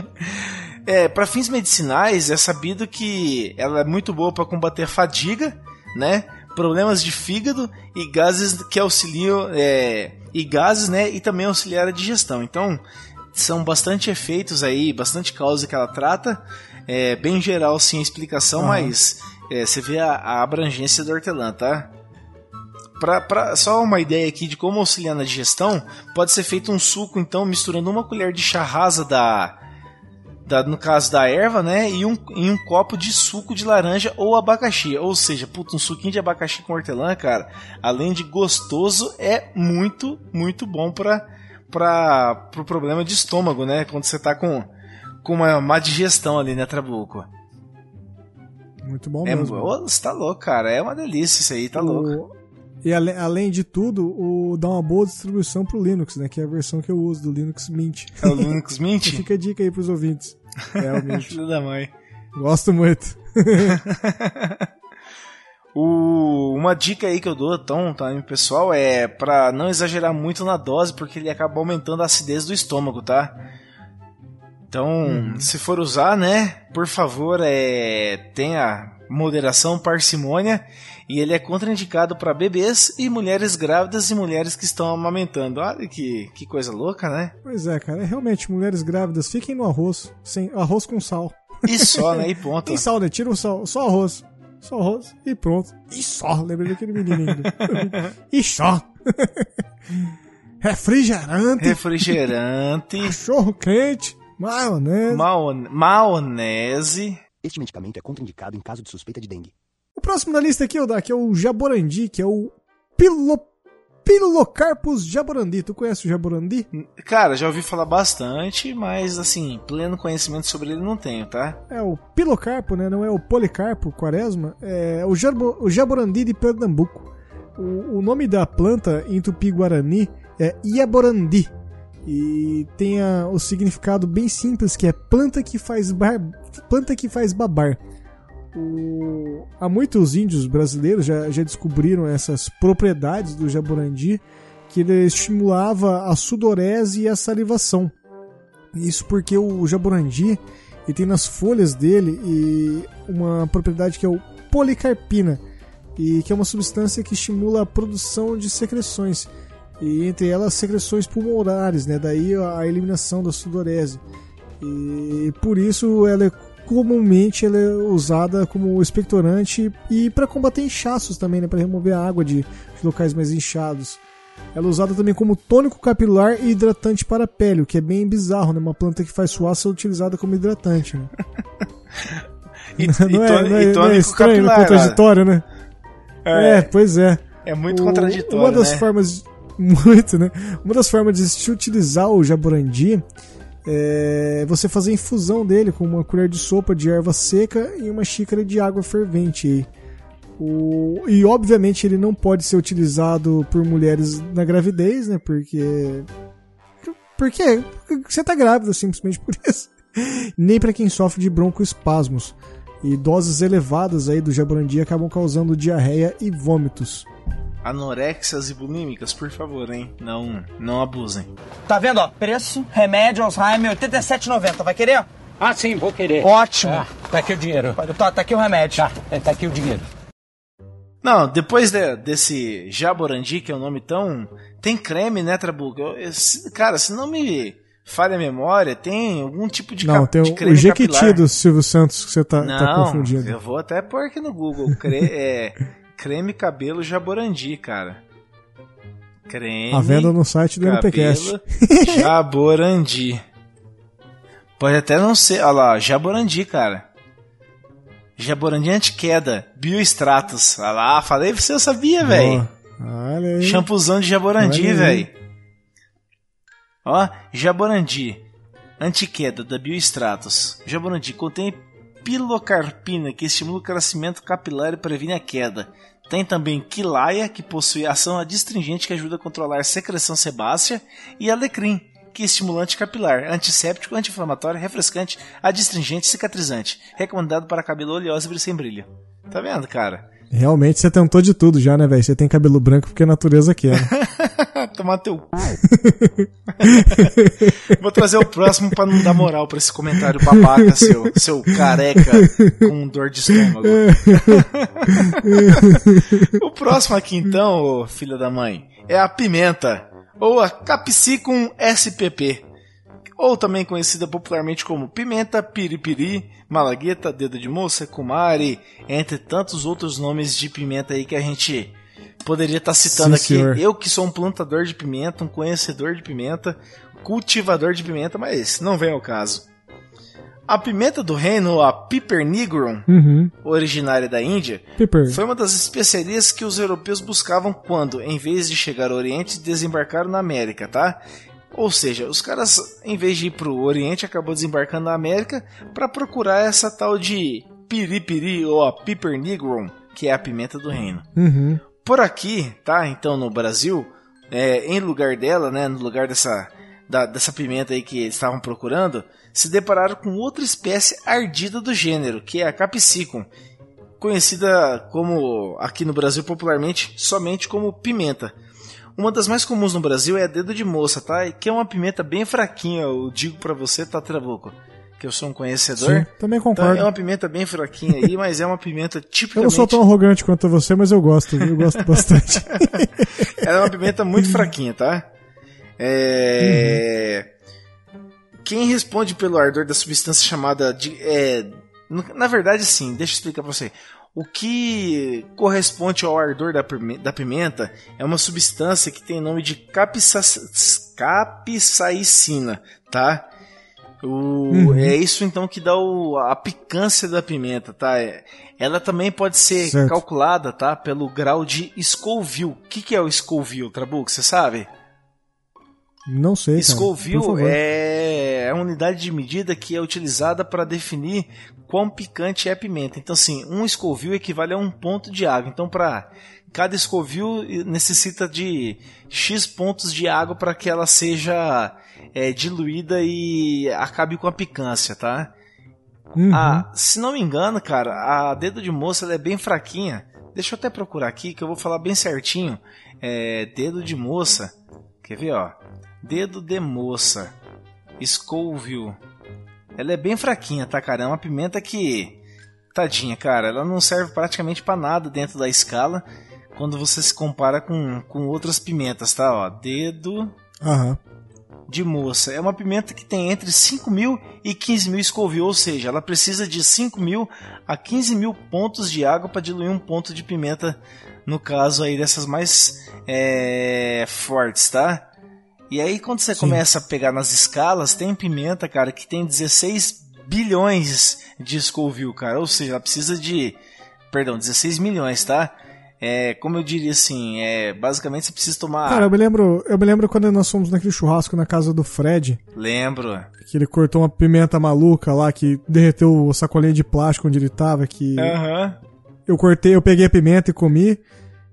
é, para fins medicinais é sabido que ela é muito boa para combater fadiga, né? Problemas de fígado e gases que auxiliam é, e gases, né? E também auxiliar a digestão. Então, são bastante efeitos aí, bastante causa que ela trata. É bem geral sim a explicação, uhum. mas é, você vê a, a abrangência do hortelã, tá? Pra, pra, só uma ideia aqui de como auxiliar na digestão, pode ser feito um suco, então, misturando uma colher de chá rasa da, da, no caso da erva, né? E um, em um copo de suco de laranja ou abacaxi. Ou seja, puta, um suquinho de abacaxi com hortelã, cara, além de gostoso, é muito, muito bom para para pro problema de estômago, né? Quando você tá com, com uma má digestão ali, né, Trabuco? Muito bom é, mesmo. Você tá louco, cara. É uma delícia isso aí, tá o... louco. E ale, além de tudo, o, dá uma boa distribuição pro Linux, né? Que é a versão que eu uso do Linux Mint. É o Linux Mint? Fica a dica aí pros ouvintes. É o Mint. Filho da mãe. Gosto muito. o, uma dica aí que eu dou, então, tá, pessoal, é para não exagerar muito na dose, porque ele acaba aumentando a acidez do estômago, tá? Então, hum. se for usar, né, por favor, é, tenha moderação, parcimônia e ele é contraindicado para bebês e mulheres grávidas e mulheres que estão amamentando. Olha que, que coisa louca, né? Pois é, cara. É realmente, mulheres grávidas, fiquem no arroz. Sem, arroz com sal. E só, né? E ponto. Tem sal, né? Tira o sal. Só arroz. Só arroz e pronto. E só. Lembrei daquele menino ainda. e só. refrigerante, refrigerante, cachorro quente, maionese. maone- maionese. Este medicamento é contraindicado em caso de suspeita de dengue. O próximo da lista aqui, Odak, é o jaborandi, que é o pilo... Pilocarpus jaborandi. Tu conhece o jaborandi? Cara, já ouvi falar bastante, mas assim, pleno conhecimento sobre ele não tenho, tá? É o pilocarpo, né? Não é o policarpo, quaresma. É o, jabo, o jaborandi de Pernambuco. O, o nome da planta em tupi-guarani é iaborandi. E tem a- o significado bem simples, que é planta que faz, bar, planta que faz babar. O- há muitos índios brasileiros já, já descobriram essas propriedades do jaborandi, que ele estimulava a sudorese e a salivação. Isso porque o jaborandi ele tem nas folhas dele e uma propriedade que é o policarpina, e que é uma substância que estimula a produção de secreções, e entre elas secreções pulmonares, né? daí a eliminação da sudorese. E por isso ela é comumente ela é usada como expectorante e para combater inchaços também, né? para remover a água de, de locais mais inchados. Ela é usada também como tônico capilar e hidratante para a pele, o que é bem bizarro, né? Uma planta que faz suar ser utilizada como hidratante. Né? E, não, e é, tônico- não é- e não é tônico estranho, né? capilar, contraditório, né? É. É, pois é. É muito O- contraditório, Uma das né? formas. Muito, né? Uma das formas de se utilizar o jaborandi é você fazer infusão dele com uma colher de sopa de erva seca e uma xícara de água fervente. O, e obviamente ele não pode ser utilizado por mulheres na gravidez, né? Porque. Porque você tá grávida, simplesmente por isso. Nem para quem sofre de broncoespasmos. E doses elevadas aí do jaborandi acabam causando diarreia e vômitos. Anorexias e bulímicas, por favor, hein? Não, não abusem. Tá vendo, ó? Preço, remédio, Alzheimer, R$ 87,90. Vai querer? Ah, sim, vou querer. Ótimo. Ah, tá aqui o dinheiro. Tá, tá aqui o remédio. Tá, é, tá aqui o dinheiro. Não, depois de- desse Jaborandi, que é um nome tão. Tem creme, né, Trabuco? Eu- eu- se- cara, se não me falha a memória, tem algum tipo de, Não, cap- tem de o, creme o Jequiti capilar. do Silvio Santos que você tá, tá Não, confundindo. eu vou até pôr aqui no Google. Cre- é, creme cabelo Jaborandi, cara. Creme. A venda no site do cabelo Jaborandi. Pode até não ser. Olha lá, Jaborandi, cara. Jaborandi anti-queda. Biostratos. Olha lá, falei pra você, eu sabia, velho. Ó, Olha aí. Shampuzão de Jaborandi, velho. Ó, Jaborandi. Antiqueda da Biostratos. Jaborandi contém pilocarpina que estimula o crescimento capilar e previne a queda. Tem também quilaia, que possui ação adstringente que ajuda a controlar secreção sebácea, e alecrim, que é estimulante capilar, antisséptico, anti-inflamatório, refrescante, adstringente e cicatrizante. Recomendado para cabelo oleoso e sem brilho. Tá vendo, cara? Realmente você tentou de tudo já, né, velho? Você tem cabelo branco porque a natureza quer. Tomar teu cu. Vou trazer o próximo pra não dar moral pra esse comentário babaca seu, seu careca com dor de estômago. o próximo aqui então, ô filho da mãe, é a pimenta, ou a Capsicum spp, ou também conhecida popularmente como pimenta, piripiri, malagueta, dedo de moça, kumari, entre tantos outros nomes de pimenta aí que a gente poderia estar citando Sim, aqui. senhor. Eu que sou um plantador de pimenta, um conhecedor de pimenta, cultivador de pimenta, mas não vem ao caso. A pimenta do reino, a Piper nigrum, Uhum. originária da Índia, Piper. foi uma das especiarias que os europeus buscavam quando, em vez de chegar ao Oriente, desembarcaram na América, tá? Ou seja, os caras, em vez de ir pro Oriente, acabou desembarcando na América para procurar essa tal de piripiri ou a Piper nigrum, que é a pimenta do reino. Uhum. Por aqui, tá? Então no Brasil, é, em lugar dela, né, no lugar dessa da- dessa pimenta aí que eles estavam procurando, se depararam com outra espécie ardida do gênero, que é a capsicum, conhecida como aqui no Brasil popularmente somente como pimenta. Uma das mais comuns no Brasil é a dedo de moça, tá? Que é uma pimenta bem fraquinha, eu digo pra você, tá Trabuco, que eu sou um conhecedor. Sim, também Então, concordo. é uma pimenta bem fraquinha aí, mas é uma pimenta Eu tipicamente não sou tão arrogante quanto você, mas eu gosto, viu? eu gosto bastante. Ela é uma pimenta muito fraquinha, tá? É... Quem responde pelo ardor da substância chamada de. é, Na verdade, sim, deixa eu explicar pra você. O que corresponde ao ardor da pimenta é uma substância que tem nome de capsa- capsaicina, tá? O- É isso então que dá o- a picância da pimenta, tá? É- Ela também pode ser Certo. calculada, tá? Pelo grau de Scoville. O que, que é o Scoville, Trabuco? Você sabe? Não sei, cara. Scoville favor. é a unidade de medida que é utilizada para definir quão picante é a pimenta. Então, assim, um Scoville equivale a um ponto de água. Então, para cada Scoville necessita de X pontos de água para que ela seja é, diluída e acabe com a picância, tá? Uhum. Ah, se não me engano, cara, a dedo de moça é bem fraquinha. Deixa eu até procurar aqui que eu vou falar bem certinho. É, dedo de moça. Quer ver, ó? Dedo de moça. Scoville. Ela é bem fraquinha, tá, cara? É uma pimenta que. Tadinha, cara. Ela não serve praticamente pra nada dentro da escala. Quando você se compara com, com outras pimentas, tá? Ó, dedo Aham. de moça. É uma pimenta que tem entre 5 mil e 15 mil Scoville, ou seja, ela precisa de 5 mil a 15 mil pontos de água para diluir um ponto de pimenta, no caso aí dessas mais é, fortes, tá? E aí quando você Sim. começa a pegar nas escalas, tem pimenta, cara, que tem 16 bilhões de Scoville, cara, ou seja, ela precisa de, perdão, 16 milhões, tá? É, como eu diria assim, é, basicamente você precisa tomar. Cara, eu me lembro, eu me lembro quando nós fomos naquele churrasco na casa do Fred, Lembro. que ele cortou uma pimenta maluca lá, que derreteu o sacolinho de plástico onde ele tava, que Aham. eu cortei, eu peguei a pimenta e comi,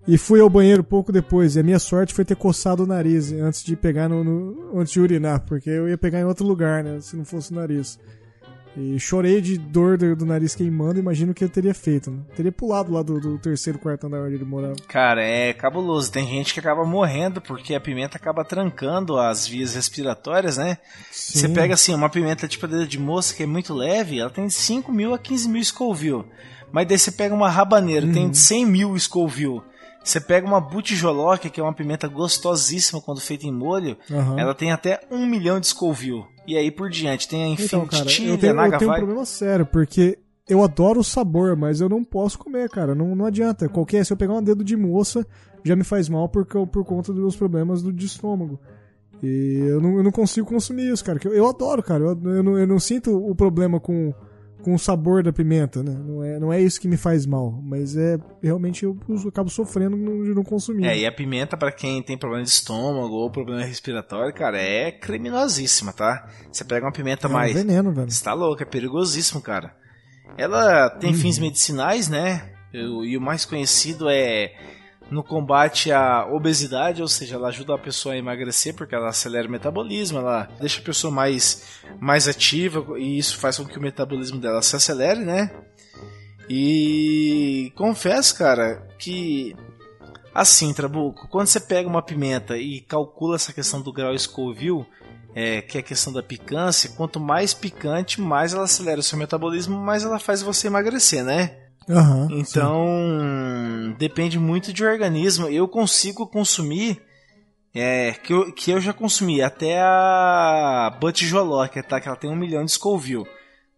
e fui ao banheiro pouco depois, e a minha sorte foi ter coçado o nariz antes de pegar no, no- antes de urinar, porque eu ia pegar em outro lugar, né, se não fosse o nariz. E chorei de dor do, do nariz queimando, imagino o que eu teria feito, né? Teria pulado lá do, do terceiro quarto andar onde ele morava. Cara, é cabuloso. Tem gente que acaba morrendo porque a pimenta acaba trancando as vias respiratórias, né? Você Sim. pega assim, uma pimenta tipo a dedo de moça que é muito leve, ela tem 5 mil a 15 mil Scoville. Mas daí você pega uma rabaneira, Uhum. tem 100 mil Scoville. Você pega uma butijoloca, que é uma pimenta gostosíssima quando feita em molho, Aham. ela tem até 1 milhão de Scoville. E aí por diante, tem a Então, Infinity cara, Chili, eu tenho, eu tenho um problema sério, porque eu adoro o sabor, mas eu não posso comer, cara. Não, não adianta. Qualquer, se eu pegar um dedo de moça, já me faz mal por, por conta dos meus problemas do, de estômago. E eu não, eu não consigo consumir isso, cara. Eu, eu adoro, cara. Eu, eu, não, eu não sinto o problema com, com o sabor da pimenta, né? Não é, não é isso que me faz mal. Mas é realmente eu, uso- acabo sofrendo de não consumir. É, e a pimenta, pra quem tem problema de estômago ou problema respiratório, cara, é criminosíssima, tá? Você pega uma pimenta é um mais. veneno, velho. Você tá louco, é perigosíssimo, cara. Ela tem Uhum. fins medicinais, né? Eu- E o mais conhecido é no combate à obesidade, ou seja, ela ajuda a pessoa a emagrecer porque ela acelera o metabolismo, ela deixa a pessoa mais, mais ativa e isso faz com que o metabolismo dela se acelere, né? E confesso, cara, que assim, Trabuco, quando você pega uma pimenta e calcula essa questão do grau Scoville, é, que é a questão da picância, quanto mais picante, mais ela acelera o seu metabolismo, mais ela faz você emagrecer, né? Aham. Então, depende muito de organismo. Eu consigo consumir, é, que, eu, que eu já consumi, até a Butijoloca, tá? Que ela tem um milhão de Scoville.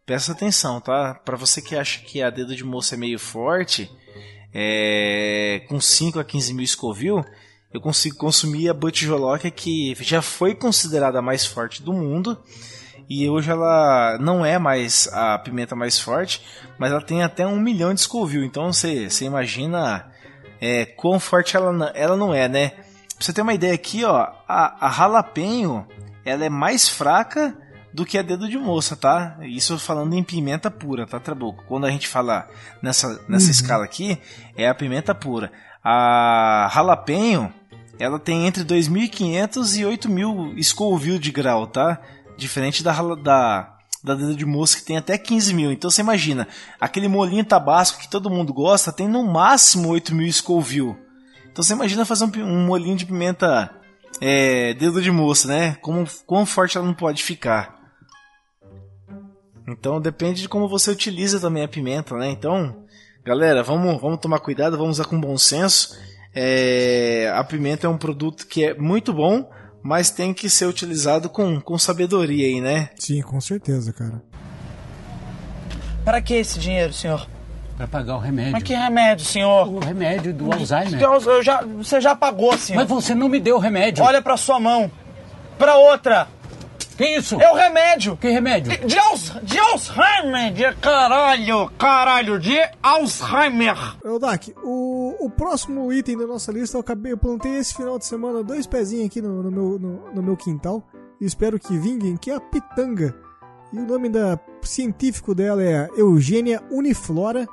Presta atenção, tá? Pra você que acha que a dedo de moça é meio forte, é, com 5 a 15 mil Scoville, eu consigo consumir a Butijoloca, que já foi considerada a mais forte do mundo. E hoje ela não é mais a pimenta mais forte, mas ela tem até um milhão de Scoville. Então você você imagina é, quão forte ela, ela não é, né? Pra você ter uma ideia aqui, ó, a, a jalapeno ela é mais fraca do que a dedo de moça, tá? Isso falando em pimenta pura, tá, Trabuco? Quando a gente fala nessa, nessa escala aqui, é a pimenta pura. A jalapeno, ela tem entre 2.500 e 8.000 Scoville de grau, tá? Diferente da, da, da dedo de moça que tem até 15 mil. Então você imagina, aquele molinho tabasco que todo mundo gosta tem no máximo 8 mil Scoville. Então você imagina fazer um, um molinho de pimenta é, dedo de moça, né? Como, quão forte ela não pode ficar. Então depende de como você utiliza também a pimenta, né? Então, galera, vamos, vamos tomar cuidado, vamos usar com bom senso. É, a pimenta é um produto que é muito bom, mas tem que ser utilizado com, com sabedoria aí, né? Sim, com certeza, cara. Para que esse dinheiro, senhor? Pra pagar o remédio. Mas que remédio, senhor? O remédio do Alzheimer. Eu, eu já, você já pagou, senhor. Mas você não me deu o remédio. Olha pra sua mão. Pra outra. Que isso? É o remédio. Que remédio? De, Alz, de Alzheimer. De caralho. Caralho. De Alzheimer. Ô, Dak, o, o próximo item da nossa lista, eu acabei, eu plantei esse final de semana dois pezinhos aqui no, no meu, no, no meu quintal. E espero que vinguem, que é a pitanga. E o nome da científico dela é Eugênia uniflora.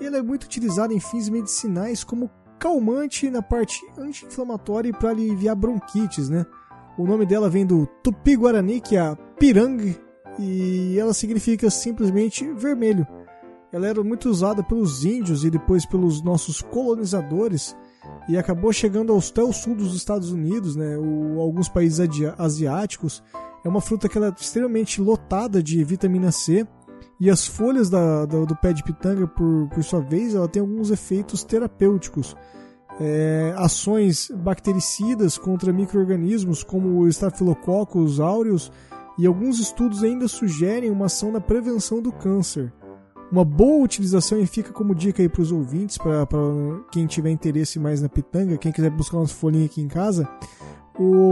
E ela é muito utilizada em fins medicinais como calmante na parte anti-inflamatória e para aliviar bronquites, né? O nome dela vem do tupi-guarani, que é pirang, e ela significa simplesmente vermelho. Ela era muito usada pelos índios e depois pelos nossos colonizadores e acabou chegando até o sul dos Estados Unidos, né, ou alguns países asiáticos. É uma fruta que ela é extremamente lotada de vitamina C e as folhas da, da, do pé de pitanga, por, por sua vez, ela tem alguns efeitos terapêuticos é, ações bactericidas contra micro-organismos como o Staphylococcus aureus e alguns estudos ainda sugerem uma ação na prevenção do câncer. Uma boa utilização e fica como dica aí para os ouvintes, para quem tiver interesse mais na pitanga, quem quiser buscar umas folhinhas aqui em casa.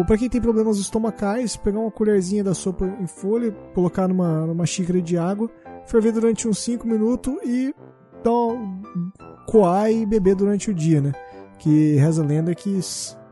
Para quem tem problemas estomacais, pegar uma colherzinha da sopa em folha, colocar numa, numa xícara de água, ferver durante uns 5 minutos e dar coar e beber durante o dia, né? Que reza a lenda que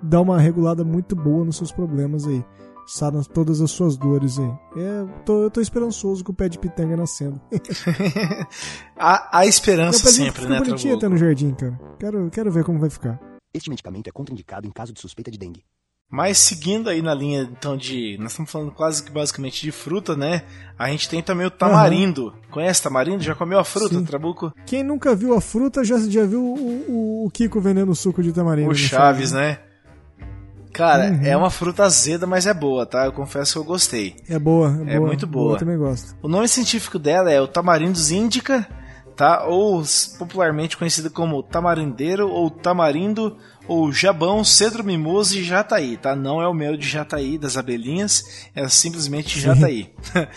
dá uma regulada muito boa nos seus problemas aí. Sana todas as suas dores aí. É, tô, eu tô esperançoso com o pé de pitanga nascendo. a, a esperança sempre, né, bonitinho até no jardim, cara. Quero, quero ver como vai ficar. Este medicamento é contraindicado em caso de suspeita de dengue. Mas seguindo aí na linha então de. Nós estamos falando quase que basicamente de fruta, né? A gente tem também o tamarindo. Uhum. Conhece tamarindo? Já comeu a fruta, Sim. Trabuco? Quem nunca viu a fruta já, já viu o, o, o Kiko vendendo suco de tamarindo. O Chaves, né? Cara, uhum. é uma fruta azeda, mas é boa, tá? Eu confesso que eu gostei. É boa, é, é boa, muito boa. Eu também gosto. O nome científico dela é o Tamarindus indica, tá? Ou popularmente conhecido como tamarindeiro ou tamarindo ou jabão, cedro mimoso e jataí, tá? Não é o mel de jataí das abelhinhas, é simplesmente jataí.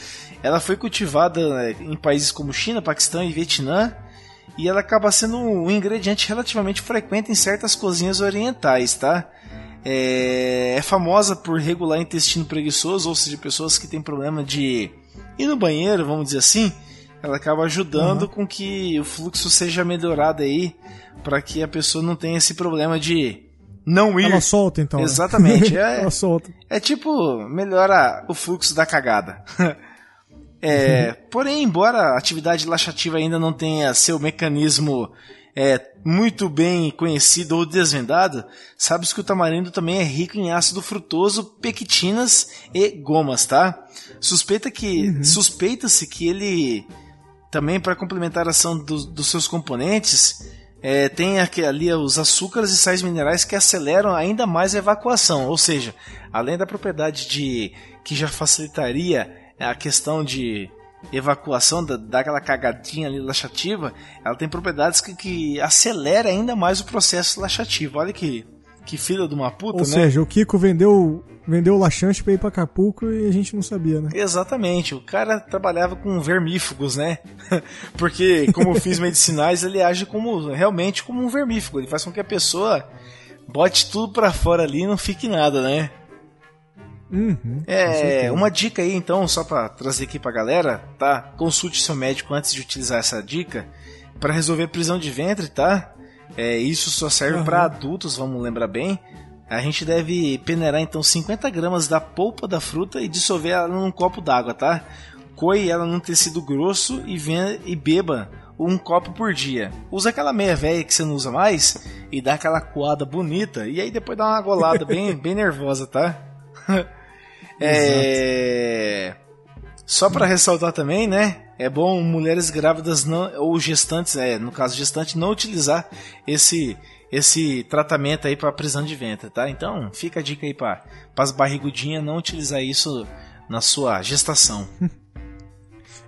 ela foi cultivada né, em países como China, Paquistão e Vietnã e ela acaba sendo um ingrediente relativamente frequente em certas cozinhas orientais, tá? É, é famosa por regular intestino preguiçoso, ou seja, pessoas que têm problema de ir no banheiro, vamos dizer assim, ela acaba ajudando uhum. com que o fluxo seja melhorado aí para que a pessoa não tenha esse problema de não ir. Ela solta então. Né? Exatamente. É, Ela solta. É tipo, melhora o fluxo da cagada. é, porém, embora a atividade laxativa ainda não tenha seu mecanismo é, muito bem conhecido ou desvendado, sabe-se que o tamarindo também é rico em ácido frutoso, pectinas e gomas, tá? Suspeita que, uhum. Suspeita-se que ele também para complementar a ação do, dos seus componentes é, tem aqui, ali os açúcares e sais minerais que aceleram ainda mais a evacuação. Ou seja, além da propriedade de que já facilitaria a questão de evacuação, da, daquela cagadinha ali laxativa, ela tem propriedades que, que acelera ainda mais o processo laxativo. Olha que, que filha de uma puta, Ou né? Ou seja, o Kiko vendeu vendeu o laxante pra ir pra Acapulco e a gente não sabia, né? Exatamente, o cara trabalhava com vermífugos, né? Porque, como fins medicinais, ele age como realmente como um vermífugo. Ele faz com que a pessoa bote tudo para fora ali e não fique nada, né? Uhum, é, uma dica aí então, só para trazer aqui pra galera, tá? Consulte seu médico antes de utilizar essa dica para resolver prisão de ventre, tá? É, isso só serve uhum. para adultos, vamos lembrar bem. A gente deve peneirar então 50 gramas da polpa da fruta e dissolver ela num copo d'água, tá? Coe ela num tecido grosso e, venha, e beba um copo por dia. Usa aquela meia velha que você não usa mais e dá aquela coada bonita e aí depois dá uma golada bem, bem nervosa, tá? é... Só para ressaltar também, né? É bom mulheres grávidas não, ou gestantes, é, no caso gestante, não utilizar esse esse tratamento aí para prisão de ventre, tá? Então, fica a dica aí para as barrigudinhas não utilizar isso na sua gestação.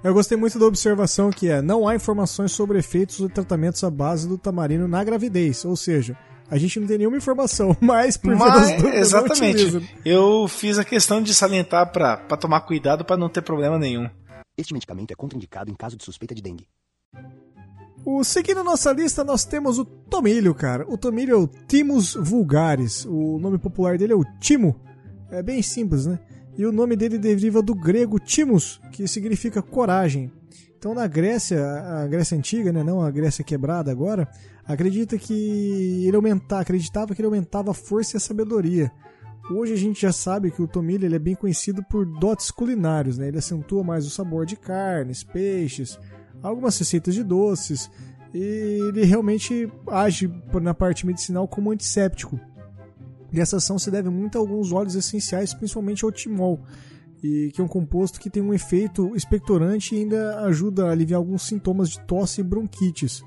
Eu gostei muito da observação que é: não há informações sobre efeitos ou tratamentos à base do tamarino na gravidez, ou seja, a gente não tem nenhuma informação, mas por mas, dúvidas, Exatamente. Eu fiz a questão de salientar para tomar cuidado para não ter problema nenhum. Este medicamento é contraindicado em caso de suspeita de dengue. O, seguindo nossa lista, nós temos o tomilho, cara. O tomilho é o Timus vulgaris. O nome popular dele é o Timo. É bem simples, né? E o nome dele deriva do grego Timos, que significa coragem. Então, na Grécia, a Grécia antiga, né, não a Grécia quebrada agora, acredita que ele aumentava, acreditava que ele aumentava a força e a sabedoria. Hoje a gente já sabe que o tomilho ele é bem conhecido por dotes culinários, né? Ele acentua mais o sabor de carnes, peixes, algumas receitas de doces, e ele realmente age na parte medicinal como antisséptico. E essa ação se deve muito a alguns óleos essenciais, principalmente ao timol, e que é um composto que tem um efeito expectorante e ainda ajuda a aliviar alguns sintomas de tosse e bronquites.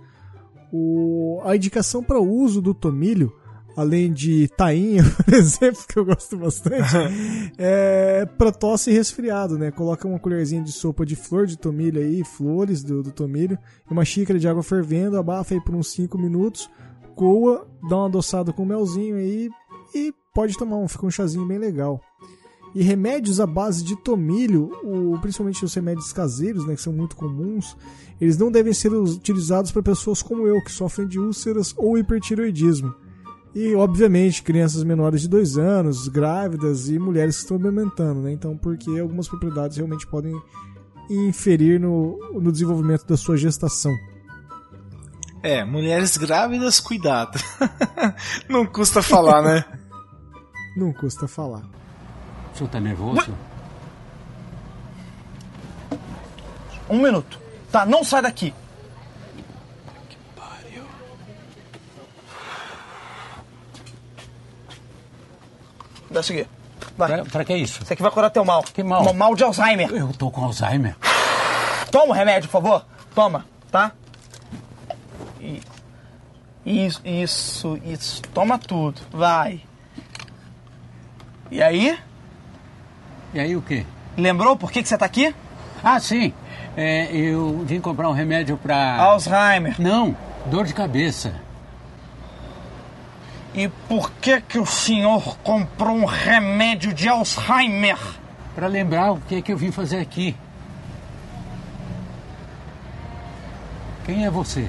O, a indicação para o uso do tomilho, além de tainha, por exemplo, que eu gosto bastante, é para tosse e resfriado, né? Coloca uma colherzinha de sopa de flor de tomilho aí, flores do, do tomilho, uma xícara de água fervendo, abafa aí por uns 5 minutos, coa, dá uma adoçada com melzinho aí e pode tomar um, fica um chazinho bem legal. E remédios à base de tomilho, o, principalmente os remédios caseiros, né, que são muito comuns, eles não devem ser utilizados para pessoas como eu, que sofrem de úlceras ou hipertiroidismo. E, obviamente, crianças menores de 2 anos, grávidas e mulheres que estão amamentando, né? Então, porque algumas propriedades realmente podem inferir no, no desenvolvimento da sua gestação. É, mulheres grávidas, cuidado. Não custa falar, né? Não custa falar. O senhor tá nervoso? Um minuto. Tá, não sai daqui. Dá isso aqui. Vai. Pra, pra que isso? Isso aqui vai curar teu mal. Que mal? Mal- Mal de Alzheimer. Eu tô com Alzheimer. Toma o remédio, por favor. Toma, tá? E- Isso, isso, isso. Toma tudo. Vai. E aí? E aí o quê? Lembrou por que, que você tá aqui? Ah, sim. É, eu vim comprar um remédio pra. Alzheimer. Não, dor de cabeça. E por que que o senhor comprou um remédio de Alzheimer? Pra lembrar o que é que eu vim fazer aqui. Quem é você?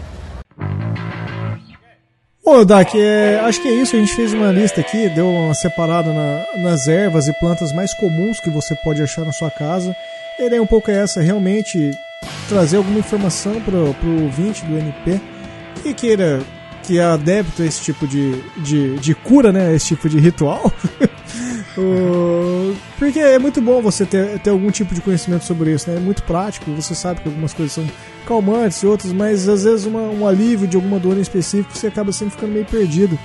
Ô, Dak, é, acho que é isso. A gente fez uma lista aqui, deu uma separada na- nas ervas e plantas mais comuns que você pode achar na sua casa. A ideia um pouco é essa, realmente trazer alguma informação pro, pro ouvinte do NP que queira, que é adepto a esse tipo de, de, de cura, né? Esse tipo de ritual. O- Porque é muito bom você ter, ter algum tipo de conhecimento sobre isso, né? É muito prático, você sabe que algumas coisas são calmantes e outras, mas às vezes uma- um alívio de alguma dor em específico você acaba sempre ficando meio perdido.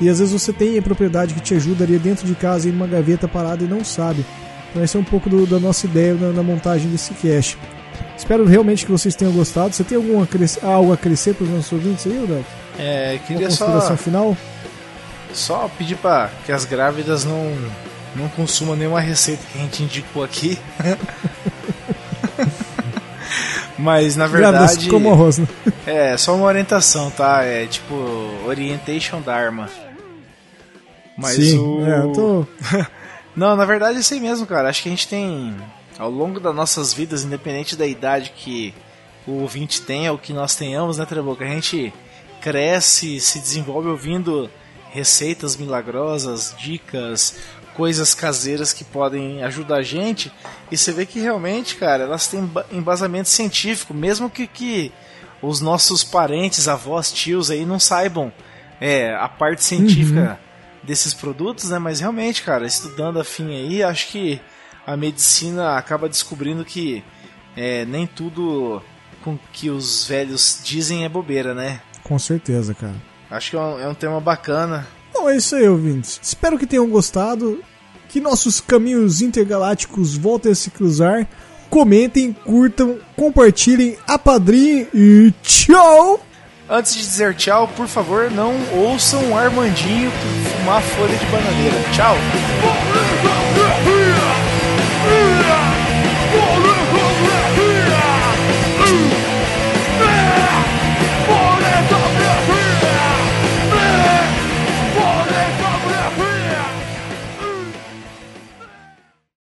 E às vezes você tem a propriedade que te ajudaria dentro de casa em uma gaveta parada e não sabe. Então essa é um pouco do- da nossa ideia na, na montagem desse cast. Espero realmente que vocês tenham gostado. Você tem algum acres- algo a crescer para os nossos ouvintes aí, Odak? É, Uma queria só, consideração final? só pedir para que as grávidas não, não consumam nenhuma receita que a gente indicou aqui. Mas na verdade. como arroz, né? É, só uma orientação, tá? É tipo Orientation Dharma. Mas Sim, o. é, eu tô... Não, na verdade é aí mesmo, cara. Acho que a gente tem, ao longo das nossas vidas, independente da idade que o ouvinte tenha ou que nós tenhamos, né, Trabuca? A gente cresce, se desenvolve ouvindo receitas milagrosas, dicas, coisas caseiras que podem ajudar a gente. E você vê que realmente, cara, elas têm ba- embasamento científico, mesmo que, que os nossos parentes, avós, tios aí não saibam é, a parte científica desses produtos, né? Mas realmente, cara, estudando a fim aí, acho que a medicina acaba descobrindo que é, nem tudo com que os velhos dizem é bobeira, né? Com certeza, cara. Acho que é um, é um tema bacana. Bom, é isso aí, ouvintes. Espero que tenham gostado. Que nossos caminhos intergalácticos voltem a se cruzar. Comentem, curtam, compartilhem, apadrinhem e tchau! Antes de dizer tchau, por favor, não ouçam o Armandinho fumar folha de bananeira. Tchau!